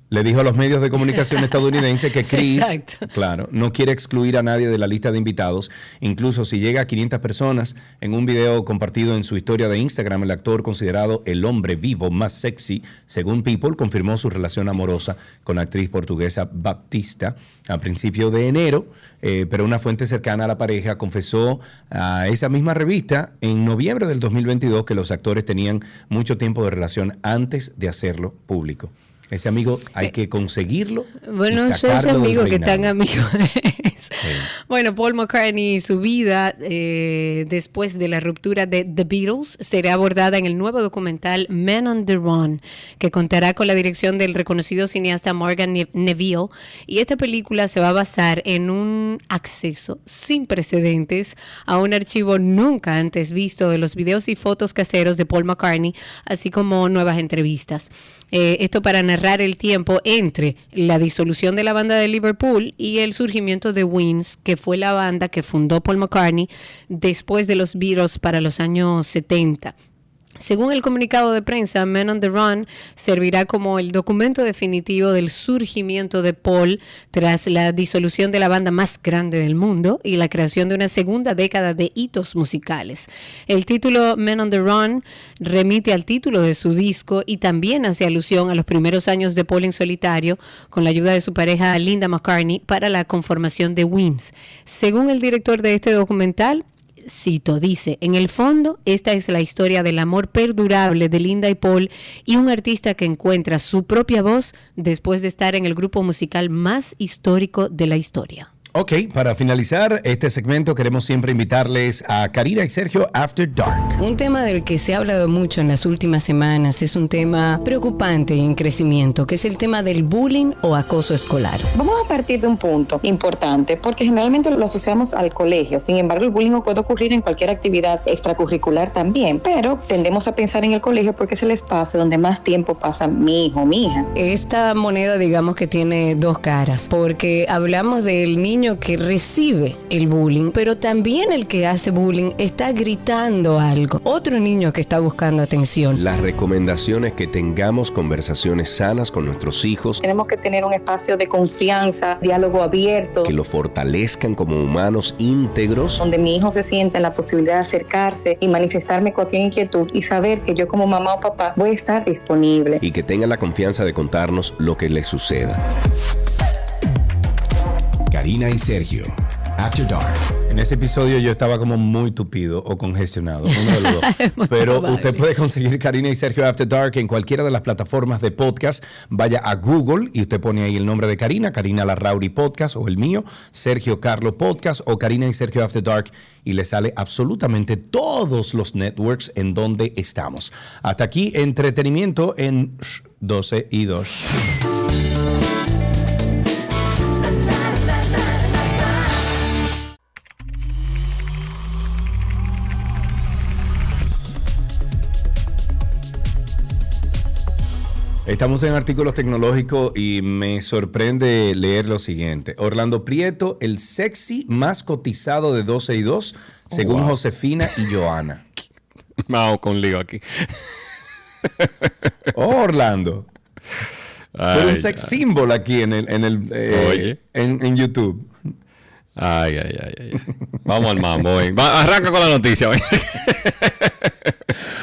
Le dijo a los medios de comunicación estadounidenses que Chris, Exacto. claro, no quiere excluir a nadie de la lista de invitados. Incluso si llega a 500 personas, en un video compartido en su historia de Instagram, el actor considerado el hombre vivo más sexy, según People, confirmó su relación amorosa con la actriz portuguesa Baptista a principios de enero, eh, pero una fuente cercana a la pareja confesó a esa misma revista en noviembre del 2022 que los actores tenían mucho tiempo de relación antes de hacerlo público. Ese amigo hay que conseguirlo. Bueno, y sacarlo del amigos que tan amigos es. Bueno, Paul McCartney y su vida eh, después de la ruptura de The Beatles será abordada en el nuevo documental Men on the Run, que contará con la dirección del reconocido cineasta Morgan Ne- Neville. Y esta película se va a basar en un acceso sin precedentes a un archivo nunca antes visto de los videos y fotos caseros de Paul McCartney, así como nuevas entrevistas. Eh, esto para narrar el tiempo entre la disolución de la banda de Liverpool y el surgimiento de Wings, que fue la banda que fundó Paul McCartney después de los Beatles para los años 70. Según el comunicado de prensa, Men on the Run servirá como el documento definitivo del surgimiento de Paul tras la disolución de la banda más grande del mundo y la creación de una segunda década de hitos musicales. El título Men on the Run remite al título de su disco y también hace alusión a los primeros años de Paul en solitario con la ayuda de su pareja Linda McCartney para la conformación de Wings. Según el director de este documental, cito, dice, en el fondo, esta es la historia del amor perdurable de Linda y Paul y un artista que encuentra su propia voz después de estar en el grupo musical más histórico de la historia. Ok, para finalizar este segmento queremos siempre invitarles a Karina y Sergio After Dark. Un tema del que se ha hablado mucho en las últimas semanas es un tema preocupante y en crecimiento, que es el tema del bullying o acoso escolar. Vamos a partir de un punto importante, porque generalmente lo asociamos al colegio. Sin embargo, el bullying puede ocurrir en cualquier actividad extracurricular también, pero tendemos a pensar en el colegio porque es el espacio donde más tiempo pasa mi hijo o mi hija. Esta moneda, digamos que tiene dos caras, porque hablamos del niño que recibe el bullying, pero también el que hace bullying está gritando algo. Otro niño que está buscando atención. La recomendación es que tengamos conversaciones sanas con nuestros hijos, Tenemos que tener un espacio de confianza, diálogo abierto, que lo fortalezcan como humanos íntegros donde mi hijo se sienta en la posibilidad de acercarse y manifestarme cualquier inquietud y saber que yo como mamá o papá voy a estar disponible. y que tengan la confianza de contarnos lo que les suceda. Karina y Sergio. After Dark. En ese episodio yo estaba como muy tupido o congestionado, uno de los dos. Pero probable. usted puede conseguir Karina y Sergio After Dark en cualquiera de las plataformas de podcast. Vaya a Google y usted pone ahí el nombre de Karina, Karina Larrauri Podcast o el mío, Sergio Carlo Podcast o Karina y Sergio After Dark y le sale absolutamente todos los networks en donde estamos. Hasta aquí entretenimiento en 12 y 2. Estamos en artículos tecnológicos y me sorprende leer lo siguiente. Orlando Prieto, el sexy más cotizado de 12 y 2, según wow. Josefina y Joana. Vamos con lío aquí. Oh, Orlando. Un sex ay. symbol aquí en el, en el eh, Oye. en, en YouTube. Ay, ay, ay, ay. Vamos al mambo. Va, arranca con la noticia.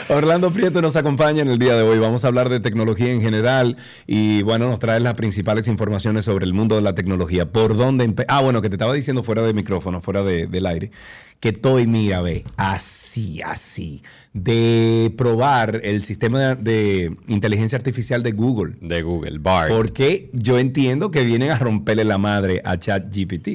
Orlando Prieto nos acompaña en el día de hoy. Vamos a hablar de tecnología en general y bueno, nos trae las principales informaciones sobre el mundo de la tecnología. ¿Por dónde? ah, bueno, que te estaba diciendo fuera de micrófono, fuera de- del aire, que estoy, mira, ve, así, así, de probar el sistema de inteligencia artificial de Google. De Google, Bard. Porque yo entiendo que vienen a romperle la madre a ChatGPT.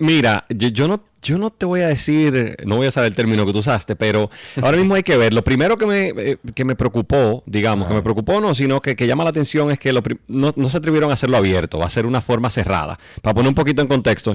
Mira, yo, yo no, yo no te voy a decir, no voy a usar el término que tú usaste, pero ahora mismo hay que ver. Lo primero que me, eh, que me preocupó, digamos, que me preocupó no, sino que, que llama la atención es que lo no, no se atrevieron a hacerlo abierto, va a ser una forma cerrada. Para poner un poquito en contexto.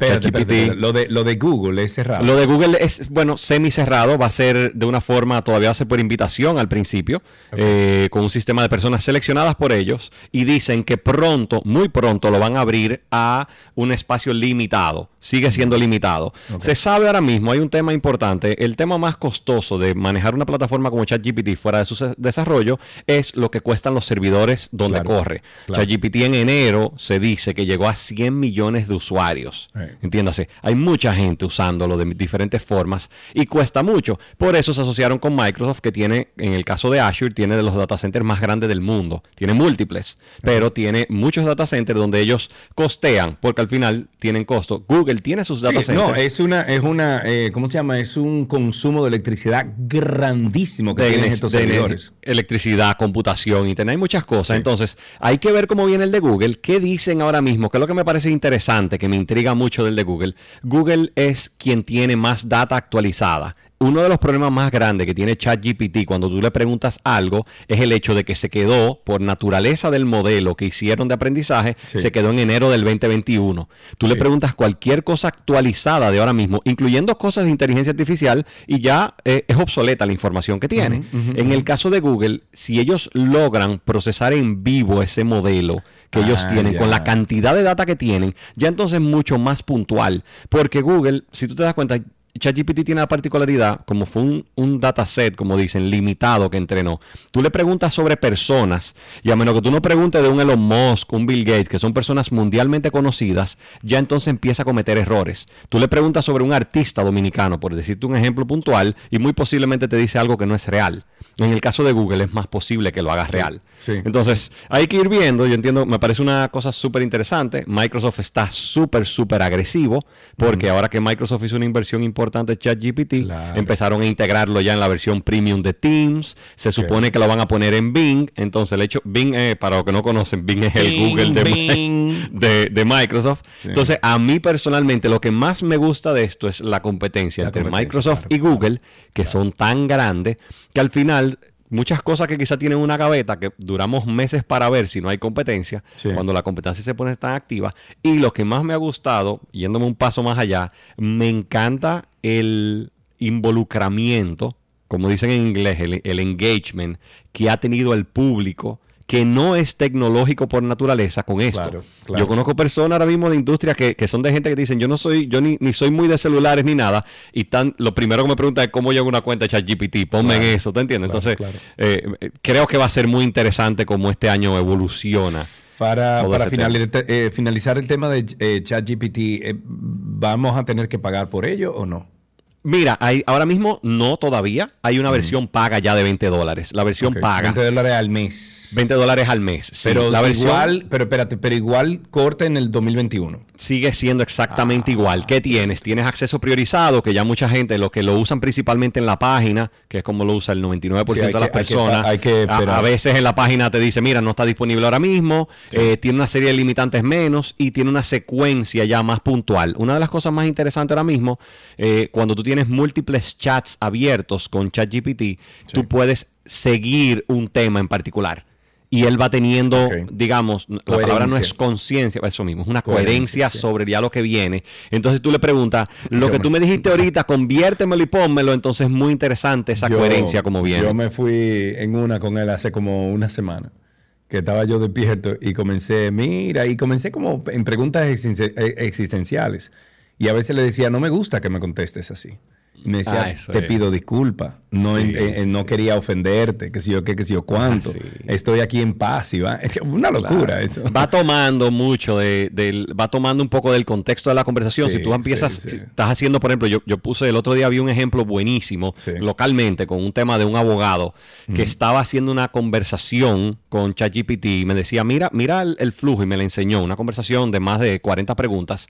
Lo, de, lo de Google es cerrado. Lo de Google es, bueno, semi cerrado, va a ser de una forma, todavía va a ser por invitación al principio, eh, con un sistema de personas seleccionadas por ellos, y dicen que pronto, muy pronto, lo van a abrir a un espacio limitado, sigue siendo limitado. Ok. Se sabe ahora mismo, hay un tema importante, el tema más costoso de manejar una plataforma como ChatGPT fuera de su desarrollo es lo que cuestan los servidores donde Claro, corre. claro. ChatGPT en enero se dice que llegó a 100 millones de usuarios. Eh. Entiéndase, hay mucha gente usándolo de diferentes formas y cuesta mucho. Por eso se asociaron con Microsoft, que tiene, en el caso de Azure, tiene de los data centers más grandes del mundo. Tiene múltiples, pero tiene muchos data centers donde ellos costean, porque al final tienen costo. Google tiene sus data Sí, centers. no, es una, es una, eh, ¿cómo se llama? Es un consumo de electricidad grandísimo que de, tienen estos de servidores. electricidad, computación, internet, hay muchas cosas. Entonces, hay que ver cómo viene el de Google. ¿Qué dicen ahora mismo? Que es lo que me parece interesante, que me intriga mucho del de Google. Google es quien tiene más data actualizada. Uno de los problemas más grandes que tiene ChatGPT cuando tú le preguntas algo es el hecho de que se quedó, por naturaleza del modelo que hicieron de aprendizaje, Sí. se quedó en enero del 2021. Tú le preguntas cualquier cosa actualizada de ahora mismo, incluyendo cosas de inteligencia artificial, y ya eh, es obsoleta la información que tiene. En el caso de Google, si ellos logran procesar en vivo ese modelo que ellos Ah, tienen, con la cantidad de data que tienen, ya entonces es mucho más puntual. Porque Google, si tú te das cuenta, ChatGPT tiene la particularidad, como fue un, un dataset, como dicen, limitado que entrenó. Tú le preguntas sobre personas, y a menos que tú no preguntes de un Elon Musk, un Bill Gates, que son personas mundialmente conocidas, ya entonces empieza a cometer errores. Tú le preguntas sobre un artista dominicano, por decirte un ejemplo puntual, y muy posiblemente te dice algo que no es real. En el caso de Google es más posible que lo hagas real. sí. Entonces, hay que ir viendo, yo entiendo, me parece una cosa súper interesante. Microsoft está súper, súper agresivo, porque ahora que Microsoft hizo una inversión importante en ChatGPT, empezaron a integrarlo ya en la versión premium de Teams. Se supone que lo van a poner en Bing. Entonces, el hecho, Bing, eh, para los que no conocen, Bing es el Bing, Google de, Bing. de, de Microsoft. Sí. Entonces, a mí personalmente, lo que más me gusta de esto es la competencia La entre competencia, Microsoft y Google, que son tan grandes que al final muchas cosas que quizá tienen una gaveta que duramos meses para ver si no hay competencia, Sí. cuando la competencia se pone tan activa. Y lo que más me ha gustado, yéndome un paso más allá, me encanta el involucramiento, como dicen en inglés, el, el engagement que ha tenido el público que no es tecnológico por naturaleza con esto. Claro, claro. Yo conozco personas ahora mismo de industria que, que son de gente que dicen, yo no soy, yo ni, ni soy muy de celulares ni nada, y tan, lo primero que me preguntan es cómo llevo una cuenta de ChatGPT, ponme Claro, en eso, ¿te entiendes? Entonces, eh, creo que va a ser muy interesante cómo este año evoluciona. Para, para eh, finalizar el tema de eh, ChatGPT, eh, ¿vamos a tener que pagar por ello o no? Mira, hay, ahora mismo no todavía. Hay una versión paga ya de 20 dólares. La versión paga. 20 dólares al mes. 20 dólares al mes. sí. Pero la versión, igual, pero espérate, pero igual corta en el 2021. Sigue siendo exactamente igual. ¿Qué tienes? Tienes acceso priorizado, que ya mucha gente, lo que lo usan principalmente en la página, que es como lo usa el 99% Sí, hay de las que- hay que- personas. hay que a, veces en la página te dice, mira, no está disponible ahora mismo, eh, tiene una serie de limitantes menos y tiene una secuencia ya más puntual. Una de las cosas más interesantes ahora mismo, eh, cuando tú tienes múltiples chats abiertos con ChatGPT, tú puedes seguir un tema en particular. Y él va teniendo, digamos, la palabra no es Coherencia. conciencia, eso mismo, es una Coherencia, coherencia sí. sobre ya lo que viene. Entonces tú le preguntas, lo Yo que me- tú me dijiste ahorita, conviértemelo y pónmelo. Entonces es muy interesante esa Yo- coherencia como viene. Yo me fui en una con él hace como una semana. Que estaba yo despierto y comencé, mira, y comencé como en preguntas eh, existenciales. Y a veces le decía, no me gusta que me contestes así. Y me decía, Ah, te es. pido disculpas. No, Sí, en- no quería ofenderte, que si yo qué, que si yo cuánto. Ah, sí. Estoy aquí en paz y va. Es una locura Claro. eso. Va tomando mucho de, del, va tomando un poco del contexto de la conversación. Sí, si tú empiezas, si estás haciendo, por ejemplo, yo, yo puse el otro día vi un ejemplo buenísimo localmente con un tema de un abogado que estaba haciendo una conversación con ChatGPT y me decía, mira, mira el, el flujo y me la enseñó, una conversación de más de 40 preguntas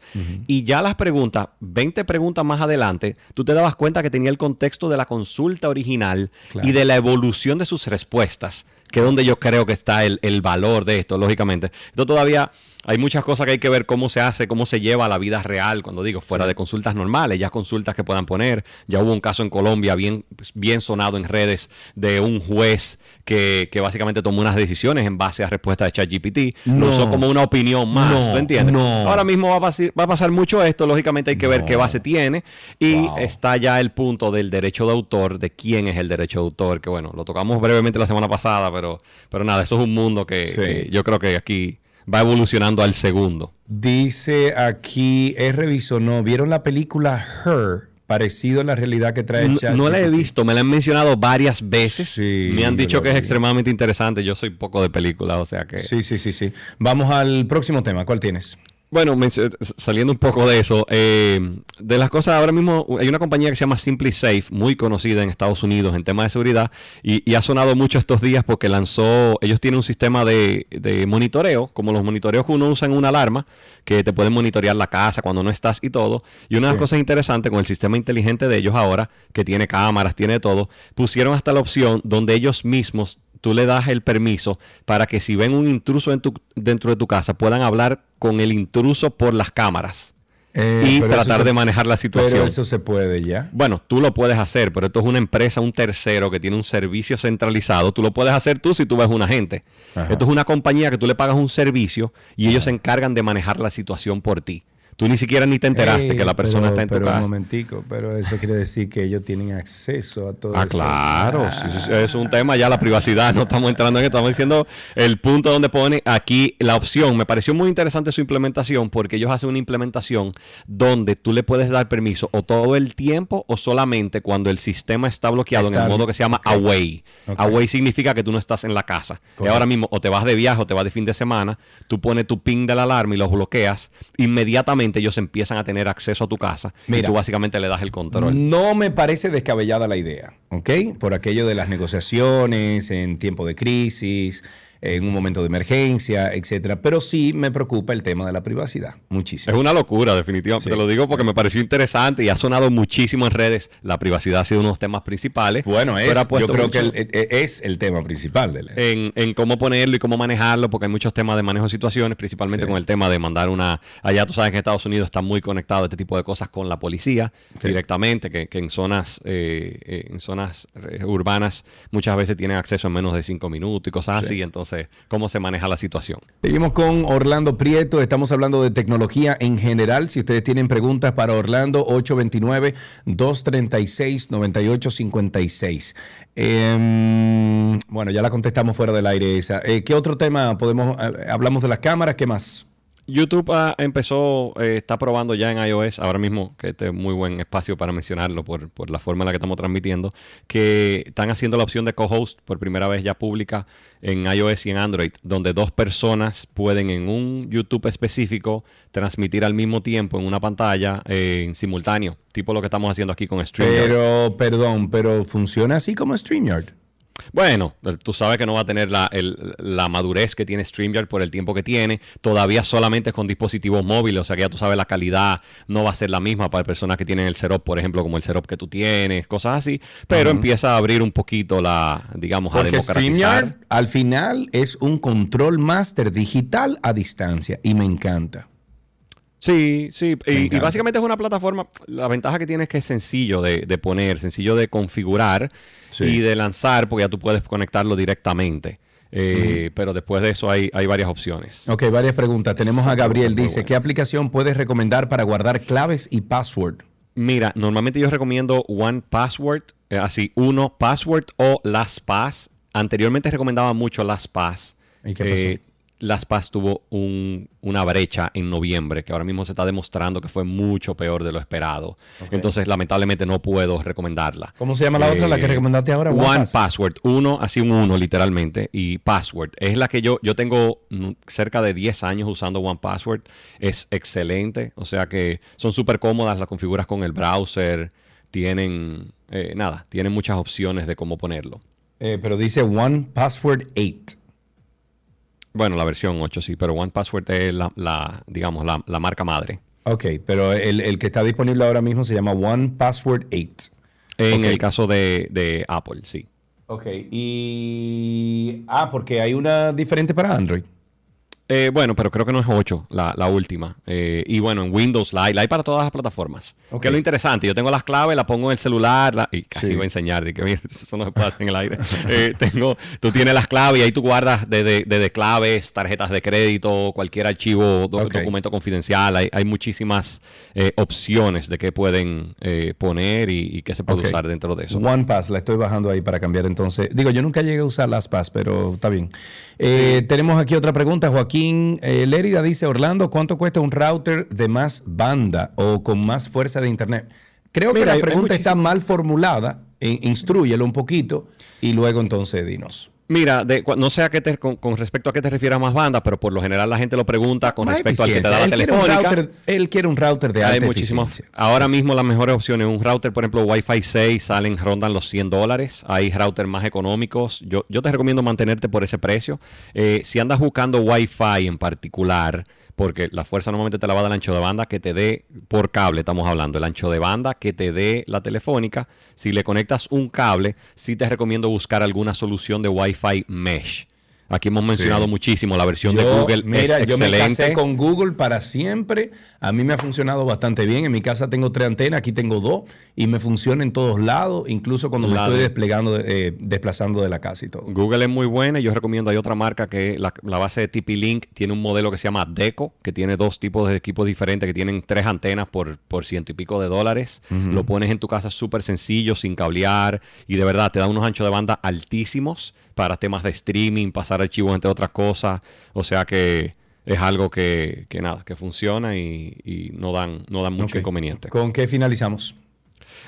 y ya las preguntas, 20 preguntas más adelante, tú te dabas cuenta que tenía el contexto de la consulta original Claro. y de la evolución de sus respuestas, que es donde yo creo que está el, el valor de esto, lógicamente. Esto todavía hay muchas cosas que hay que ver cómo se hace, cómo se lleva a la vida real, cuando digo, fuera Sí. de consultas normales, ya consultas que puedan poner. Ya hubo un caso en Colombia bien, bien sonado en redes de un juez que, que básicamente tomó unas decisiones en base a respuestas de ChatGPT. No. Lo usó como una opinión más, No, ¿tú entiendes? no. Ahora mismo va a, pasar, va a pasar mucho esto, lógicamente hay que ver qué base tiene y está ya el punto del derecho de autor, de quién es el derecho de autor, que bueno, lo tocamos brevemente la semana pasada, pero, pero nada, eso es un mundo que, Sí. que yo creo que aquí va evolucionando al segundo. Dice aquí, es reviso, no, ¿vieron la película Her? Parecido a la realidad que trae No, Chat. no la he visto, me la han mencionado varias veces. me han dicho que es vi. extremadamente interesante. Yo soy poco de película, o sea que. Sí, sí, sí, sí. Vamos al próximo tema. ¿Cuál tienes? Bueno, saliendo un poco de eso, eh, de las cosas ahora mismo hay una compañía que se llama Simply Safe, muy conocida en Estados Unidos en temas de seguridad y, y ha sonado mucho estos días porque lanzó, ellos tienen un sistema de, de monitoreo, como los monitoreos que uno usa en una alarma, que te pueden monitorear la casa cuando no estás y todo. Y una de las Sí. cosas interesantes con el sistema inteligente de ellos ahora, que tiene cámaras, tiene todo, pusieron hasta la opción donde ellos mismos tú le das el permiso para que si ven un intruso en tu- dentro de tu casa puedan hablar con el intruso por las cámaras Eh, y tratar se- de manejar la situación. Pero eso se puede ya. Bueno, tú lo puedes hacer, pero esto es una empresa, un tercero que tiene un servicio centralizado. Tú lo puedes hacer tú si tú ves un agente. Ajá. Esto es una compañía que tú le pagas un servicio y ellos se encargan de manejar la situación por ti. Tú ni siquiera ni te enteraste Ey, que la persona pero- está en tu pero casa. un momentico, pero eso quiere decir que ellos tienen acceso a todo Ah, eso. claro, sí, sí, sí, es un tema ya la privacidad, no estamos entrando en esto, estamos diciendo el punto donde pone aquí la opción. Me pareció muy interesante su implementación porque ellos hacen una implementación donde tú le puedes dar permiso o todo el tiempo o solamente cuando el sistema está bloqueado en el modo que se llama away. Away significa que tú no estás en la casa. Y ahora mismo o te vas de viaje o te vas de fin de semana, tú pones tu ping de la alarma y los bloqueas, inmediatamente ellos empiezan a tener acceso a tu casa y Mira. tú básicamente le das el control. No me parece descabellada la idea, ¿ok? Por aquello de las negociaciones en tiempo de crisis, en un momento de emergencia, etcétera. Pero sí me preocupa el tema de la privacidad, muchísimo. Es una locura, definitivamente. Sí, Te lo digo porque me pareció interesante y ha sonado muchísimo en redes. La privacidad ha sido uno de los temas principales. Bueno, es, yo creo que el- e- es el tema principal de la en, en cómo ponerlo y cómo manejarlo, porque hay muchos temas de manejo de situaciones, principalmente Sí. con el tema de mandar una... Allá tú sabes que en Estados Unidos está muy conectado este tipo de cosas con la policía directamente, que, que en zonas eh, eh, en zonas eh, urbanas muchas veces tienen acceso en menos de cinco minutos y cosas Sí. así. Entonces, ¿cómo se maneja la situación? Seguimos con Orlando Prieto. Estamos hablando de tecnología en general. Si ustedes tienen preguntas para Orlando, 829-236-9856. Em, bueno, ya la contestamos fuera del aire esa. Eh, ¿Qué otro tema podemos? eh, hablamos de las cámaras. ¿Qué más? YouTube ah, empezó, eh, está probando ya en iOS, ahora mismo, que este es muy buen espacio para mencionarlo por, por la forma en la que estamos transmitiendo, que están haciendo la opción de co-host por primera vez ya pública en iOS y en Android, donde dos personas pueden en un YouTube específico transmitir al mismo tiempo en una pantalla eh, en simultáneo, tipo lo que estamos haciendo aquí con StreamYard. Pero, perdón, pero funciona así como StreamYard. Bueno, tú sabes que no va a tener la, el- la madurez que tiene StreamYard por el tiempo que tiene. Todavía solamente es con dispositivos móviles, o sea que ya tú sabes la calidad no va a ser la misma para personas que tienen el setup, por ejemplo, como el setup que tú tienes, cosas así. Pero empieza a abrir un poquito la, digamos, a democratizar. StreamYard al final es un control master digital a distancia y me encanta. Sí, sí, y, básicamente es una plataforma, la ventaja que tiene es que es sencillo de, de poner, sencillo de configurar Sí. y de lanzar, porque ya tú puedes conectarlo directamente. Eh, Pero después de eso hay, hay varias opciones. Ok, varias preguntas. Tenemos a Gabriel, dice, bueno. ¿qué aplicación puedes recomendar para guardar claves y password? Mira, normalmente yo recomiendo One Password, eh, así, uno Password o LastPass. Anteriormente recomendaba mucho LastPass. ¿Y qué pasó? Eh, LastPass tuvo un- una brecha en noviembre que ahora mismo se está demostrando que fue mucho peor de lo esperado. Entonces, lamentablemente no puedo recomendarla. ¿Cómo se llama la otra, la que recomendaste ahora? One. Password. Uno, así un uno literalmente. Y Password. Es la que yo, yo tengo mm, cerca de 10 años usando One Password. Es excelente. O sea que son súper cómodas. La configuras con el browser. Tienen, eh, nada, tienen muchas opciones de cómo ponerlo. Eh, pero dice One Password 8. Bueno, la versión 8 sí, pero One Password es la, la, digamos, la, la marca madre. Ok, pero el, el que está disponible ahora mismo se llama One Password 8. En el caso de, de Apple, sí. Ok, y... Ah, porque hay una diferente para Android. Eh, bueno, pero creo que no es 8, la, la última. Eh, y bueno, en Windows la hay, la hay para todas las plataformas. Ok. Que es lo interesante. Yo tengo las claves, las pongo en el celular, la- y casi Sí. voy a enseñar, de que mira, eso no se puede hacer en el aire. Eh, tengo, tú tienes las claves y ahí tú guardas desde desde claves, tarjetas de crédito, cualquier archivo, do- documento confidencial. Hay, hay muchísimas eh, opciones de qué pueden poner y, y qué se puede usar dentro de eso. OnePass, la estoy bajando ahí para cambiar entonces. Digo, yo nunca llegué a usar las Pass, pero está bien. Tenemos aquí otra pregunta. Joaquín eh, Lérida dice, Orlando, ¿cuánto cuesta un router de más banda o con más fuerza de internet? Creo que la pregunta está mal formulada. Eh, instrúyelo un poquito y luego entonces dinos. Mira, de, no sé a qué te, con, con respecto a qué te refieres a más banda, pero por lo general la gente lo pregunta con Más respecto al que te da la él, quiere un telefónica. router, él quiere un router de Hay alta muchísimos. eficiencia. Ahora mismo las mejores opciones, un router, por ejemplo, Wi-Fi 6, salen, rondan los 100 dólares. Hay routers más económicos. Yo, yo te recomiendo mantenerte por ese precio. Eh, si andas buscando Wi-Fi en particular, porque la fuerza normalmente te la va a el ancho de banda que te dé por cable, estamos hablando, el ancho de banda que te dé la telefónica. Si le conectas un cable, sí te recomiendo buscar alguna solución de Wi-Fi Mesh. Aquí hemos mencionado Sí. muchísimo la versión de Google. Mira, es yo me excelente. casé con Google para siempre. A mí me ha funcionado bastante bien. En mi casa tengo tres antenas, aquí tengo dos y me funciona en todos lados, incluso cuando me estoy desplegando, eh, desplazando de la casa y todo. Google es muy buena y yo recomiendo, hay otra marca que la, la base de TP-Link tiene un modelo que se llama Deco, que tiene dos tipos de equipos diferentes, que tienen tres antenas por, por ciento y pico de dólares. Lo pones en tu casa súper sencillo, sin cablear y de verdad te da unos anchos de banda altísimos para temas de streaming, pasar archivos entre otras cosas. O sea que es algo que, que nada, que funciona y, y no dan, no dan mucho inconveniente. ¿Con qué finalizamos?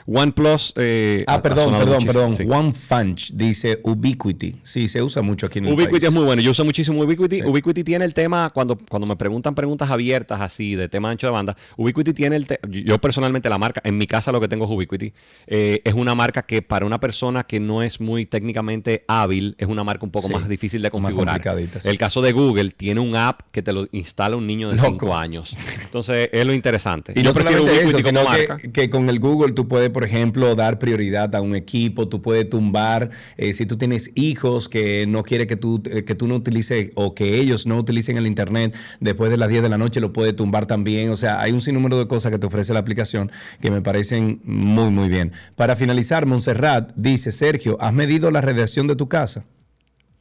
OnePlus. eh, Ah, perdón, perdón, perdón. sí. One Funch dice Ubiquity. Sí, se usa mucho aquí en el Ubiquiti país. es muy bueno. Yo uso muchísimo Ubiquiti. Ubiquiti tiene el tema, cuando, cuando me preguntan preguntas abiertas así de tema ancho de banda, Ubiquiti tiene el te- Yo personalmente la marca, en mi casa lo que tengo es Ubiquiti. eh, es una marca que para una persona que no es muy técnicamente hábil, es una marca un poco Sí, más difícil de configurar. sí. El caso de Google tiene un app que te lo instala un niño de Loco. 5 años. Entonces, es lo interesante. Y yo no prefiero solamente eso, sino marca. que, que con el Google tú puedes, por ejemplo, dar prioridad a un equipo, tú puedes tumbar, eh, si tú tienes hijos que no quiere que tú, eh, que tú no utilices o que ellos no utilicen el Internet después de las 10 de la noche, lo puedes tumbar también. O sea, hay un sinnúmero de cosas que te ofrece la aplicación que me parecen muy, muy bien. Para finalizar, Montserrat dice, Sergio, ¿has medido la radiación de tu casa?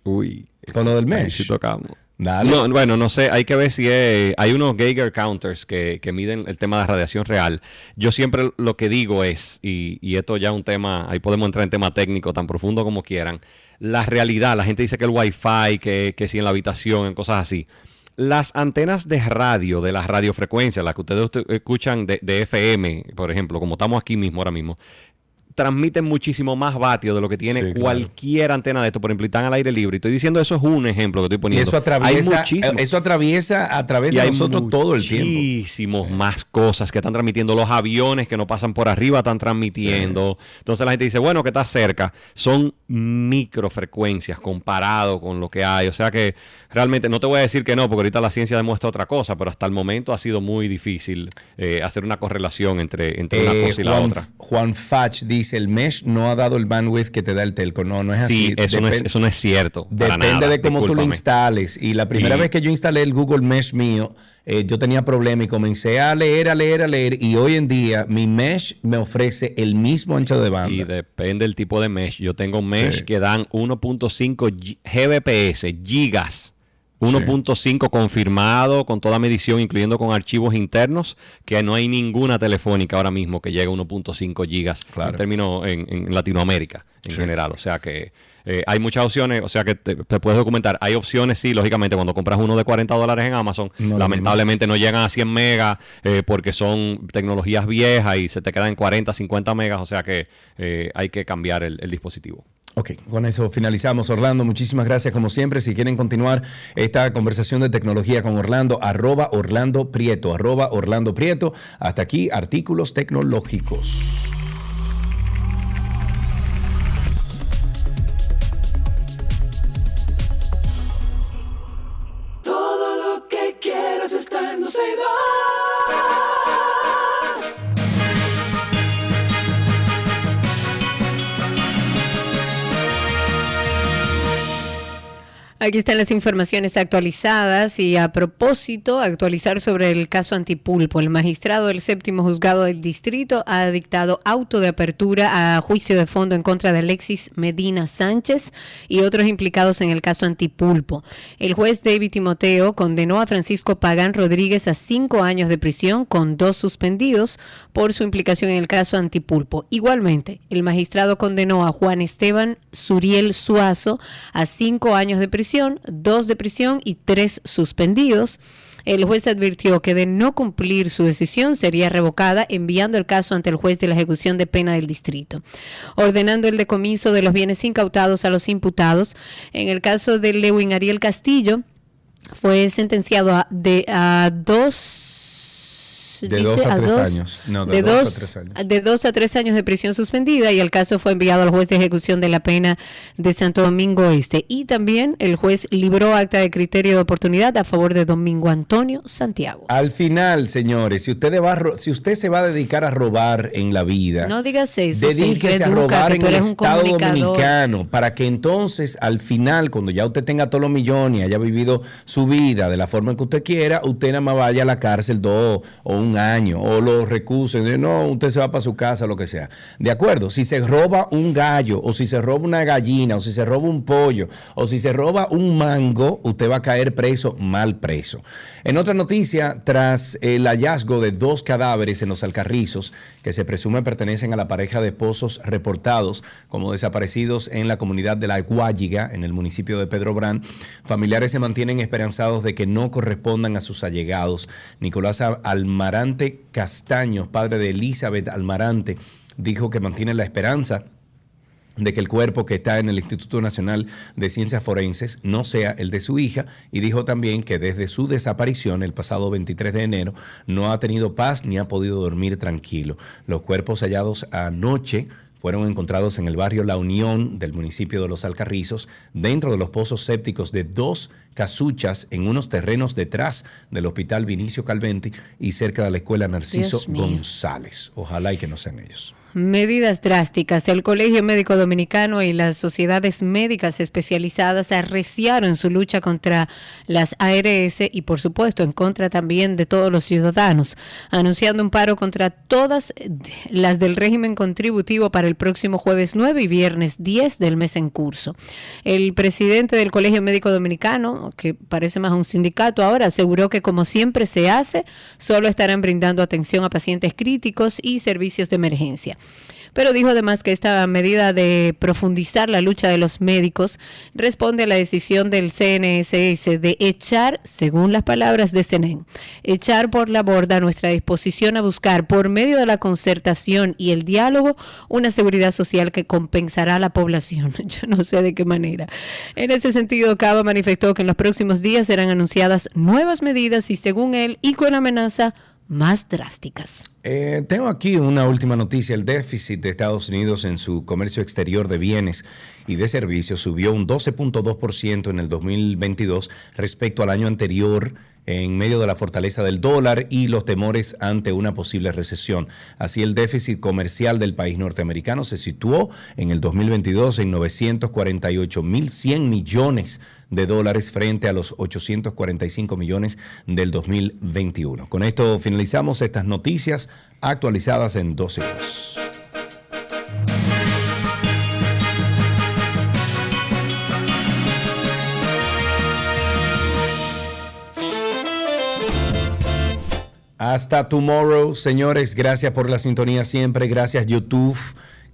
Uy. Con lo del mesh. sí tocamos. No, bueno, no sé, hay que ver si es- hay unos Geiger counters que, que miden el tema de radiación real. Yo siempre lo que digo es, y, y esto ya es un tema, ahí podemos entrar en tema técnico tan profundo como quieran, la realidad, la gente dice que el wifi, que, que si en la habitación, en cosas así. Las antenas de radio, de las radiofrecuencias, las que ustedes usted- escuchan de, de FM, por ejemplo, como estamos aquí mismo ahora mismo, transmiten muchísimo más vatios de lo que tiene Sí, claro. cualquier antena de esto. Por ejemplo, y están al aire libre. Y estoy diciendo eso es un ejemplo que estoy Y poniendo. eso atraviesa, muchísimos. eso atraviesa a través Y de nosotros todo el tiempo. Muchísimos más cosas que están transmitiendo. Los aviones que no pasan por arriba están transmitiendo. Entonces la gente dice, bueno, que está cerca. Son microfrecuencias comparado con lo que hay. O sea que realmente no te voy a decir que no, porque ahorita la ciencia demuestra otra cosa, pero hasta el momento ha sido muy difícil eh, hacer una correlación entre, entre una Eh, cosa y la Juan, otra. Juan Fach dice, el mesh no ha dado el bandwidth que te da el telco. No, no es Sí, así. eso, no es, eso no es cierto. Depende nada, de cómo tú lo instales. Y la primera Y- vez que yo instalé el Google Mesh mío, eh, yo tenía problemas y comencé a leer, a leer, a leer. Y hoy en día mi Mesh me ofrece el mismo ancho de banda. Y depende del tipo de mesh. Yo tengo mesh Sí. que dan 1.5 G- Gbps, gigas. 1.5 confirmado con toda medición, incluyendo con archivos internos, que no hay ninguna telefónica ahora mismo que llegue a 1.5 gigas en términos en, en Latinoamérica en Sí. general. O sea que eh, hay muchas opciones, o sea que te, te puedes documentar. Hay opciones, sí, lógicamente, cuando compras uno de 40 dólares en Amazon, No, lamentablemente no llegan a 100 megas eh, porque son tecnologías viejas y se te quedan en 40, 50 megas, o sea que eh, hay que cambiar el, el dispositivo. Ok, con eso finalizamos. Orlando, muchísimas gracias como siempre. Si quieren continuar esta conversación de tecnología con Orlando, arroba Orlando Prieto, arroba Orlando Prieto. Hasta aquí, artículos tecnológicos. Aquí están las informaciones actualizadas y a propósito, actualizar sobre el caso Antipulpo. El magistrado del séptimo juzgado del distrito ha dictado auto de apertura a juicio de fondo en contra de Alexis Medina Sánchez y otros implicados en el caso Antipulpo. El juez David Timoteo condenó a Francisco Pagán Rodríguez a cinco años de prisión con dos suspendidos por su implicación en el caso Antipulpo. Igualmente, el magistrado condenó a Juan Esteban Suriel Suazo a cinco años de prisión, dos de prisión y tres suspendidos. El juez advirtió que de no cumplir su decisión sería revocada enviando el caso ante el juez de la ejecución de pena del distrito, ordenando el decomiso de los bienes incautados a los imputados. En el caso de Lewin Ariel Castillo, fue sentenciado a, de, a dos De dice, dos a tres dos- años. No, de de dos a tres años. de dos a tres años de prisión suspendida y el caso fue enviado al juez de ejecución de la pena de Santo Domingo Este. Y también el juez libró acta de criterio de oportunidad a favor de Domingo Antonio Santiago. Al final, señores, si usted, va a si usted se va a dedicar a robar en la vida, No digas eso. Dedíquese a robar en el Estado. Dominicano para que entonces al final, cuando ya usted tenga todos los millones y haya vivido su vida de la forma que usted quiera, usted nada más vaya a la cárcel dos o un año o lo recusen. No, usted se va para su casa, lo que sea. De acuerdo, si se roba un gallo o si se roba una gallina o si se roba un pollo o si se roba un mango, usted va a caer preso, mal preso. En otra noticia, tras el hallazgo de dos cadáveres en los Alcarrizos, que se presume pertenecen a la pareja de pozos reportados como desaparecidos en la comunidad de La Guayiga, en el municipio de Pedro Brán, familiares se mantienen esperanzados de que no correspondan a sus allegados. Nicolás Almarante Castaños, padre de Elizabeth Almarante, dijo que mantiene la esperanza de que el cuerpo que está en el Instituto Nacional de Ciencias Forenses no sea el de su hija y dijo también que desde su desaparición el pasado 23 de enero no ha tenido paz ni ha podido dormir tranquilo. Los cuerpos hallados anoche fueron encontrados en el barrio La Unión del municipio de Los Alcarrizos, dentro de los pozos sépticos de dos casuchas en unos terrenos detrás del Hospital Vinicio Calventi y cerca de la Escuela Narciso. González. Ojalá y que no sean ellos. Medidas drásticas. El Colegio Médico Dominicano y las sociedades médicas especializadas arreciaron su lucha contra las ARS y, por supuesto, en contra también de todos los ciudadanos, anunciando un paro contra todas las del régimen contributivo para el próximo jueves 9 y viernes 10 del mes en curso. El presidente del Colegio Médico Dominicano, que parece más un sindicato ahora, aseguró que, como siempre se hace, solo estarán brindando atención a pacientes críticos y servicios de emergencia. Pero dijo además que esta medida de profundizar la lucha de los médicos responde a la decisión del CNSS de echar, según las palabras de CENEN, echar por la borda nuestra disposición a buscar por medio de la concertación y el diálogo una seguridad social que compensará a la población. Yo no sé de qué manera. En ese sentido, Cava manifestó que en los próximos días serán anunciadas nuevas medidas y según él y con amenaza más drásticas. Eh, tengo aquí una última noticia. El déficit de Estados Unidos en su comercio exterior de bienes y de servicios subió un 12.2% en el 2022 respecto al año anterior en medio de la fortaleza del dólar y los temores ante una posible recesión. Así el déficit comercial del país norteamericano se situó en el 2022 en 948.100 millones de dólares frente a los 845 millones del 2021. Con esto finalizamos estas noticias actualizadas en 12 horas. Hasta tomorrow, señores. Gracias por la sintonía siempre. Gracias YouTube.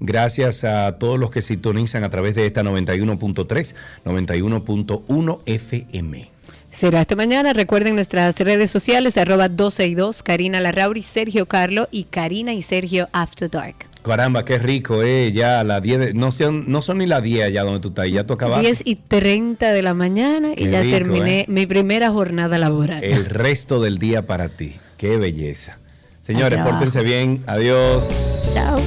Gracias a todos los que sintonizan a través de esta 91.3, 91.1 FM. Será esta mañana. Recuerden nuestras redes sociales, arroba 12 y 2, Karina Larrauri, Sergio Carlo y Karina y Sergio After Dark. Caramba, qué rico, eh. Ya a las 10, de- no, son, no son ni las 10 allá donde tú estás, ya tú acabaste. 10 y 30 de la mañana y Qué ya rico, terminé eh. mi primera jornada laboral. El resto del día para ti. Qué belleza. Señores, pórtense bien. Adiós. Chao.